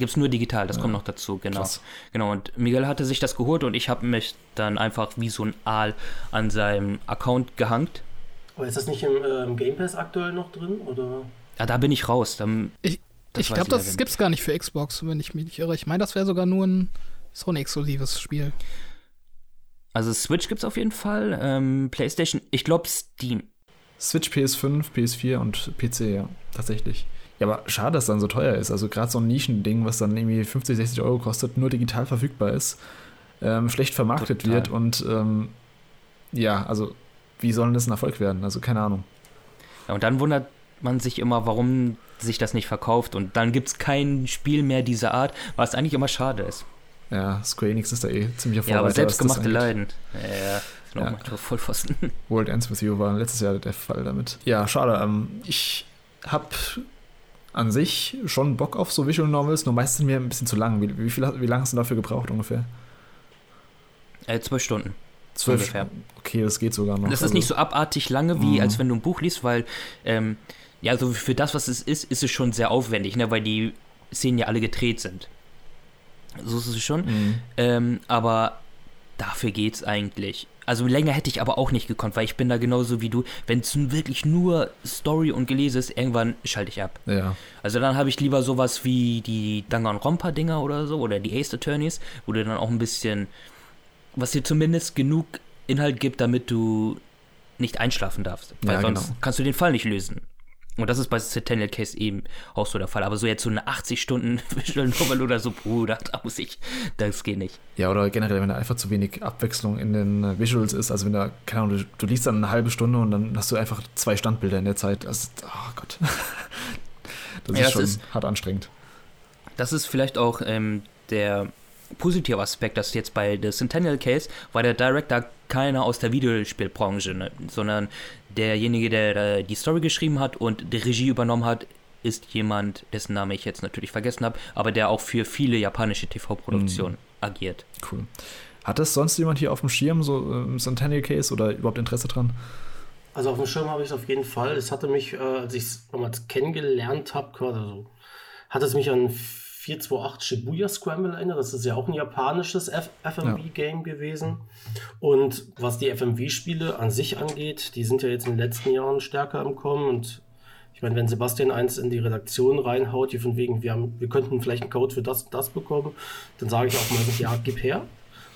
Gibt es nur digital, das ja. kommt noch dazu, genau. Krass. Genau, und Miguel hatte sich das geholt und ich habe mich dann einfach wie so ein Aal an seinem Account gehangt. Aber ist das nicht im ähm, Game Pass aktuell noch drin, oder? Ja, da bin ich raus. Dann, ich ich glaube, das gibt es gar nicht für Xbox, wenn ich mich nicht irre. Ich meine, das wäre sogar nur ein Sony-exklusives Spiel. Also Switch gibt es auf jeden Fall. Ähm, PlayStation, ich glaube Steam. Switch, PS5, PS4 und PC, ja, tatsächlich. Ja, aber schade, dass dann so teuer ist. Also gerade so ein Nischending, was dann irgendwie 50, 60 Euro kostet, nur digital verfügbar ist, ähm, schlecht vermarktet Total. wird und ähm, ja, also wie soll denn das ein Erfolg werden? Also keine Ahnung. Ja, und dann wundert man sich immer, warum sich das nicht verkauft und dann gibt es kein Spiel mehr dieser Art, was eigentlich immer schade ist. Ja, Square Enix ist da eh ziemlich erfolgreich. Ja, aber selbstgemachte Leiden. Ja, ja. ja. Vollpfosten. World Ends With You war letztes Jahr der Fall damit. Ja, schade. Ähm, ich habe an sich schon Bock auf so Visual Novels, nur meistens mir ein bisschen zu lang. Wie, wie, viel, wie lange hast du dafür gebraucht ungefähr? Äh, zwölf Stunden. Zwölf ungefähr. Okay, das geht sogar noch. Das ist also, nicht so abartig lange, wie mhm. als wenn du ein Buch liest, weil ähm, ja, also für das, was es ist, ist es schon sehr aufwendig, ne? weil die Szenen ja alle gedreht sind. So ist es schon. Mhm. Ähm, aber dafür geht's eigentlich. Also länger hätte ich aber auch nicht gekonnt, weil ich bin da genauso wie du. Wenn es wirklich nur Story und Gelese ist, irgendwann schalte ich ab. Ja. Also dann habe ich lieber sowas wie die Danganronpa-Dinger oder so oder die Ace Attorneys, wo du dann auch ein bisschen, was dir zumindest genug Inhalt gibt, damit du nicht einschlafen darfst. Weil ja, sonst genau. kannst du den Fall nicht lösen. Und das ist bei Centennial Case eben auch so der Fall. Aber so jetzt so eine 80 Stunden Visual Novel oder so, Bruder, da muss ich, das geht nicht. Ja, oder generell, wenn da einfach zu wenig Abwechslung in den äh, Visuals ist. Also wenn da, keine Ahnung, du, du liest dann eine halbe Stunde und dann hast du einfach zwei Standbilder in der Zeit. Das ist, oh Gott. das ja, ist das schon ist, hart anstrengend. Das ist vielleicht auch ähm, der positive Aspekt, dass jetzt bei The Centennial Case war der Director keiner aus der Videospielbranche, ne, sondern derjenige, der die Story geschrieben hat und die Regie übernommen hat, ist jemand, dessen Name ich jetzt natürlich vergessen habe, aber der auch für viele japanische TV-Produktionen mhm. agiert. Cool. Hat das sonst jemand hier auf dem Schirm, so ähm, Centennial Case oder überhaupt Interesse dran? Also auf dem Schirm habe ich es auf jeden Fall. Es hatte mich, äh, als ich es damals kennengelernt habe, also, hat es mich an 428 Shibuya Scramble erinnert. Das ist ja auch ein japanisches FMV-Game ja. gewesen. Und was die FMV-Spiele an sich angeht, die sind ja jetzt in den letzten Jahren stärker im Kommen. Und ich meine, wenn Sebastian eins in die Redaktion reinhaut, hier von wegen, wir, haben, wir könnten vielleicht einen Code für das und das bekommen, dann sage ich auch mal, ja, gib her.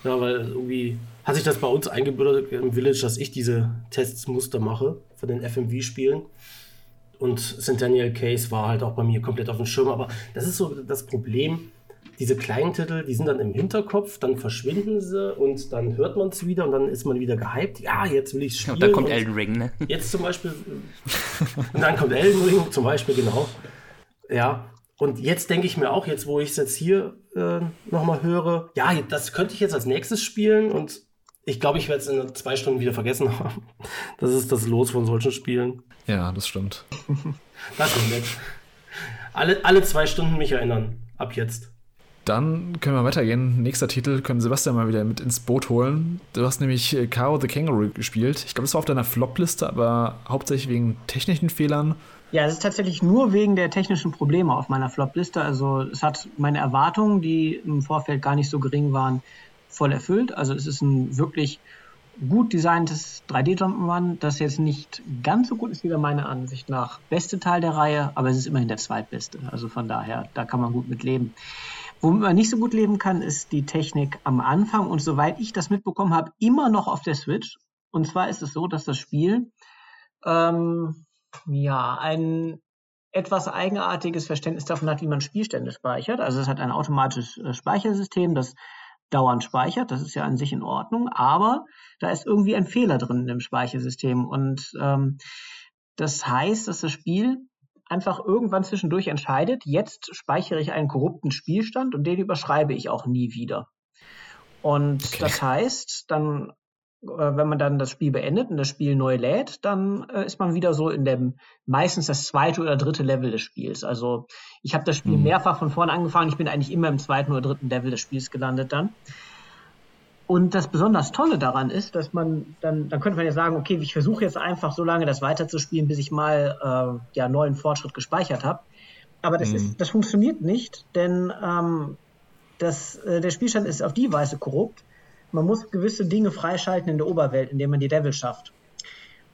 Ja, weil irgendwie hat sich das bei uns eingebürgert im Village, dass ich diese Testsmuster mache von den FMV-Spielen. Und Centennial Case war halt auch bei mir komplett auf dem Schirm. Aber das ist so das Problem. Diese kleinen Titel, die sind dann im Hinterkopf, dann verschwinden sie und dann hört man es wieder und dann ist man wieder gehypt. Ja, jetzt will ich spielen. Und dann kommt Elden Ring, ne? Jetzt zum Beispiel. und dann kommt Elden Ring zum Beispiel, genau. Ja, und jetzt denke ich mir auch, jetzt wo ich es jetzt hier äh, nochmal höre, ja, das könnte ich jetzt als nächstes spielen und ich glaube, ich werde es in zwei Stunden wieder vergessen haben. Das ist das Los von solchen Spielen. Ja, das stimmt. Das ist nett. Alle, alle zwei Stunden mich erinnern. Ab jetzt. Dann können wir weitergehen. Nächster Titel können Sebastian mal wieder mit ins Boot holen. Du hast nämlich äh, Kao the Kangaroo gespielt. Ich glaube, es war auf deiner Flop-Liste, aber hauptsächlich wegen technischen Fehlern. Ja, es ist tatsächlich nur wegen der technischen Probleme auf meiner Flop-Liste. Also es hat meine Erwartungen, die im Vorfeld gar nicht so gering waren, voll erfüllt. Also es ist ein wirklich gut designtes 3D-Jump'n'Run, das jetzt nicht ganz so gut ist, wie meiner Ansicht nach beste Teil der Reihe, aber es ist immerhin der zweitbeste. Also von daher, da kann man gut mit leben. Womit man nicht so gut leben kann, ist die Technik am Anfang und soweit ich das mitbekommen habe, immer noch auf der Switch. Und zwar ist es so, dass das Spiel ähm, ja ein etwas eigenartiges Verständnis davon hat, wie man Spielstände speichert. Also es hat ein automatisches äh, Speichersystem, das dauernd speichert. Das ist ja an sich in Ordnung, aber da ist irgendwie ein Fehler drin im Speichersystem. Und ähm, das heißt, dass das Spiel einfach irgendwann zwischendurch entscheidet, jetzt speichere ich einen korrupten Spielstand und den überschreibe ich auch nie wieder. Und okay. das heißt, dann wenn man dann das Spiel beendet und das Spiel neu lädt, dann äh, ist man wieder so in dem meistens das zweite oder dritte Level des Spiels. Also ich habe das Spiel mhm. mehrfach von vorne angefangen. Ich bin eigentlich immer im zweiten oder dritten Level des Spiels gelandet dann. Und das besonders Tolle daran ist, dass man dann, dann könnte man ja sagen, okay, ich versuche jetzt einfach so lange das weiterzuspielen, bis ich mal äh, ja neuen Fortschritt gespeichert habe. Aber das mhm. ist, das funktioniert nicht, denn ähm, das, äh, der Spielstand ist auf die Weise korrupt, man muss gewisse Dinge freischalten in der Oberwelt, indem man die Level schafft.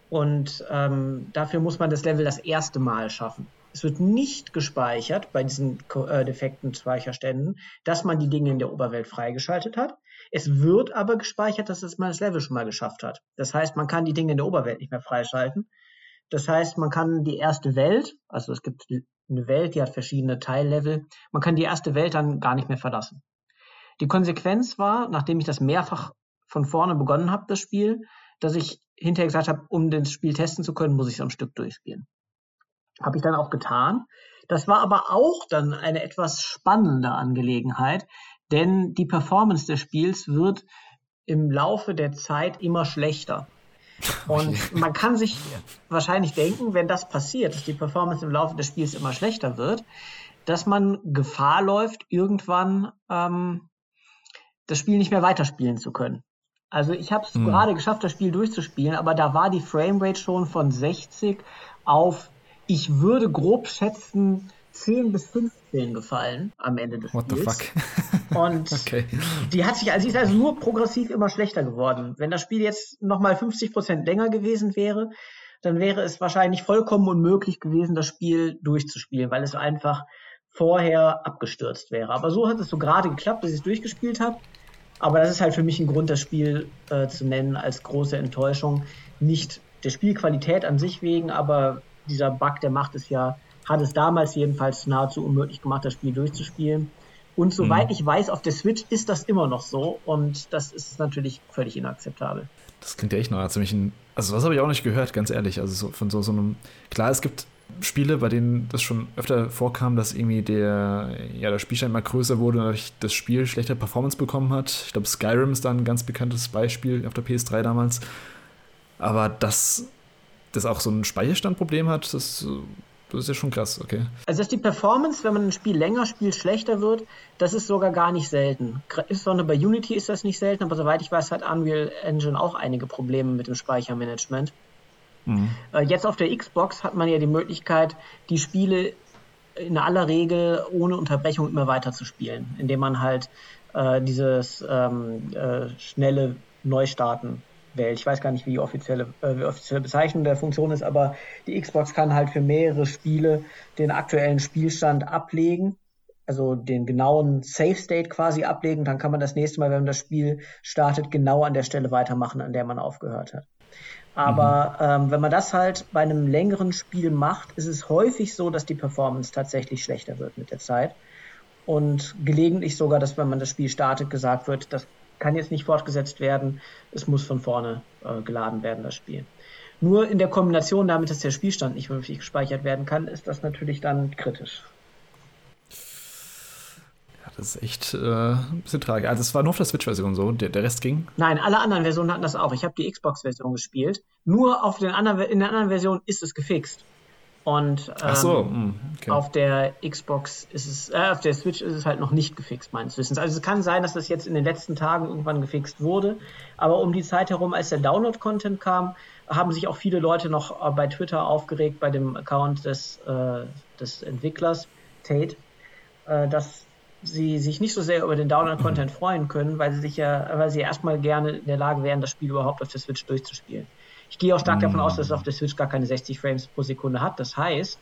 Und ähm, dafür muss man das Level das erste Mal schaffen. Es wird nicht gespeichert bei diesen äh, defekten Speicherständen, dass man die Dinge in der Oberwelt freigeschaltet hat. Es wird aber gespeichert, dass man das Level schon mal geschafft hat. Das heißt, man kann die Dinge in der Oberwelt nicht mehr freischalten. Das heißt, man kann die erste Welt, also es gibt eine Welt, die hat verschiedene Teillevel, man kann die erste Welt dann gar nicht mehr verlassen. Die Konsequenz war, nachdem ich das mehrfach von vorne begonnen habe, das Spiel, dass ich hinterher gesagt habe, um das Spiel testen zu können, muss ich es am Stück durchspielen. Habe ich dann auch getan. Das war aber auch dann eine etwas spannende Angelegenheit, denn die Performance des Spiels wird im Laufe der Zeit immer schlechter. Und man kann sich wahrscheinlich denken, wenn das passiert, dass die Performance im Laufe des Spiels immer schlechter wird, dass man Gefahr läuft, irgendwann ähm, das Spiel nicht mehr weiterspielen zu können. Also ich habe es hm. gerade geschafft, das Spiel durchzuspielen, aber da war die Framerate schon von 60 auf, ich würde grob schätzen, 10 bis 15 gefallen am Ende des What Spiels. What the fuck? Und okay. die hat sich, also sie ist also nur progressiv immer schlechter geworden. Wenn das Spiel jetzt nochmal 50 Prozent länger gewesen wäre, dann wäre es wahrscheinlich vollkommen unmöglich gewesen, das Spiel durchzuspielen, weil es einfach vorher abgestürzt wäre. Aber so hat es so gerade geklappt, dass ich es durchgespielt habe. Aber das ist halt für mich ein Grund, das Spiel äh, zu nennen als große Enttäuschung. Nicht der Spielqualität an sich wegen, aber dieser Bug, der macht es ja, hat es damals jedenfalls nahezu unmöglich gemacht, das Spiel durchzuspielen. Und soweit mhm. ich weiß, auf der Switch ist das immer noch so und das ist natürlich völlig inakzeptabel. Das klingt ja echt noch ziemlich ein. Also, was habe ich auch nicht gehört, ganz ehrlich. Also, so, von so, so einem. Klar, es gibt Spiele, bei denen das schon öfter vorkam, dass irgendwie der, ja, der Spielstand mal größer wurde und dadurch das Spiel schlechter Performance bekommen hat. Ich glaube, Skyrim ist da ein ganz bekanntes Beispiel auf der PS3 damals. Aber dass das auch so ein Speicherstandproblem hat, das Das ist ja schon krass, okay. Also, dass die Performance, wenn man ein Spiel länger spielt, schlechter wird, das ist sogar gar nicht selten. Insbesondere bei Unity ist das nicht selten, aber soweit ich weiß, hat Unreal Engine auch einige Probleme mit dem Speichermanagement. Mhm. Äh, jetzt auf der Xbox hat man ja die Möglichkeit, die Spiele in aller Regel ohne Unterbrechung immer weiter zu spielen, indem man halt äh, dieses ähm, äh, schnelle Neustarten wählt. Ich weiß gar nicht, wie die offizielle, äh, die offizielle Bezeichnung der Funktion ist, aber die Xbox kann halt für mehrere Spiele den aktuellen Spielstand ablegen, also den genauen Safe State quasi ablegen. Dann kann man das nächste Mal, wenn man das Spiel startet, genau an der Stelle weitermachen, an der man aufgehört hat. Aber mhm. ähm, wenn man das halt bei einem längeren Spiel macht, ist es häufig so, dass die Performance tatsächlich schlechter wird mit der Zeit. Und gelegentlich sogar, dass wenn man das Spiel startet, gesagt wird, das kann jetzt nicht fortgesetzt werden, es muss von vorne äh, geladen werden, das Spiel. Nur in der Kombination damit, dass der Spielstand nicht vernünftig gespeichert werden kann, ist das natürlich dann kritisch. Das ist echt äh, ein bisschen tragisch. Also es war nur auf der Switch-Version so, der, der Rest ging? Nein, alle anderen Versionen hatten das auch. Ich habe die Xbox-Version gespielt. Nur auf den anderen, in der anderen Version ist es gefixt. Und ähm, so, hm, okay. auf der Xbox ist es, äh, auf der Switch ist es halt noch nicht gefixt, meines Wissens. Also es kann sein, dass das jetzt in den letzten Tagen irgendwann gefixt wurde, aber um die Zeit herum, als der Download-Content kam, haben sich auch viele Leute noch äh, bei Twitter aufgeregt, bei dem Account des, äh, des Entwicklers, Tate, äh, dass sie sich nicht so sehr über den Download-Content freuen können, weil sie sich ja, weil sie erstmal gerne in der Lage wären, das Spiel überhaupt auf der Switch durchzuspielen. Ich gehe auch stark mm. davon aus, dass es auf der Switch gar keine 60 Frames pro Sekunde hat. Das heißt,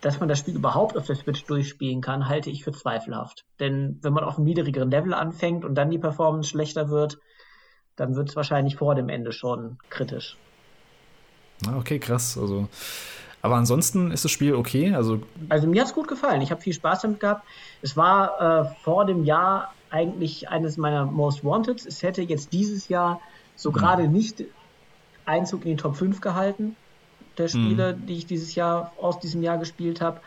dass man das Spiel überhaupt auf der Switch durchspielen kann, halte ich für zweifelhaft. Denn wenn man auf einem niedrigeren Level anfängt und dann die Performance schlechter wird, dann wird es wahrscheinlich vor dem Ende schon kritisch. Ah, okay, krass. Also, aber ansonsten ist das Spiel okay. Also, also mir hat es gut gefallen. Ich habe viel Spaß damit gehabt. Es war äh, vor dem Jahr eigentlich eines meiner Most Wanted. Es hätte jetzt dieses Jahr so mhm. gerade nicht Einzug in die Top 5 gehalten, der Spiele, mhm. die ich dieses Jahr aus diesem Jahr gespielt habe.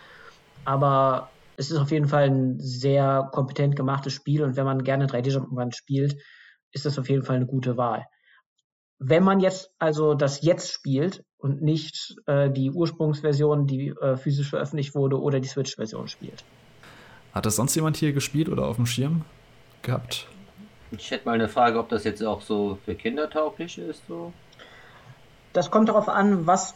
Aber es ist auf jeden Fall ein sehr kompetent gemachtes Spiel und wenn man gerne 3D-Jump'n'Run spielt, ist das auf jeden Fall eine gute Wahl. Wenn man jetzt also das jetzt spielt und nicht äh, die Ursprungsversion, die äh, physisch veröffentlicht wurde, oder die Switch-Version spielt. Hat das sonst jemand hier gespielt oder auf dem Schirm gehabt? Ich hätte mal eine Frage, ob das jetzt auch so für Kinder tauglich ist. So. Das kommt darauf an, was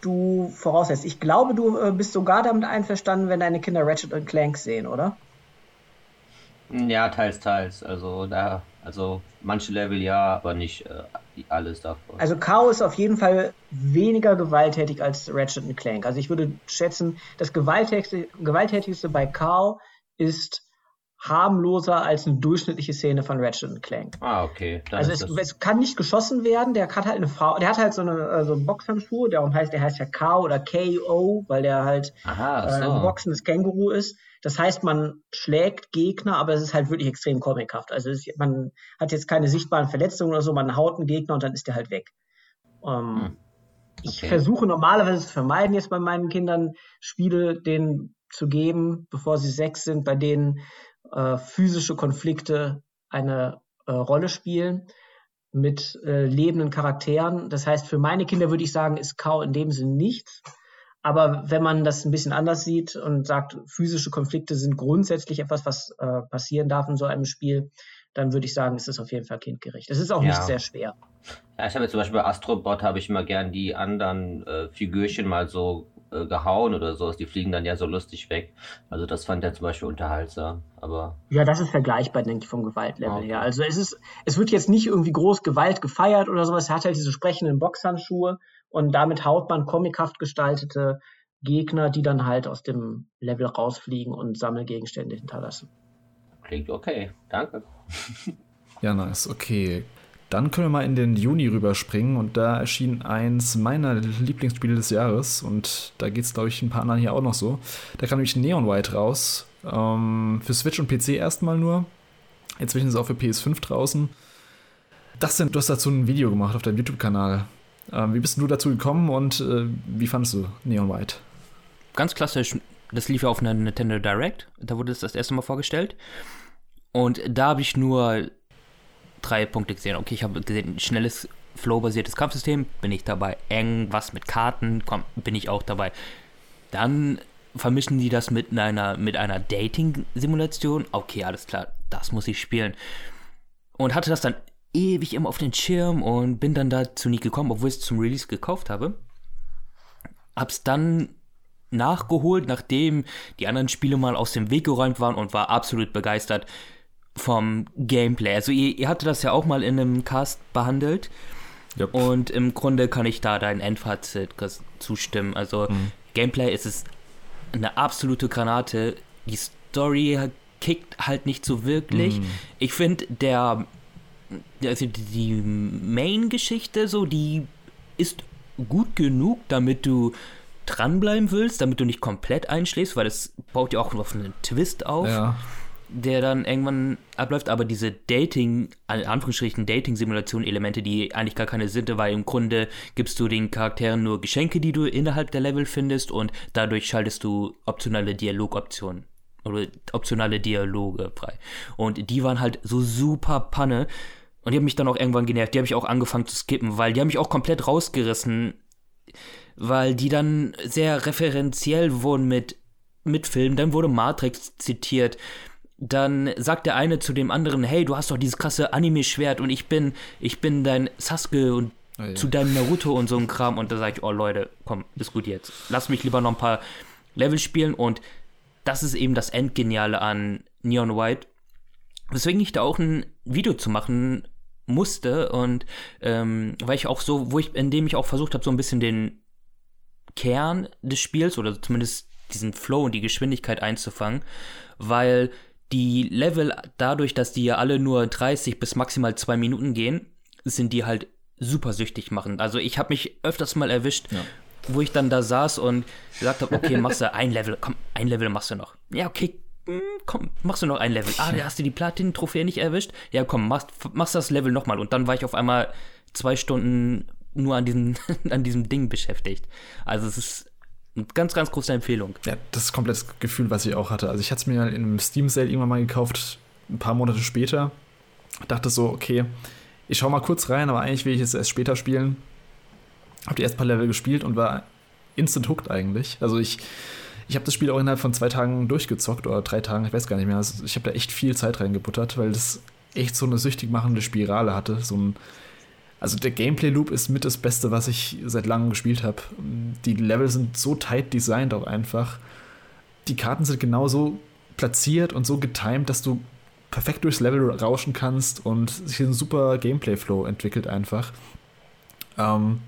du voraussetzt. Ich glaube, du äh, bist sogar damit einverstanden, wenn deine Kinder Ratchet und Clank sehen, oder? Ja, teils, teils. Also da, also manche Level ja, aber nicht äh, alles davon. Also Kao ist auf jeden Fall weniger gewalttätig als Ratchet Clank. Also ich würde schätzen, das gewalttätigste, gewalttätigste bei Kao ist harmloser als eine durchschnittliche Szene von Ratchet Clank. Ah, okay. Dann also es, es, kann nicht geschossen werden, der hat halt eine Frau, der hat halt so eine äh, so einen Boxhandschuh, der heißt, der heißt ja K oder KO, weil der halt Aha, so. äh, ein boxendes Känguru ist. Das heißt, man schlägt Gegner, aber es ist halt wirklich extrem comichaft. Also es, man hat jetzt keine sichtbaren Verletzungen oder so, man haut einen Gegner und dann ist der halt weg. Ähm, hm. okay. Ich versuche normalerweise zu vermeiden, jetzt bei meinen Kindern Spiele denen zu geben, bevor sie sechs sind, bei denen äh, physische Konflikte eine äh, Rolle spielen mit äh, lebenden Charakteren. Das heißt, für meine Kinder würde ich sagen, ist Kau in dem Sinn nichts. Aber wenn man das ein bisschen anders sieht und sagt, physische Konflikte sind grundsätzlich etwas, was äh, passieren darf in so einem Spiel, dann würde ich sagen, es ist auf jeden Fall kindgerecht. Es ist auch ja. nicht sehr schwer. Ja, ich habe zum Beispiel bei Astrobot habe ich immer gern die anderen äh, Figürchen mal so äh, gehauen oder so. Die fliegen dann ja so lustig weg. Also das fand er zum Beispiel unterhaltsam. Aber ja, das ist vergleichbar, denke ich, vom Gewaltlevel okay. her. Also es ist, es wird jetzt nicht irgendwie groß Gewalt gefeiert oder sowas. Er hat halt diese sprechenden Boxhandschuhe und damit haut man comichaft gestaltete Gegner, die dann halt aus dem Level rausfliegen und Sammelgegenstände hinterlassen. Klingt okay, danke. ja, nice, okay. Dann können wir mal in den Juni rüberspringen und da erschien eins meiner Lieblingsspiele des Jahres und da geht es, glaube ich, ein paar anderen hier auch noch so. Da kam nämlich Neon White raus. Ähm, für Switch und PC erstmal nur. Inzwischen ist es auch für PS5 draußen. Das sind, du hast dazu ein Video gemacht auf deinem YouTube-Kanal. Ähm, wie bist du dazu gekommen und äh, wie fandest du Neon White? Ganz klassisch, das lief ja auf einer Nintendo Direct. Da wurde es das erste Mal vorgestellt. Und da habe ich nur drei Punkte gesehen. Okay, ich habe gesehen, schnelles, flow-basiertes Kampfsystem, bin ich dabei. Irgendwas mit Karten, komm, bin ich auch dabei. Dann vermischen die das mit einer, mit einer Dating-Simulation. Okay, alles klar, das muss ich spielen. Und hatte das dann ewig immer auf den Schirm und bin dann dazu nie gekommen, obwohl ich es zum Release gekauft habe. Hab's dann nachgeholt, nachdem die anderen Spiele mal aus dem Weg geräumt waren und war absolut begeistert vom Gameplay. Also ihr, ihr hattet das ja auch mal in einem Cast behandelt. Yep. Und im Grunde kann ich da dein Endfazit zustimmen. Also mhm. Gameplay ist es eine absolute Granate. Die Story kickt halt nicht so wirklich. Mhm. Ich finde, der, also die Main-Geschichte so, die ist gut genug, damit du dranbleiben willst, damit du nicht komplett einschläfst, weil es baut ja auch auf einen Twist auf. Ja der dann irgendwann abläuft, aber diese Dating, in Anführungsstrichen Dating-Simulation-Elemente, die eigentlich gar keine sind, weil im Grunde gibst du den Charakteren nur Geschenke, die du innerhalb der Level findest und dadurch schaltest du optionale Dialogoptionen oder optionale Dialoge frei. Und die waren halt so super Panne und die haben mich dann auch irgendwann genervt. Die habe ich auch angefangen zu skippen, weil die haben mich auch komplett rausgerissen, weil die dann sehr referenziell wurden mit mit Filmen, dann wurde Matrix zitiert dann sagt der eine zu dem anderen, hey, du hast doch dieses krasse Anime-Schwert und ich bin, ich bin dein Sasuke und oh, ja. zu deinem Naruto und so ein Kram. Und da sage ich, oh Leute, komm, ist gut jetzt. Lass mich lieber noch ein paar Level spielen und das ist eben das Endgeniale an Neon White. Weswegen ich da auch ein Video zu machen musste und ähm, weil ich auch so, wo ich, indem ich auch versucht habe, so ein bisschen den Kern des Spiels oder zumindest diesen Flow und die Geschwindigkeit einzufangen, weil die Level, dadurch, dass die ja alle nur 30 bis maximal 2 Minuten gehen, sind die halt super süchtig machen. Also ich habe mich öfters mal erwischt, ja. wo ich dann da saß und gesagt habe, okay, machst du ein Level, komm, ein Level machst du noch. Ja, okay, hm, komm, machst du noch ein Level. Ah, da hast du die Platin-Trophäe nicht erwischt. Ja, komm, machst, machst das Level nochmal. Und dann war ich auf einmal zwei Stunden nur an diesem, an diesem Ding beschäftigt. Also es ist ganz, ganz große Empfehlung. Ja, das ist komplett das Gefühl, was ich auch hatte. Also ich hatte es mir in einem Steam-Sale irgendwann mal gekauft, ein paar Monate später. Dachte so, okay, ich schau mal kurz rein, aber eigentlich will ich es erst später spielen. Hab die ersten paar Level gespielt und war instant hooked eigentlich. Also ich, ich habe das Spiel auch innerhalb von zwei Tagen durchgezockt oder drei Tagen, ich weiß gar nicht mehr. Also ich habe da echt viel Zeit reingebuttert, weil das echt so eine süchtig machende Spirale hatte. So ein also der Gameplay-Loop ist mit das Beste, was ich seit langem gespielt habe. Die Level sind so tight designt auch einfach. Die Karten sind genauso platziert und so getimed, dass du perfekt durchs Level rauschen kannst und sich ein super Gameplay-Flow entwickelt einfach. Ähm,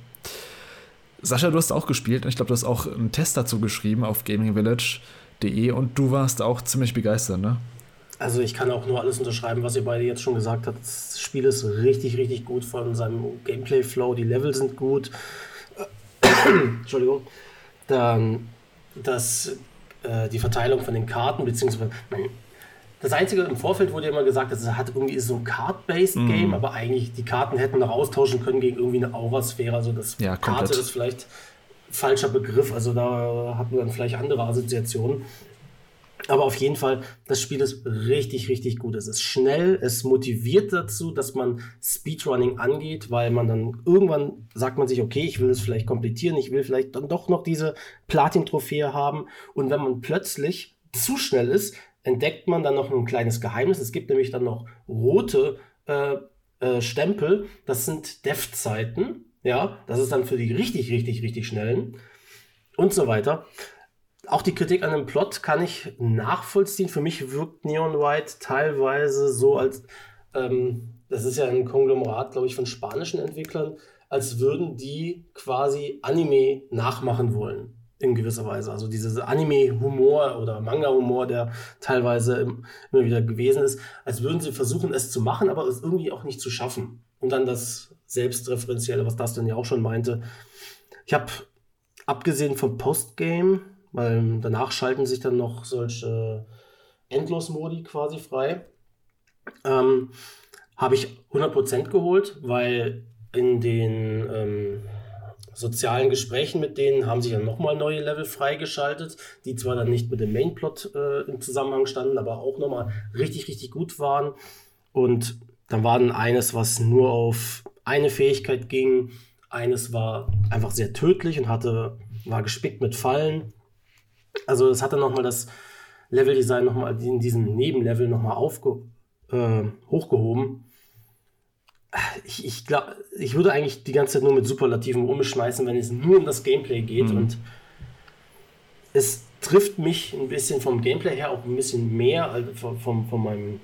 Sascha, du hast auch gespielt und ich glaube, du hast auch einen Test dazu geschrieben auf gamingvillage.de und du warst auch ziemlich begeistert, ne? Also ich kann auch nur alles unterschreiben, was ihr beide jetzt schon gesagt habt. Das Spiel ist richtig, richtig gut von seinem Gameplay-Flow. Die Level sind gut. Entschuldigung. Dann das, äh, die Verteilung von den Karten, beziehungsweise das Einzige im Vorfeld wurde immer gesagt, dass es hat irgendwie so ein Card-based mhm. Game, mm. aber eigentlich die Karten hätten noch austauschen können gegen irgendwie eine Aura-Sphäre. Also das ja, Karte ist vielleicht falscher Begriff, also da hat man dann vielleicht andere Assoziationen. Aber auf jeden Fall, das Spiel ist richtig, richtig gut. Es ist schnell, es motiviert dazu, dass man Speedrunning angeht, weil man dann irgendwann sagt man sich, okay, ich will es vielleicht komplettieren, ich will vielleicht dann doch noch diese Platin-Trophäe haben. Und wenn man plötzlich zu schnell ist, entdeckt man dann noch ein kleines Geheimnis. Es gibt nämlich dann noch rote äh, äh, Stempel, das sind Dev-Zeiten. Ja, das ist dann für die richtig, richtig, richtig schnellen und so weiter. Auch die Kritik an dem Plot kann ich nachvollziehen. Für mich wirkt Neon White teilweise so, als ähm, das ist ja ein Konglomerat, glaube ich, von spanischen Entwicklern, als würden die quasi Anime nachmachen wollen. In gewisser Weise. Also dieses Anime-Humor oder Manga-Humor, der teilweise immer wieder gewesen ist, als würden sie versuchen, es zu machen, aber es irgendwie auch nicht zu schaffen. Und dann das Selbstreferenzielle, was das denn ja auch schon meinte. Ich habe abgesehen vom Postgame weil danach schalten sich dann noch solche Endlos-Modi quasi frei. Ähm, Habe ich 100% geholt, weil in den ähm, sozialen Gesprächen mit denen haben sich dann nochmal neue Level freigeschaltet, die zwar dann nicht mit dem Mainplot äh, im Zusammenhang standen, aber auch nochmal richtig, richtig gut waren. Und dann war dann eines, was nur auf eine Fähigkeit ging. Eines war einfach sehr tödlich und hatte, war gespickt mit Fallen Also es hatte nochmal das Leveldesign nochmal in diesem Nebenlevel nochmal aufge äh, hochgehoben. Ich, ich glaube, ich würde eigentlich die ganze Zeit nur mit Superlativen umschmeißen, wenn es nur um das Gameplay geht. Mhm. Und es trifft mich ein bisschen vom Gameplay her auch ein bisschen mehr also von, von, von, meinem,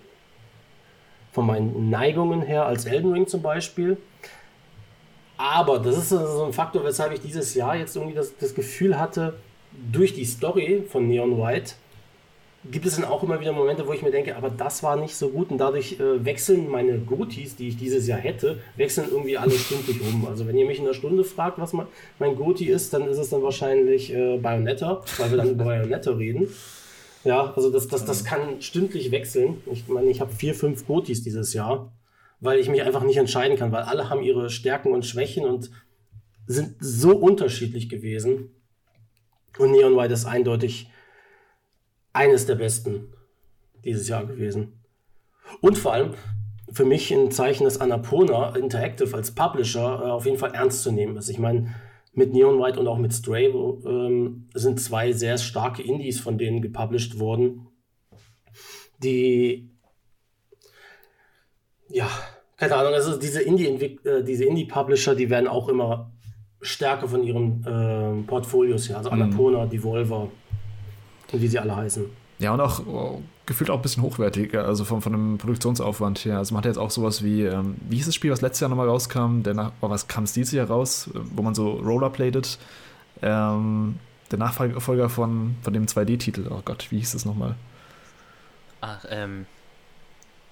von meinen Neigungen her als Elden Ring zum Beispiel. Aber das ist so ein Faktor, weshalb ich dieses Jahr jetzt irgendwie das, das Gefühl hatte, durch die Story von Neon White gibt es dann auch immer wieder Momente, wo ich mir denke, aber das war nicht so gut und dadurch äh, wechseln meine Gotis, die ich dieses Jahr hätte, wechseln irgendwie alle stündlich um. Also wenn ihr mich in einer Stunde fragt, was mein, mein Goti ist, dann ist es dann wahrscheinlich äh, Bayonetta, weil wir dann über Bayonetta reden. Ja, also das, das, das kann stündlich wechseln. Ich meine, ich habe vier, fünf Gotis dieses Jahr, weil ich mich einfach nicht entscheiden kann, weil alle haben ihre Stärken und Schwächen und sind so unterschiedlich gewesen. Und Neon White ist eindeutig eines der besten dieses Jahr gewesen. Und vor allem für mich ein Zeichen, dass Annapurna Interactive als Publisher äh, auf jeden Fall ernst zu nehmen ist. Ich meine, mit Neon White und auch mit Stray ähm, sind zwei sehr starke Indies von denen gepublished worden, die ja, keine Ahnung, also diese Indie äh, diese Indie Publisher, die werden auch immer stärker von ihren äh, Portfolios her, also mhm. Annapurna, Devolver, und wie sie alle heißen. Ja, und auch oh, gefühlt auch ein bisschen hochwertiger, also von, von dem Produktionsaufwand her. Also man hat jetzt auch sowas wie, ähm, wie hieß das Spiel, was letztes Jahr nochmal rauskam? Der nach, oh, was kam es dieses Jahr raus, wo man so Rollerbladet? Ähm, der Nachfolger von, von dem 2D-Titel, oh Gott, wie hieß das nochmal? Ach, ähm,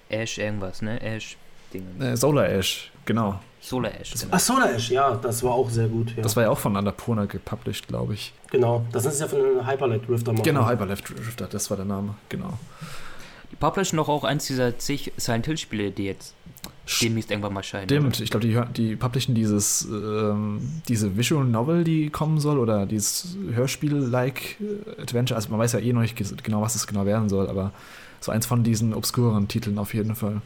Ash irgendwas, ne? Ash. Ding. Äh, Solar Ash, genau. Solar Ash. Genau. Ach, Solar Ash, ja, das war auch sehr gut. Ja. Das war ja auch von Annapurna gepublished, glaube ich. Genau, das ist ja von Hyperlight Drifter. Machen. Genau, Hyperlight Drifter, das war der Name, genau. Die publishen doch auch eins dieser zig Silent Hill Spiele, die jetzt demnächst irgendwann mal scheinen. Stimmt, ich glaube, die, die publishen dieses, ähm, diese Visual Novel, die kommen soll, oder dieses Hörspiel-like Adventure. Also man weiß ja eh noch nicht genau, was es genau werden soll, aber so eins von diesen obskuren Titeln auf jeden Fall.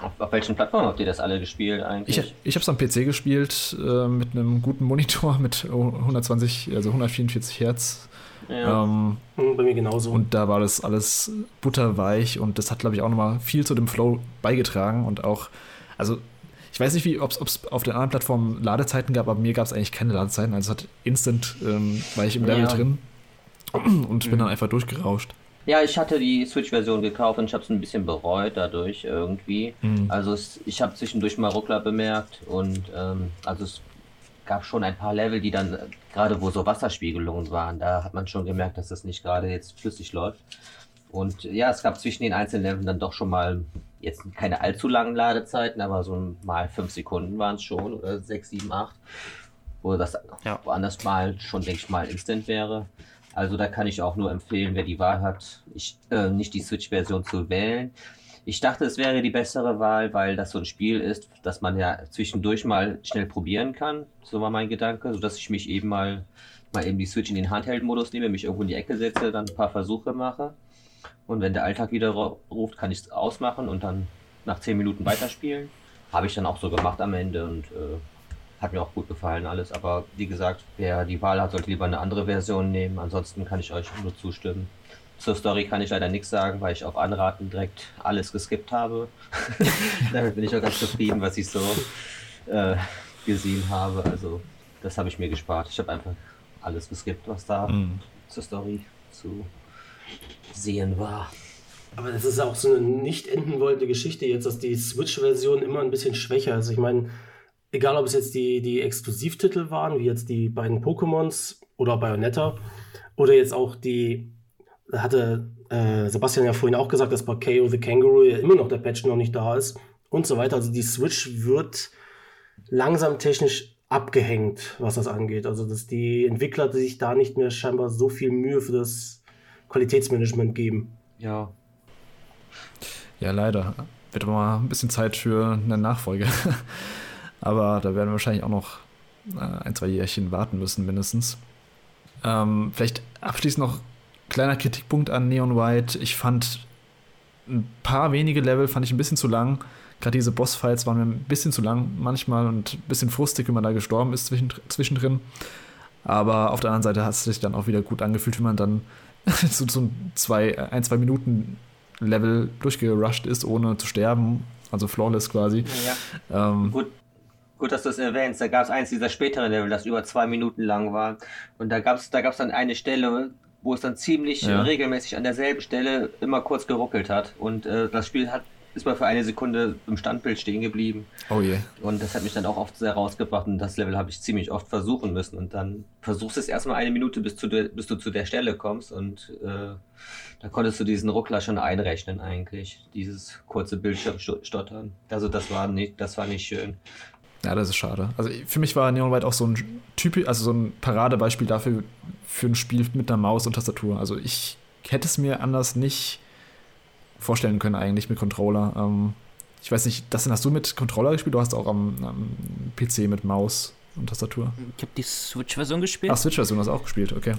Auf, auf, welchen Plattformen habt ihr das alle gespielt eigentlich? Ich, ich habe es am PC gespielt äh, mit einem guten Monitor mit 120, also 144 Hertz. Ja, ähm, hm, bei mir genauso. Und da war das alles butterweich und das hat, glaube ich, auch nochmal viel zu dem Flow beigetragen und auch, also ich weiß nicht, ob es auf den anderen Plattformen Ladezeiten gab, aber mir gab es eigentlich keine Ladezeiten. Also es hat instant, ähm, war ich im Level ja. drin und mhm. bin dann einfach durchgerauscht. Ja, ich hatte die Switch-Version gekauft und ich habe es ein bisschen bereut dadurch irgendwie. Mhm. Also es, ich habe zwischendurch mal Ruckler bemerkt und ähm, also es gab schon ein paar Level, die dann äh, gerade wo so Wasserspiegelungen waren, da hat man schon gemerkt, dass das nicht gerade jetzt flüssig läuft. Und ja, es gab zwischen den einzelnen Leveln dann doch schon mal jetzt keine allzu langen Ladezeiten, aber so mal fünf Sekunden waren es schon oder sechs, sieben, acht, wo das ja. woanders mal schon, denke ich mal, instant wäre. Also da kann ich auch nur empfehlen, wer die Wahl hat, ich, äh, nicht die Switch-Version zu wählen. Ich dachte, es wäre die bessere Wahl, weil das so ein Spiel ist, das man ja zwischendurch mal schnell probieren kann. So war mein Gedanke, sodass ich mich eben mal, mal eben die Switch in den Handheld-Modus nehme, mich irgendwo in die Ecke setze, dann ein paar Versuche mache. Und wenn der Alltag wieder ruft, kann ich es ausmachen und dann nach 10 Minuten weiterspielen. Habe ich dann auch so gemacht am Ende und äh, hat mir auch gut gefallen alles, aber wie gesagt, wer die Wahl hat, sollte lieber eine andere Version nehmen. Ansonsten kann ich euch nur zustimmen. Zur Story kann ich leider nichts sagen, weil ich auf Anraten direkt alles geskippt habe. Damit bin ich auch ganz zufrieden, was ich so äh, gesehen habe. Also das habe ich mir gespart. Ich habe einfach alles geskippt, was da mhm. zur Story zu sehen war. Aber das ist auch so eine nicht enden wollende Geschichte jetzt, dass die Switch-Version immer ein bisschen schwächer ist. Ich meine, egal ob es jetzt die, die Exklusivtitel waren, wie jetzt die beiden Pokémons oder Bayonetta, oder jetzt auch die, hatte äh, Sebastian ja vorhin auch gesagt, dass bei KO the Kangaroo ja immer noch der Patch noch nicht da ist und so weiter. Also die Switch wird langsam technisch abgehängt, was das angeht. Also dass die Entwickler sich da nicht mehr scheinbar so viel Mühe für das Qualitätsmanagement geben. Ja. Ja, leider. Wird aber mal ein bisschen Zeit für eine Nachfolge. Aber da werden wir wahrscheinlich auch noch äh, ein, zwei Jährchen warten müssen, mindestens. Ähm, vielleicht abschließend noch kleiner Kritikpunkt an Neon White. Ich fand ein paar wenige Level fand ich ein bisschen zu lang. Gerade diese Bossfights waren mir ein bisschen zu lang manchmal und ein bisschen frustig, wenn man da gestorben ist zwischendrin. Aber auf der anderen Seite hat es sich dann auch wieder gut angefühlt, wenn man dann so, so ein, zwei, ein, zwei Minuten Level durchgerusht ist, ohne zu sterben. Also flawless quasi. Ja. Ähm, gut, gut, dass du es erwähnst. Da gab es eins dieser späteren Level, das über zwei Minuten lang war. Und da gab es da gab's dann eine Stelle, wo es dann ziemlich ja. regelmäßig an derselben Stelle immer kurz geruckelt hat. Und äh, das Spiel hat ist mal für eine Sekunde im Standbild stehen geblieben. Oh je. Und das hat mich dann auch oft sehr rausgebracht und das Level habe ich ziemlich oft versuchen müssen. Und dann versuchst du es erstmal eine Minute, bis, zu der, bis du zu der Stelle kommst und äh, da konntest du diesen Ruckler schon einrechnen eigentlich, dieses kurze Bildschirmstottern. Also das war nicht, das war nicht schön. Ja, das ist schade. Also für mich war Neon White auch so ein Typ, also so ein Paradebeispiel dafür für ein Spiel mit einer Maus und Tastatur. Also ich hätte es mir anders nicht vorstellen können, eigentlich mit Controller. Ähm, ich weiß nicht, das hast du mit Controller gespielt? Du hast auch am, am PC mit Maus und Tastatur. Ich habe die Switch-Version gespielt. Ach, Switch-Version hast du auch gespielt, okay.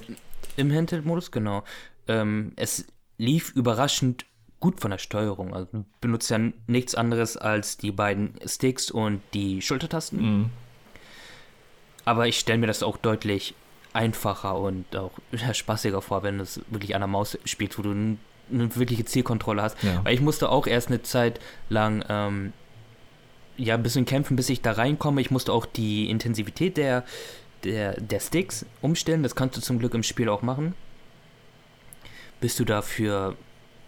Im Handheld-Modus, genau. Ähm, es lief überraschend gut von der Steuerung. Also du benutzt ja nichts anderes als die beiden Sticks und die Schultertasten. Mhm. Aber ich stelle mir das auch deutlich einfacher und auch spaßiger vor, wenn du es wirklich an der Maus spielst, wo du eine wirkliche Zielkontrolle hast. Ja. Weil ich musste auch erst eine Zeit lang ähm, ja, ein bisschen kämpfen, bis ich da reinkomme. Ich musste auch die Intensivität der, der, der Sticks umstellen. Das kannst du zum Glück im Spiel auch machen. Bis du dafür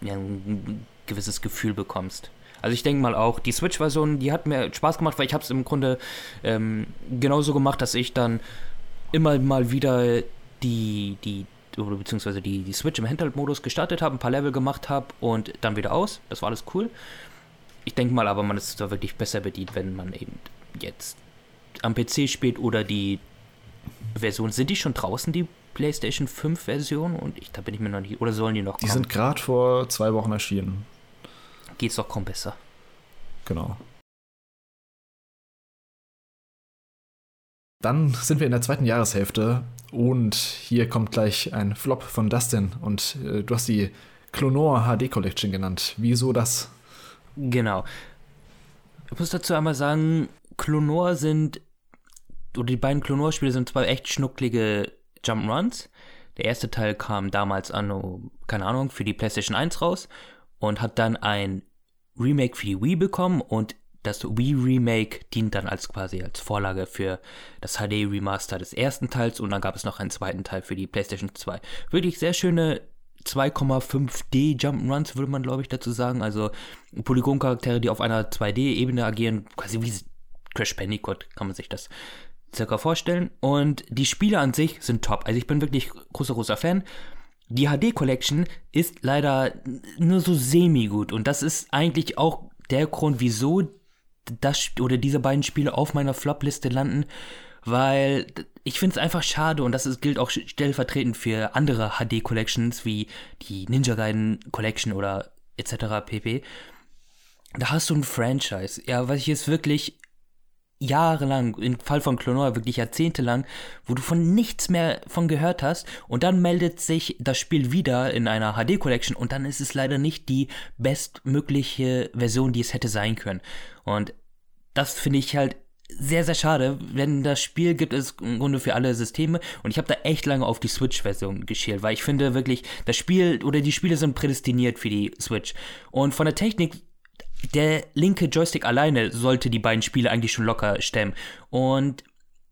ja, ein gewisses Gefühl bekommst. Also ich denke mal auch, die Switch-Version, die hat mir Spaß gemacht, weil ich habe es im Grunde ähm, genauso gemacht, dass ich dann immer mal wieder die, die, oder beziehungsweise die, die Switch im Handheld-Modus gestartet habe, ein paar Level gemacht habe und dann wieder aus. Das war alles cool. Ich denke mal aber, man ist da wirklich besser bedient, wenn man eben jetzt am PC spielt oder die Version. Sind die schon draußen, die PlayStation 5 Version? Und ich, da bin ich mir noch nicht. Oder sollen die noch kommen? Die sind gerade vor zwei Wochen erschienen. Geht's doch kaum besser. Genau. Dann sind wir in der zweiten Jahreshälfte und hier kommt gleich ein Flop von Dustin und äh, du hast die Clonor HD Collection genannt. Wieso das? Genau. Ich muss dazu einmal sagen, Clonor sind, oder die beiden Clonor-Spiele sind zwei echt schnucklige Jump'n'Runs. Der erste Teil kam damals an, keine Ahnung, für die PlayStation 1 raus und hat dann ein Remake für die Wii bekommen und das Wii Remake dient dann als quasi als Vorlage für das HD Remaster des ersten Teils und dann gab es noch einen zweiten Teil für die PlayStation 2. Wirklich sehr schöne 2,5D Jump'n'Runs würde man glaube ich dazu sagen, also Polygoncharaktere, die auf einer 2D-Ebene agieren, quasi wie Crash Bandicoot kann man sich das circa vorstellen und die Spiele an sich sind top. Also ich bin wirklich großer großer Fan. Die HD Collection ist leider nur so semi gut und das ist eigentlich auch der Grund, wieso das oder diese beiden Spiele auf meiner Flop-Liste landen, weil ich finde es einfach schade und das ist, gilt auch stellvertretend für andere HD-Collections wie die Ninja Gaiden Collection oder etc. pp. Da hast du ein Franchise, ja, was ich jetzt wirklich jahrelang, im Fall von Clonor wirklich jahrzehntelang, wo du von nichts mehr von gehört hast und dann meldet sich das Spiel wieder in einer HD Collection und dann ist es leider nicht die bestmögliche Version, die es hätte sein können. Und das finde ich halt sehr, sehr schade, wenn das Spiel gibt es im Grunde für alle Systeme und ich habe da echt lange auf die Switch-Version geschielt, weil ich finde wirklich, das Spiel oder die Spiele sind prädestiniert für die Switch. Und von der Technik, der linke Joystick alleine sollte die beiden Spiele eigentlich schon locker stemmen. Und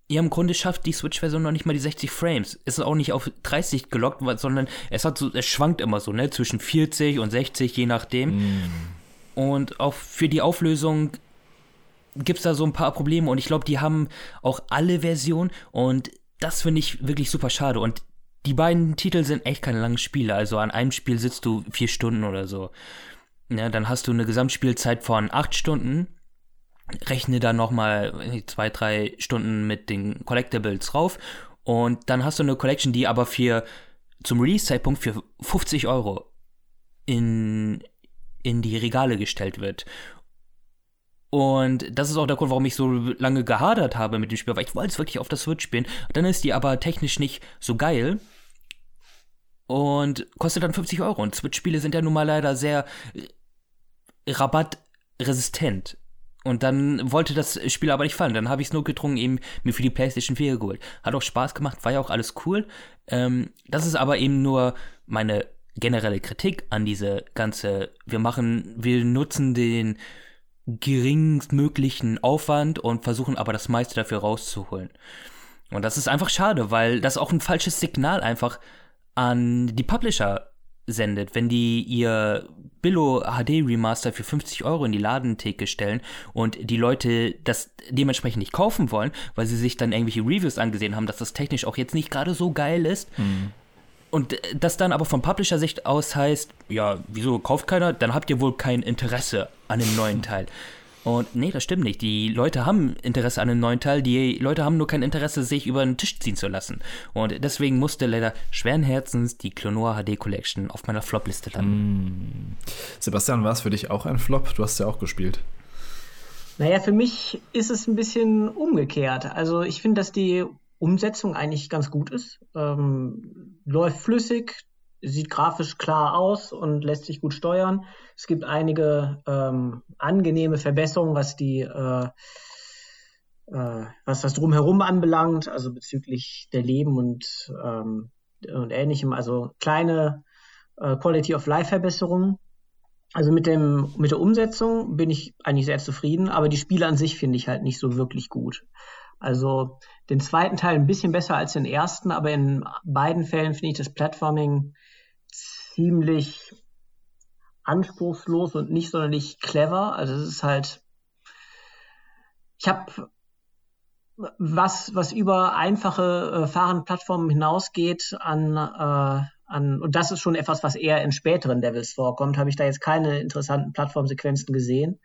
ja, im Grunde schafft die Switch-Version noch nicht mal die 60 Frames. Es ist auch nicht auf 30 gelockt, sondern es hat so, es schwankt immer so, ne, zwischen 40 und 60, je nachdem. Mm. Und auch für die Auflösung gibt es da so ein paar Probleme und ich glaube, die haben auch alle Versionen und das finde ich wirklich super schade. Und die beiden Titel sind echt keine langen Spiele. Also an einem Spiel sitzt du vier Stunden oder so. Ja, dann hast du eine Gesamtspielzeit von acht Stunden. Rechne dann nochmal zwei, drei Stunden mit den Collectibles rauf. Und dann hast du eine Collection, die aber für zum Release-Zeitpunkt für 50 Euro in, in die Regale gestellt wird. Und das ist auch der Grund, warum ich so lange gehadert habe mit dem Spiel, weil ich wollte es wirklich auf der Switch spielen. Dann ist die aber technisch nicht so geil. Und kostet dann 50 Euro. Und Switch-Spiele sind ja nun mal leider sehr rabattresistent. Und dann wollte das Spiel aber nicht fallen. Dann habe ich es nur gedrungen, eben mir für die PlayStation 4 geholt. Hat auch Spaß gemacht, war ja auch alles cool. Ähm, das ist aber eben nur meine generelle Kritik an diese ganze, wir machen, wir nutzen den geringstmöglichen Aufwand und versuchen aber das meiste dafür rauszuholen. Und das ist einfach schade, weil das auch ein falsches Signal einfach an die Publisher sendet, wenn die ihr Billo HD Remaster für 50 Euro in die Ladentheke stellen und die Leute das dementsprechend nicht kaufen wollen, weil sie sich dann irgendwelche Reviews angesehen haben, dass das technisch auch jetzt nicht gerade so geil ist. Mhm. Und das dann aber von Publisher-Sicht aus heißt, ja, wieso kauft keiner? Dann habt ihr wohl kein Interesse an dem neuen Teil. Und nee, das stimmt nicht. Die Leute haben Interesse an einem neuen Teil. Die Leute haben nur kein Interesse, sich über den Tisch ziehen zu lassen. Und deswegen musste leider schweren Herzens die Clonoa HD Collection auf meiner Flop-Liste landen. Mm. Sebastian, war es für dich auch ein Flop? Du hast ja auch gespielt. Naja, für mich ist es ein bisschen umgekehrt. Also ich finde, dass die Umsetzung eigentlich ganz gut ist. Ähm, läuft flüssig, sieht grafisch klar aus und lässt sich gut steuern. Es gibt einige ähm, angenehme Verbesserungen, was die äh, äh, was das drumherum anbelangt, also bezüglich der Leben und ähm, und ähnlichem, also kleine äh, Quality of Life Verbesserungen. Also mit dem mit der Umsetzung bin ich eigentlich sehr zufrieden, aber die Spiele an sich finde ich halt nicht so wirklich gut. Also den zweiten Teil ein bisschen besser als den ersten, aber in beiden Fällen finde ich das Platforming ziemlich anspruchslos und nicht sonderlich clever. Also es ist halt, ich habe was, was über einfache äh, Fahrenplattformen hinausgeht an, äh, an, und das ist schon etwas, was eher in späteren Levels vorkommt, habe ich da jetzt keine interessanten Plattformsequenzen gesehen.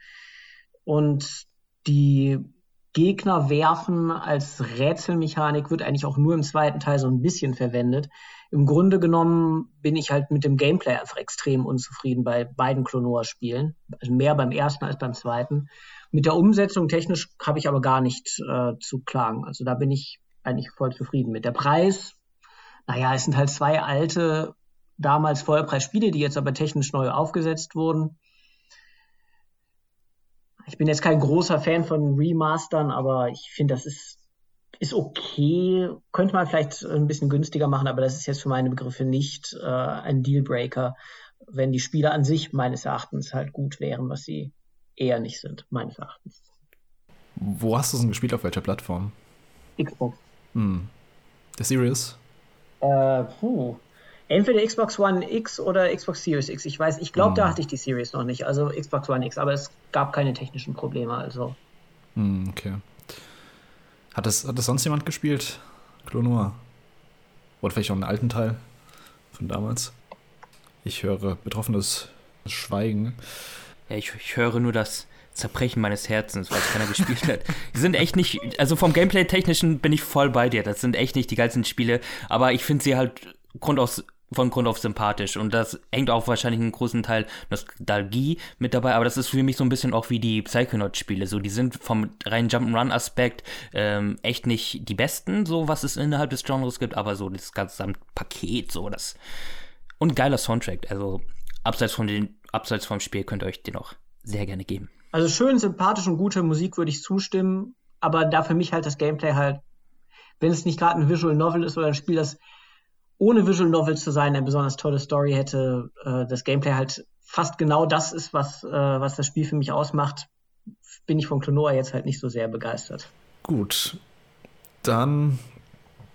Und die Gegner werfen als Rätselmechanik wird eigentlich auch nur im zweiten Teil so ein bisschen verwendet. Im Grunde genommen bin ich halt mit dem Gameplay einfach extrem unzufrieden bei beiden Klonoa-Spielen. Also mehr beim ersten als beim zweiten. Mit der Umsetzung technisch habe ich aber gar nicht äh, zu klagen. Also da bin ich eigentlich voll zufrieden mit. Der Preis, naja, es sind halt zwei alte, damals Vollpreisspiele, die jetzt aber technisch neu aufgesetzt wurden. Ich bin jetzt kein großer Fan von Remastern, aber ich finde, das ist ist okay, könnte man vielleicht ein bisschen günstiger machen, aber das ist jetzt für meine Begriffe nicht äh, ein Dealbreaker, wenn die Spiele an sich meines Erachtens halt gut wären, was sie eher nicht sind, meines Erachtens. Wo hast du es denn gespielt, auf welcher Plattform? Xbox. Hm. Der Series? Äh, puh. Entweder Xbox One X oder Xbox Series X. Ich weiß, ich glaube, hm. da hatte ich die Series noch nicht, also Xbox One X, aber es gab keine technischen Probleme, also. Hm, okay. Hat das, hat das sonst jemand gespielt? Clonua? Oder vielleicht auch einen alten Teil von damals? Ich höre betroffenes Schweigen. Ja, ich, ich höre nur das Zerbrechen meines Herzens, weil es keiner gespielt hat. Die sind echt nicht, also vom Gameplay-Technischen bin ich voll bei dir. Das sind echt nicht die geilsten Spiele, aber ich finde sie halt Grund aus von Grund auf sympathisch. Und das hängt auch wahrscheinlich einen großen Teil Nostalgie mit dabei. Aber das ist für mich so ein bisschen auch wie die Psychonaut-Spiele. So, die sind vom reinen Jump'n'Run-Aspekt ähm, echt nicht die besten, so was es innerhalb des Genres gibt, aber so das ganze Paket, so das. Und geiler Soundtrack. Also abseits von den, abseits vom Spiel könnt ihr euch den auch sehr gerne geben. Also schön, sympathisch und gute Musik würde ich zustimmen, aber da für mich halt das Gameplay halt, wenn es nicht gerade ein Visual Novel ist oder ein Spiel, das ohne Visual Novel zu sein, eine besonders tolle Story hätte, äh, das Gameplay halt fast genau das ist, was, äh, was das Spiel für mich ausmacht, bin ich von Klonoa jetzt halt nicht so sehr begeistert. Gut, dann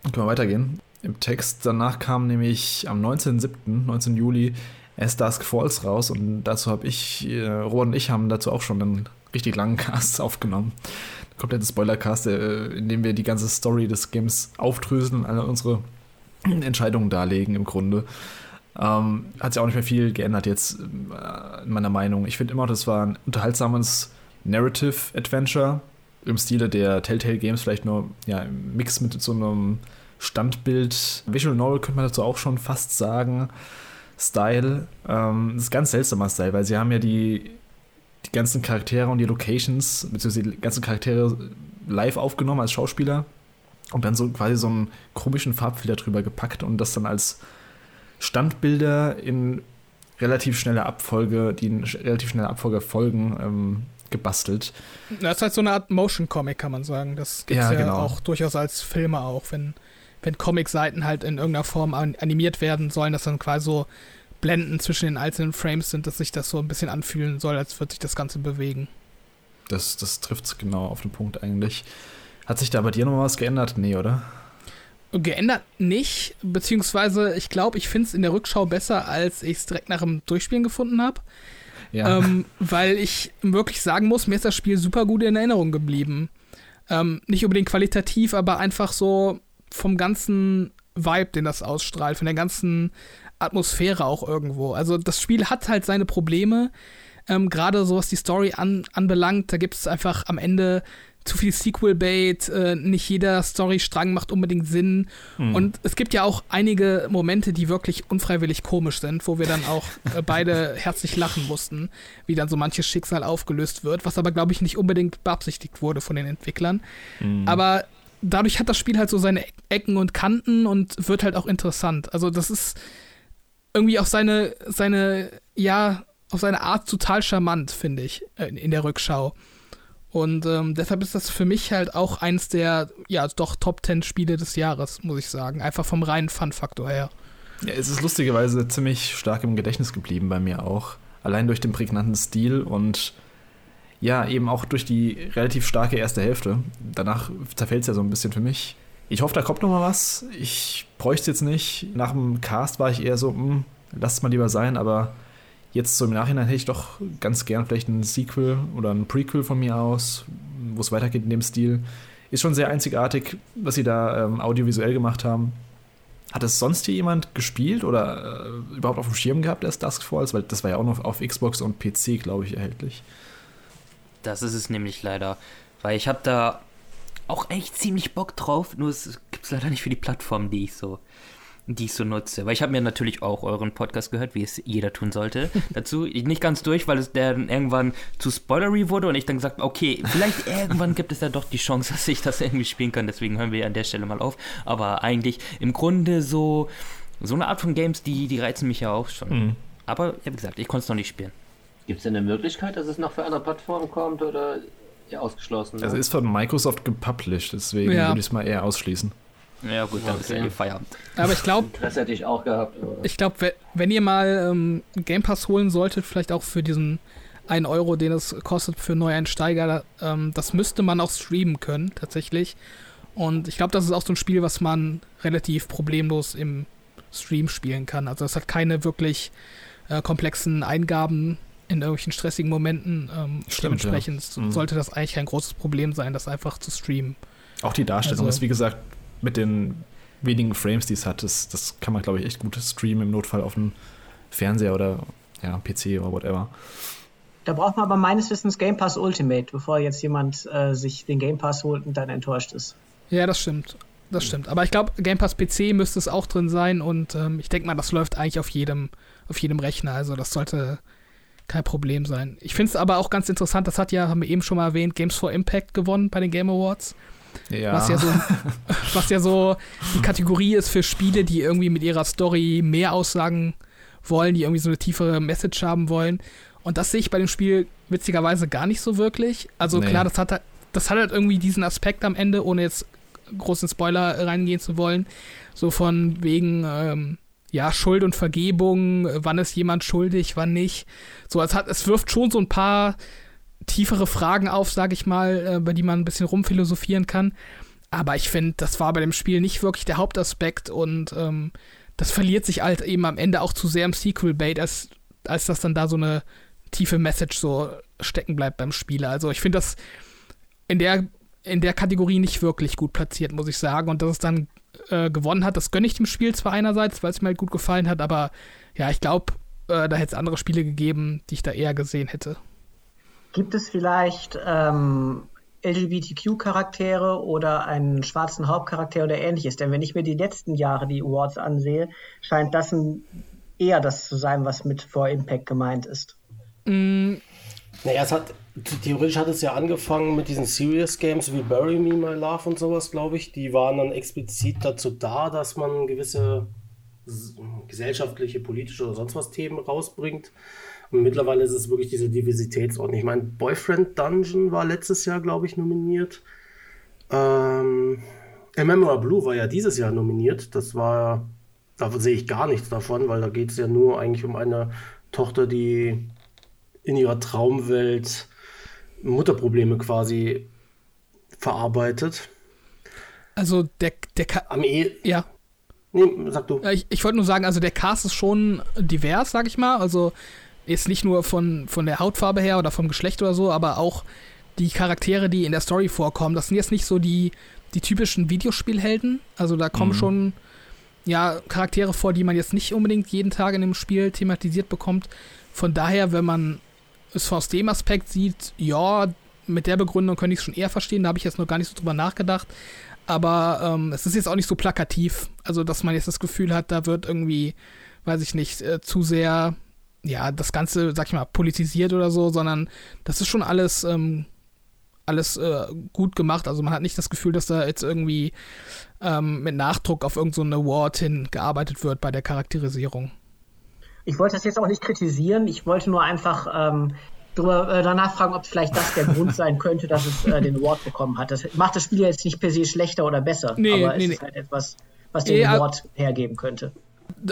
können wir weitergehen. Im Text danach kam nämlich am 19.07., 19. Juli, As Dusk Falls raus und dazu habe ich, äh, Robert und ich haben dazu auch schon einen richtig langen Cast aufgenommen. Kompletten Spoilercast, äh, in dem wir die ganze Story des Games aufdröseln alle unsere Entscheidungen darlegen im Grunde. Ähm, hat sich auch nicht mehr viel geändert jetzt äh, in meiner Meinung. Ich finde immer, das war ein unterhaltsames Narrative-Adventure im Stile der Telltale Games, vielleicht nur ja, im Mix mit so einem Standbild. Visual Novel könnte man dazu auch schon fast sagen. Style. Ähm, das ist ein ganz seltsamer Style, weil sie haben ja die, die ganzen Charaktere und die Locations, beziehungsweise die ganzen Charaktere live aufgenommen als Schauspieler und dann so quasi so einen komischen Farbfilter drüber gepackt und das dann als Standbilder in relativ schneller Abfolge, die in relativ schneller Abfolge folgen, ähm, gebastelt. Das ist halt so eine Art Motion Comic, kann man sagen. Das gibt es Ja, ja, genau. auch durchaus als Filme auch, wenn, wenn Comic-Seiten halt in irgendeiner Form an, animiert werden sollen, dass dann quasi so Blenden zwischen den einzelnen Frames sind, dass sich das so ein bisschen anfühlen soll, als würde sich das Ganze bewegen. Das, das trifft es genau auf den Punkt eigentlich. Hat sich da bei dir noch was geändert? Nee, oder? Geändert nicht, beziehungsweise ich glaube, ich finde es in der Rückschau besser, als ich es direkt nach dem Durchspielen gefunden habe. Ja. ähm, weil ich wirklich sagen muss, mir ist das Spiel super gut in Erinnerung geblieben. Ähm, nicht unbedingt qualitativ, aber einfach so vom ganzen Vibe, den das ausstrahlt, von der ganzen Atmosphäre auch irgendwo. Also das Spiel hat halt seine Probleme, ähm, gerade so was die Story an, anbelangt. Da gibt es einfach am Ende zu viel Sequel-Bait, äh, nicht jeder Storystrang macht unbedingt Sinn. Und es gibt ja auch einige Momente, die wirklich unfreiwillig komisch sind, wo wir dann auch äh, beide herzlich lachen mussten, wie dann so manches Schicksal aufgelöst wird, was aber, glaube ich, nicht unbedingt beabsichtigt wurde von den Entwicklern. Aber dadurch hat das Spiel halt so seine Eck- Ecken und Kanten und wird halt auch interessant. Also das ist irgendwie auf seine, seine, ja, auf seine Art total charmant, finde ich, äh, in der Rückschau. Und ähm, deshalb ist das für mich halt auch eins der, ja, doch Top 10 Spiele des Jahres, muss ich sagen. Einfach vom reinen Fun-Faktor her. Ja, es ist lustigerweise ziemlich stark im Gedächtnis geblieben bei mir auch. Allein durch den prägnanten Stil und ja, eben auch durch die relativ starke erste Hälfte. Danach zerfällt es ja so ein bisschen für mich. Ich hoffe, da kommt noch mal was. Ich bräuchte es jetzt nicht. Nach dem Cast war ich eher so, hm, lass es mal lieber sein, aber jetzt so im Nachhinein hätte ich doch ganz gern vielleicht ein Sequel oder ein Prequel von mir aus, wo es weitergeht in dem Stil. Ist schon sehr einzigartig, was sie da ähm, audiovisuell gemacht haben. Hat es sonst hier jemand gespielt oder äh, überhaupt auf dem Schirm gehabt, das Dusk Falls? Weil das war ja auch noch auf Xbox und PC, glaube ich, erhältlich. Das ist es nämlich leider. Weil ich habe da auch echt ziemlich Bock drauf, nur es gibt es leider nicht für die Plattform, die ich so, die ich so nutze. Weil ich habe mir natürlich auch euren Podcast gehört, wie es jeder tun sollte. Dazu nicht ganz durch, weil es der dann irgendwann zu spoilery wurde und ich dann gesagt, okay, vielleicht irgendwann gibt es da doch die Chance, dass ich das irgendwie spielen kann. Deswegen hören wir an der Stelle mal auf. Aber eigentlich im Grunde so so eine Art von Games, die die reizen mich ja auch schon. Mhm. Aber ja, wie gesagt, ich konnte es noch nicht spielen. Gibt es denn eine Möglichkeit, dass es noch für andere Plattformen kommt oder ja ausgeschlossen? Also ne? ist von Microsoft gepublished, deswegen Ja. würde ich es mal eher ausschließen. Ja gut, dann ist ja Okay. eh Feierabend. Aber ich glaube, Interesse hätte ich auch gehabt. aber- ich glaube, wenn ihr mal ähm, Game Pass holen solltet, vielleicht auch für diesen 1 Euro, den es kostet für Neueinsteiger, ähm, das müsste man auch streamen können, tatsächlich. Und ich glaube, das ist auch so ein Spiel, was man relativ problemlos im Stream spielen kann. Also es hat keine wirklich äh, komplexen Eingaben in irgendwelchen stressigen Momenten. Ähm, Stimmt, dementsprechend ja. Mhm. sollte das eigentlich kein großes Problem sein, das einfach zu streamen. Auch die Darstellung Also- ist, wie gesagt, mit den wenigen Frames, die es hat, das, das kann man, glaube ich, echt gut streamen im Notfall auf dem Fernseher oder ja, PC oder whatever. Da braucht man aber meines Wissens Game Pass Ultimate, bevor jetzt jemand äh, sich den Game Pass holt und dann enttäuscht ist. Ja, das stimmt. Das stimmt. Aber ich glaube, Game Pass PC müsste es auch drin sein und ähm, ich denke mal, das läuft eigentlich auf jedem, auf jedem Rechner. Also das sollte kein Problem sein. Ich finde es aber auch ganz interessant, das hat ja, haben wir eben schon mal erwähnt, Games for Impact gewonnen bei den Game Awards. Ja, Was ja so was ja so die Kategorie ist für Spiele, die irgendwie mit ihrer Story mehr aussagen wollen, die irgendwie so eine tiefere Message haben wollen. Und das sehe ich bei dem Spiel witzigerweise gar nicht so wirklich. Also Nee. klar, das hat, halt- das hat halt irgendwie diesen Aspekt am Ende, ohne jetzt großen Spoiler reingehen zu wollen. So von wegen, ähm, ja, Schuld und Vergebung, wann ist jemand schuldig, wann nicht. So, es hat, es wirft schon so ein paar tiefere Fragen auf, sage ich mal, äh, bei die man ein bisschen rumphilosophieren kann. Aber ich finde, das war bei dem Spiel nicht wirklich der Hauptaspekt und ähm, das verliert sich halt eben am Ende auch zu sehr im Sequel-Bait, als, als dass dann da so eine tiefe Message so stecken bleibt beim Spieler. Also ich finde das in der, in der Kategorie nicht wirklich gut platziert, muss ich sagen. Und dass es dann äh, gewonnen hat, das gönne ich dem Spiel zwar einerseits, weil es mir halt gut gefallen hat, aber ja, ich glaube, äh, da hätte es andere Spiele gegeben, die ich da eher gesehen hätte. Gibt es vielleicht ähm, LGBTQ-Charaktere oder einen schwarzen Hauptcharakter oder ähnliches? Denn wenn ich mir die letzten Jahre die Awards ansehe, scheint das ein, eher das zu sein, was mit For Impact gemeint ist. Mm, Naja, es hat, theoretisch hat es ja angefangen mit diesen Serious Games wie Bury Me, My Love und sowas, glaube ich. Die waren dann explizit dazu da, dass man gewisse gesellschaftliche, politische oder sonst was Themen rausbringt. Und mittlerweile ist es wirklich diese Diversitätsordnung. Ich meine, Boyfriend Dungeon war letztes Jahr, glaube ich, nominiert. Ähm, Emmanuel Blue war ja dieses Jahr nominiert. Das war, da sehe ich gar nichts davon, weil da geht es ja nur eigentlich um eine Tochter, die in ihrer Traumwelt Mutterprobleme quasi verarbeitet. Also der, der Ka Am e ja. Nee, sag du. Ich, ich wollte nur sagen, also der Cast ist schon divers, sag ich mal. Also jetzt nicht nur von, von der Hautfarbe her oder vom Geschlecht oder so, aber auch die Charaktere, die in der Story vorkommen. Das sind jetzt nicht so die, die typischen Videospielhelden. Also da kommen mhm. schon ja, Charaktere vor, die man jetzt nicht unbedingt jeden Tag in dem Spiel thematisiert bekommt. Von daher, wenn man es aus dem Aspekt sieht, ja, mit der Begründung könnte ich es schon eher verstehen, da habe ich jetzt noch gar nicht so drüber nachgedacht. Aber ähm, es ist jetzt auch nicht so plakativ. Also, dass man jetzt das Gefühl hat, da wird irgendwie, weiß ich nicht, äh, zu sehr, ja, das Ganze, sag ich mal, politisiert oder so, sondern das ist schon alles, ähm, alles äh, gut gemacht. Also man hat nicht das Gefühl, dass da jetzt irgendwie ähm, mit Nachdruck auf irgendeinen so Award hingearbeitet wird bei der Charakterisierung. Ich wollte das jetzt auch nicht kritisieren. Ich wollte nur einfach ähm, drüber, äh, danach fragen, ob vielleicht das der Grund sein könnte, dass es äh, den Award bekommen hat. Das macht das Spiel jetzt nicht per se schlechter oder besser, nee, aber nee, es nee. ist halt etwas, was den nee, Award hergeben könnte.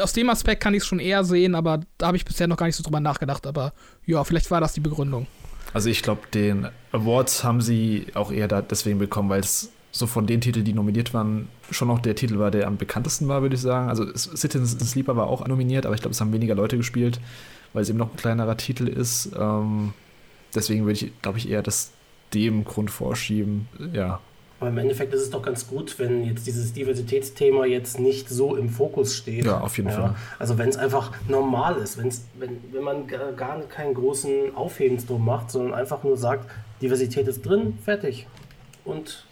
Aus dem Aspekt kann ich es schon eher sehen, aber da habe ich bisher noch gar nicht so drüber nachgedacht. Aber ja, vielleicht war das die Begründung. Also ich glaube, den Awards haben sie auch eher da deswegen bekommen, weil es so von den Titeln, die nominiert waren, schon noch der Titel war, der am bekanntesten war, würde ich sagen. Also Citizen Sleeper war auch nominiert, aber ich glaube, es haben weniger Leute gespielt weil es eben noch ein kleinerer Titel ist. Ähm, deswegen würde ich, glaube ich, eher das dem Grund vorschieben. Ja. Aber im Endeffekt ist es doch ganz gut, wenn jetzt dieses Diversitätsthema jetzt nicht so im Fokus steht. Ja, auf jeden ja. Fall. Also wenn es einfach normal ist, wenn's, wenn, wenn man gar keinen großen Aufhebens drum macht, sondern einfach nur sagt, Diversität ist drin, fertig. Und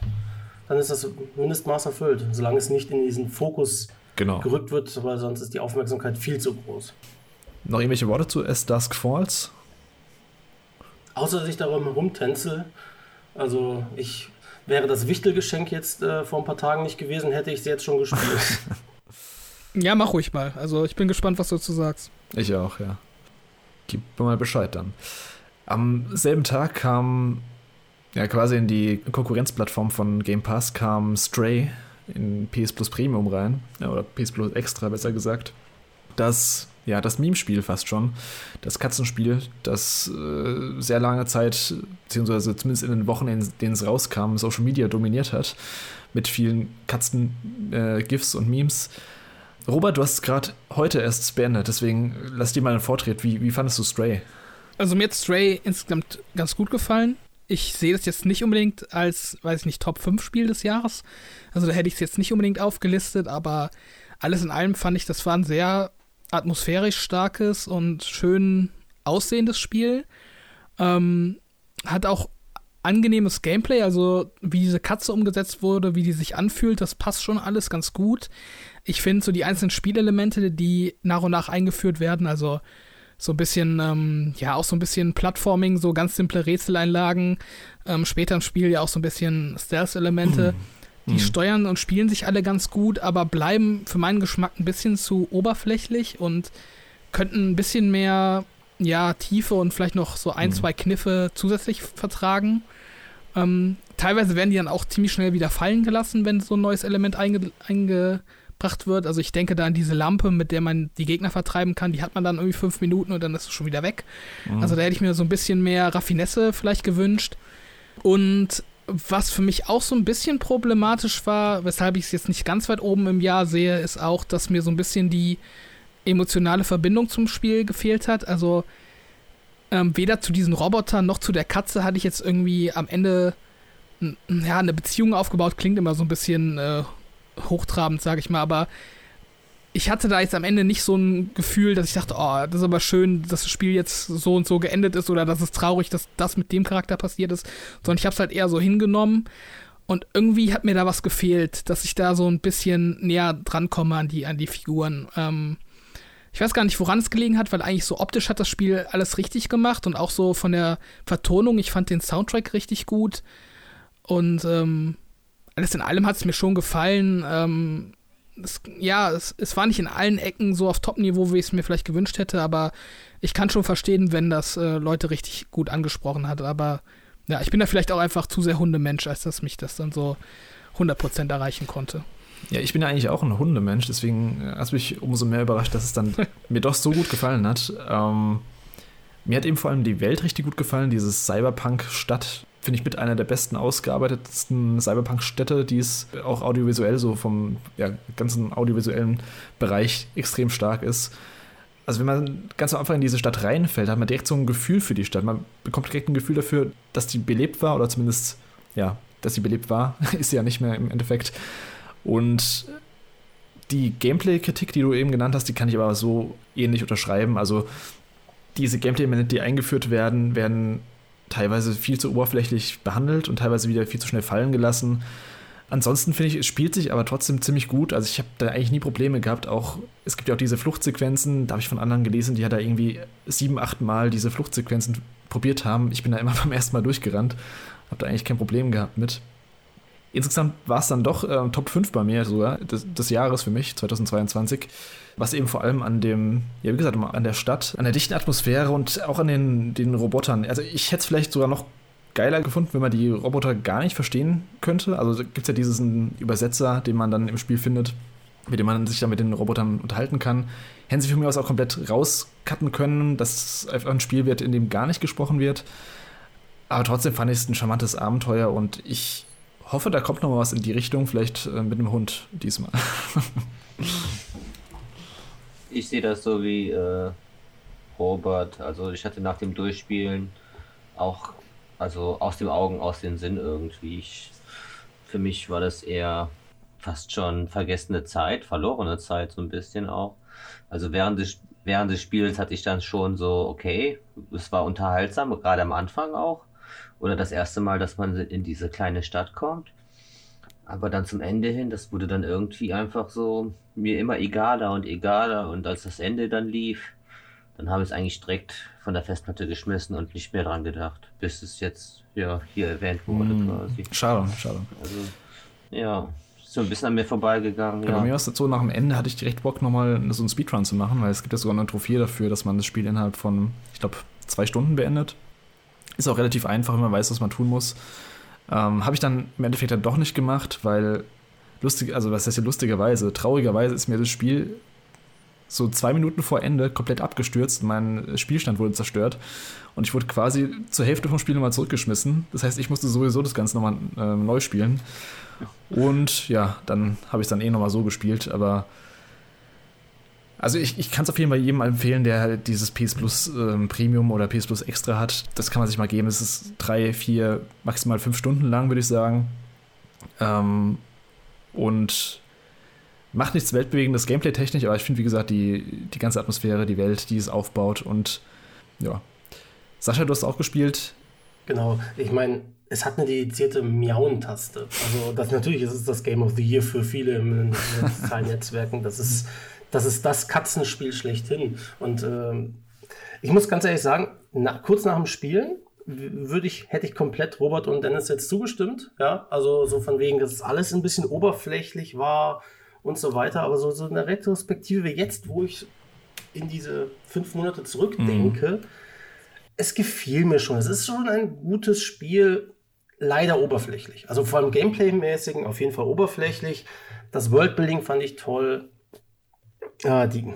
dann ist das Mindestmaß erfüllt, solange es nicht in diesen Fokus genau. gerückt wird, weil sonst ist die Aufmerksamkeit viel zu groß. Noch irgendwelche Worte zu As Dusk Falls? Außer dass ich darum herumtänzel. Also ich wäre das Wichtelgeschenk jetzt äh, vor ein paar Tagen nicht gewesen, hätte ich es jetzt schon gespielt. ja, mach ruhig mal. Also ich bin gespannt, was du dazu sagst. Ich auch, ja. Gib mir mal Bescheid dann. Am selben Tag kam ja quasi in die Konkurrenzplattform von Game Pass kam Stray in PS Plus Premium rein. Ja, oder PS Plus Extra, besser gesagt. Das ja, das Meme-Spiel fast schon. Das Katzenspiel, das äh, sehr lange Zeit, beziehungsweise zumindest in den Wochen, in denen es rauskam, Social Media dominiert hat. Mit vielen Katzen-GIFs äh, und Memes. Robert, du hast es gerade heute erst beendet, deswegen lass dir mal einen Vortritt. Wie, wie fandest du Stray? Also mir hat Stray insgesamt ganz gut gefallen. Ich sehe das jetzt nicht unbedingt als, weiß ich nicht, Top 5 Spiel des Jahres. Also da hätte ich es jetzt nicht unbedingt aufgelistet, aber alles in allem fand ich, das war ein sehr atmosphärisch starkes und schön aussehendes Spiel. Ähm, hat auch angenehmes Gameplay, also wie diese Katze umgesetzt wurde, wie die sich anfühlt, das passt schon alles ganz gut. Ich finde so die einzelnen Spielelemente, die nach und nach eingeführt werden, also so ein bisschen, ähm, ja, auch so ein bisschen Plattforming, so ganz simple Rätseleinlagen, ähm, später im Spiel ja auch so ein bisschen Stealth-Elemente. Mhm die mhm. steuern und spielen sich alle ganz gut, aber bleiben für meinen Geschmack ein bisschen zu oberflächlich und könnten ein bisschen mehr ja, Tiefe und vielleicht noch so ein, mhm. zwei Kniffe zusätzlich vertragen. Ähm, teilweise werden die dann auch ziemlich schnell wieder fallen gelassen, wenn so ein neues Element einge eingebracht wird. Also ich denke da an diese Lampe, mit der man die Gegner vertreiben kann. Die hat man dann irgendwie fünf Minuten und dann ist es schon wieder weg. Mhm. Also da hätte ich mir so ein bisschen mehr Raffinesse vielleicht gewünscht. Und was für mich auch so ein bisschen problematisch war, weshalb ich es jetzt nicht ganz weit oben im Jahr sehe, ist auch, dass mir so ein bisschen die emotionale Verbindung zum Spiel gefehlt hat. Also ähm, weder zu diesen Robotern noch zu der Katze hatte ich jetzt irgendwie am Ende ja, eine Beziehung aufgebaut. Klingt immer so ein bisschen äh, hochtrabend, sage ich mal, aber ich hatte da jetzt am Ende nicht so ein Gefühl, dass ich dachte, oh, das ist aber schön, dass das Spiel jetzt so und so geendet ist oder dass es traurig, dass das mit dem Charakter passiert ist, sondern ich habe es halt eher so hingenommen und irgendwie hat mir da was gefehlt, dass ich da so ein bisschen näher drankomme an die, an die Figuren. Ähm, ich weiß gar nicht, woran es gelegen hat, weil eigentlich so optisch hat das Spiel alles richtig gemacht und auch so von der Vertonung. Ich fand den Soundtrack richtig gut und ähm, alles in allem hat es mir schon gefallen. Ähm, es, ja, es, es war nicht in allen Ecken so auf Top-Niveau, wie ich es mir vielleicht gewünscht hätte, aber ich kann schon verstehen, wenn das äh, Leute richtig gut angesprochen hat. Aber ja, ich bin da vielleicht auch einfach zu sehr Hundemensch, als dass mich das dann so 100% erreichen konnte. Ja, ich bin ja eigentlich auch ein Hundemensch, deswegen äh, hat es mich umso mehr überrascht, dass es dann mir doch so gut gefallen hat. Ähm, mir hat eben vor allem die Welt richtig gut gefallen, dieses Cyberpunk-Stadt. Finde ich mit einer der besten ausgearbeitetsten Cyberpunk-Städte, die es auch audiovisuell so vom ja, ganzen audiovisuellen Bereich extrem stark ist. Also wenn man ganz am Anfang in diese Stadt reinfällt, hat man direkt so ein Gefühl für die Stadt. Man bekommt direkt ein Gefühl dafür, dass die belebt war oder zumindest, ja, dass sie belebt war. ist sie ja nicht mehr im Endeffekt. Und die Gameplay-Kritik, die du eben genannt hast, die kann ich aber so ähnlich unterschreiben. Also diese Gameplay-Elemente, die eingeführt werden, werden teilweise viel zu oberflächlich behandelt und teilweise wieder viel zu schnell fallen gelassen. Ansonsten finde ich, es spielt sich aber trotzdem ziemlich gut. Also ich habe da eigentlich nie Probleme gehabt. Auch es gibt ja auch diese Fluchtsequenzen, da habe ich von anderen gelesen, die ja da irgendwie sieben, acht Mal diese Fluchtsequenzen probiert haben. Ich bin da immer beim ersten Mal durchgerannt, habe da eigentlich kein Problem gehabt mit. Insgesamt war es dann doch äh, Top 5 bei mir sogar des, des, Jahres für mich, 2022. Was eben vor allem an dem, ja wie gesagt, an der Stadt, an der dichten Atmosphäre und auch an den, den Robotern. Also ich hätte es vielleicht sogar noch geiler gefunden, wenn man die Roboter gar nicht verstehen könnte. Also gibt es ja diesen Übersetzer, den man dann im Spiel findet, mit dem man sich dann mit den Robotern unterhalten kann. Hätten sie von mir aus auch komplett rauscutten können, dass einfach ein Spiel wird, in dem gar nicht gesprochen wird. Aber trotzdem fand ich es ein charmantes Abenteuer und ich hoffe, da kommt noch mal was in die Richtung, vielleicht äh, mit dem Hund diesmal. ich sehe das so wie äh, Robert. Also ich hatte nach dem Durchspielen auch, also aus dem Augen, aus dem Sinn irgendwie. Ich, für mich war das eher fast schon vergessene Zeit, verlorene Zeit so ein bisschen auch. Also während des, während des Spiels hatte ich dann schon so, okay, es war unterhaltsam, gerade am Anfang auch oder das erste Mal, dass man in diese kleine Stadt kommt. Aber dann zum Ende hin, das wurde dann irgendwie einfach so mir immer egaler und egaler. Und als das Ende dann lief, dann habe ich es eigentlich direkt von der Festplatte geschmissen und nicht mehr dran gedacht, bis es jetzt ja hier erwähnt wurde mm, quasi. Schade, schade. Also, ja, so ein bisschen an mir vorbeigegangen. Ja, ja. Bei mir war es so, nach dem Ende hatte ich direkt Bock, nochmal so einen Speedrun zu machen, weil es gibt ja sogar eine Trophäe dafür, dass man das Spiel innerhalb von, ich glaube, zwei Stunden beendet. Ist auch relativ einfach, wenn man weiß, was man tun muss. Ähm, Habe ich dann im Endeffekt dann doch nicht gemacht, weil lustig, also was heißt hier lustigerweise, traurigerweise ist mir das Spiel so zwei Minuten vor Ende komplett abgestürzt. Mein Spielstand wurde zerstört und ich wurde quasi zur Hälfte vom Spiel nochmal zurückgeschmissen. Das heißt, ich musste sowieso das Ganze nochmal äh, neu spielen. Und ja, dann habe ich es dann eh nochmal so gespielt, aber also ich, ich kann es auf jeden Fall jedem empfehlen, der halt dieses PS Plus ähm, Premium oder PS Plus Extra hat. Das kann man sich mal geben. Es ist drei, vier, maximal fünf Stunden lang, würde ich sagen. Ähm, und macht nichts weltbewegendes Gameplay-technisch, aber ich finde, wie gesagt, die, die ganze Atmosphäre, die Welt, die es aufbaut und ja. Sascha, du hast auch gespielt. Genau, ich meine, es hat eine dedizierte Miauen-Taste. Also das natürlich ist es das Game of the Year für viele in den sozialen Netzwerken. Das ist das ist das Katzenspiel schlechthin. Und ähm, ich muss ganz ehrlich sagen, nach, kurz nach dem Spielen würde ich, hätte ich komplett Robert und Dennis jetzt zugestimmt. Ja, also so von wegen, dass alles ein bisschen oberflächlich war und so weiter. Aber so, so eine Retrospektive jetzt, wo ich in diese fünf Monate zurückdenke, mhm. es gefiel mir schon. Es ist schon ein gutes Spiel, leider oberflächlich. Also vor allem Gameplay-mäßigen auf jeden Fall oberflächlich. Das Worldbuilding fand ich toll äh, die,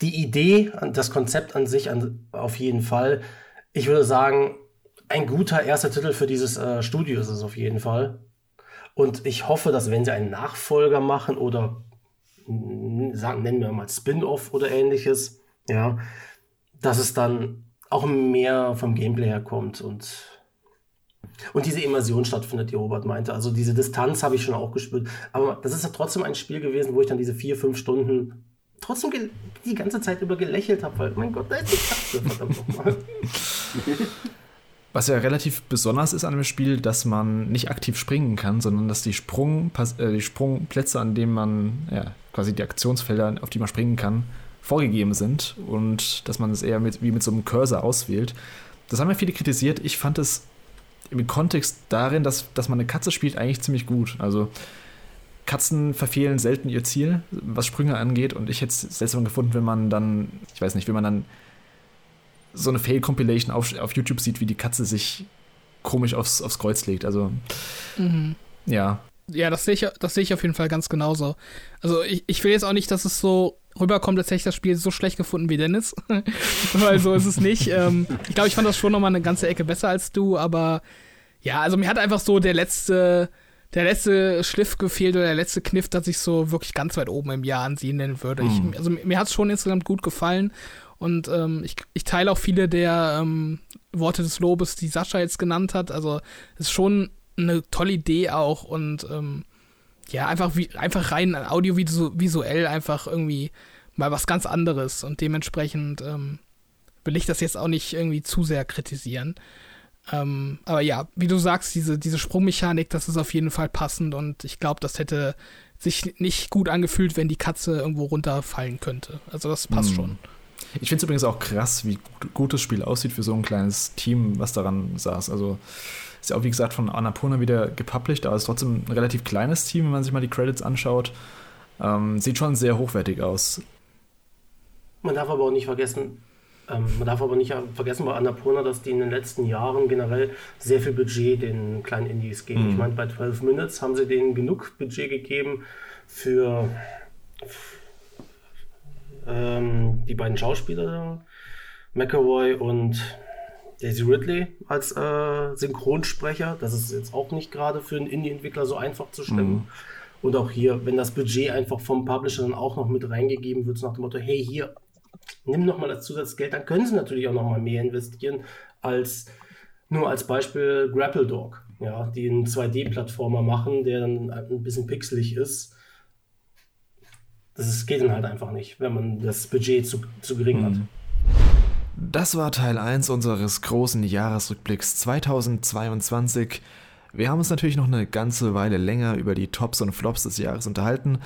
die Idee, das Konzept an sich an, auf jeden Fall. Ich würde sagen, ein guter erster Titel für dieses äh, Studio ist es auf jeden Fall. Und ich hoffe, dass wenn sie einen Nachfolger machen oder sagen, nennen wir mal Spin-off oder ähnliches, ja, dass es dann auch mehr vom Gameplay her kommt und und diese Immersion stattfindet, die Robert meinte. Also diese Distanz habe ich schon auch gespürt. Aber das ist ja trotzdem ein Spiel gewesen, wo ich dann diese vier, fünf Stunden trotzdem die ganze Zeit über gelächelt habe, weil, mein Gott, da ist die Katze, verdammt nochmal. Was ja relativ besonders ist an dem Spiel, dass man nicht aktiv springen kann, sondern dass die, Sprung, äh, die Sprungplätze, an denen man ja, quasi die Aktionsfelder, auf die man springen kann, vorgegeben sind und dass man es eher mit, wie mit so einem Cursor auswählt. Das haben ja viele kritisiert. Ich fand es im Kontext darin, dass, dass man eine Katze spielt, eigentlich ziemlich gut. Also Katzen verfehlen selten ihr Ziel, was Sprünge angeht. Und ich hätte es seltsam gefunden, wenn man dann, ich weiß nicht, wenn man dann so eine Fail-Compilation auf, auf YouTube sieht, wie die Katze sich komisch aufs, aufs Kreuz legt. Also, mhm. ja. Ja, das sehe ich, das ich auf jeden Fall ganz genauso. Also, ich, ich will jetzt auch nicht, dass es so rüberkommt, als hätte ich das Spiel so schlecht gefunden wie Dennis. Weil so ist es nicht. Ähm, ich glaube, ich fand das schon nochmal eine ganze Ecke besser als du, aber ja, also mir hat einfach so der letzte der letzte Schliff gefehlt oder der letzte Kniff, dass ich so wirklich ganz weit oben im Jahr ansehen würde. Mhm. Ich, also mir hat es schon insgesamt gut gefallen und ähm, ich, ich teile auch viele der ähm, Worte des Lobes, die Sascha jetzt genannt hat. Also es ist schon eine tolle Idee auch und ähm, ja, einfach, wie, einfach rein audiovisuell einfach irgendwie mal was ganz anderes und dementsprechend ähm, will ich das jetzt auch nicht irgendwie zu sehr kritisieren. Ähm, aber ja, wie du sagst, diese, diese Sprungmechanik, das ist auf jeden Fall passend und ich glaube, das hätte sich nicht gut angefühlt, wenn die Katze irgendwo runterfallen könnte. Also das passt hm. schon. Ich finde es übrigens auch krass, wie gut das Spiel aussieht für so ein kleines Team, was daran saß. Also ist ja auch, wie gesagt, von Annapurna wieder gepublished, aber es ist trotzdem ein relativ kleines Team, wenn man sich mal die Credits anschaut. Ähm, sieht schon sehr hochwertig aus. Man darf aber auch nicht vergessen, ähm, man darf aber nicht vergessen bei Annapurna, dass die in den letzten Jahren generell sehr viel Budget den kleinen Indies geben. Mhm. Ich meine, bei 12 Minutes haben sie denen genug Budget gegeben für ähm, die beiden Schauspieler, McAvoy und Daisy Ridley als äh, Synchronsprecher. Das ist jetzt auch nicht gerade für einen Indie-Entwickler so einfach zu stimmen. Mhm. Und auch hier, wenn das Budget einfach vom Publisher dann auch noch mit reingegeben wird, so nach dem Motto, hey, hier, nimm nochmal das Zusatzgeld, dann können sie natürlich auch nochmal mehr investieren als nur als Beispiel Grapple Dog, ja, die einen 2D-Plattformer machen, der dann ein bisschen pixelig ist. Das ist, geht dann halt einfach nicht, wenn man das Budget zu, zu gering mhm. hat. Das war Teil 1 unseres großen Jahresrückblicks 2022. Wir haben uns natürlich noch eine ganze Weile länger über die Tops und Flops des Jahres unterhalten.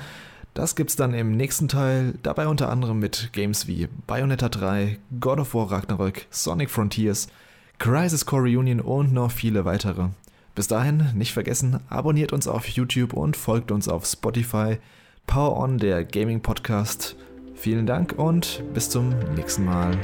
Das gibt's dann im nächsten Teil, dabei unter anderem mit Games wie Bayonetta 3, God of War Ragnarök, Sonic Frontiers, Crisis Core Reunion und noch viele weitere. Bis dahin, nicht vergessen, abonniert uns auf YouTube und folgt uns auf Spotify. Power On, der Gaming Podcast. Vielen Dank und bis zum nächsten Mal.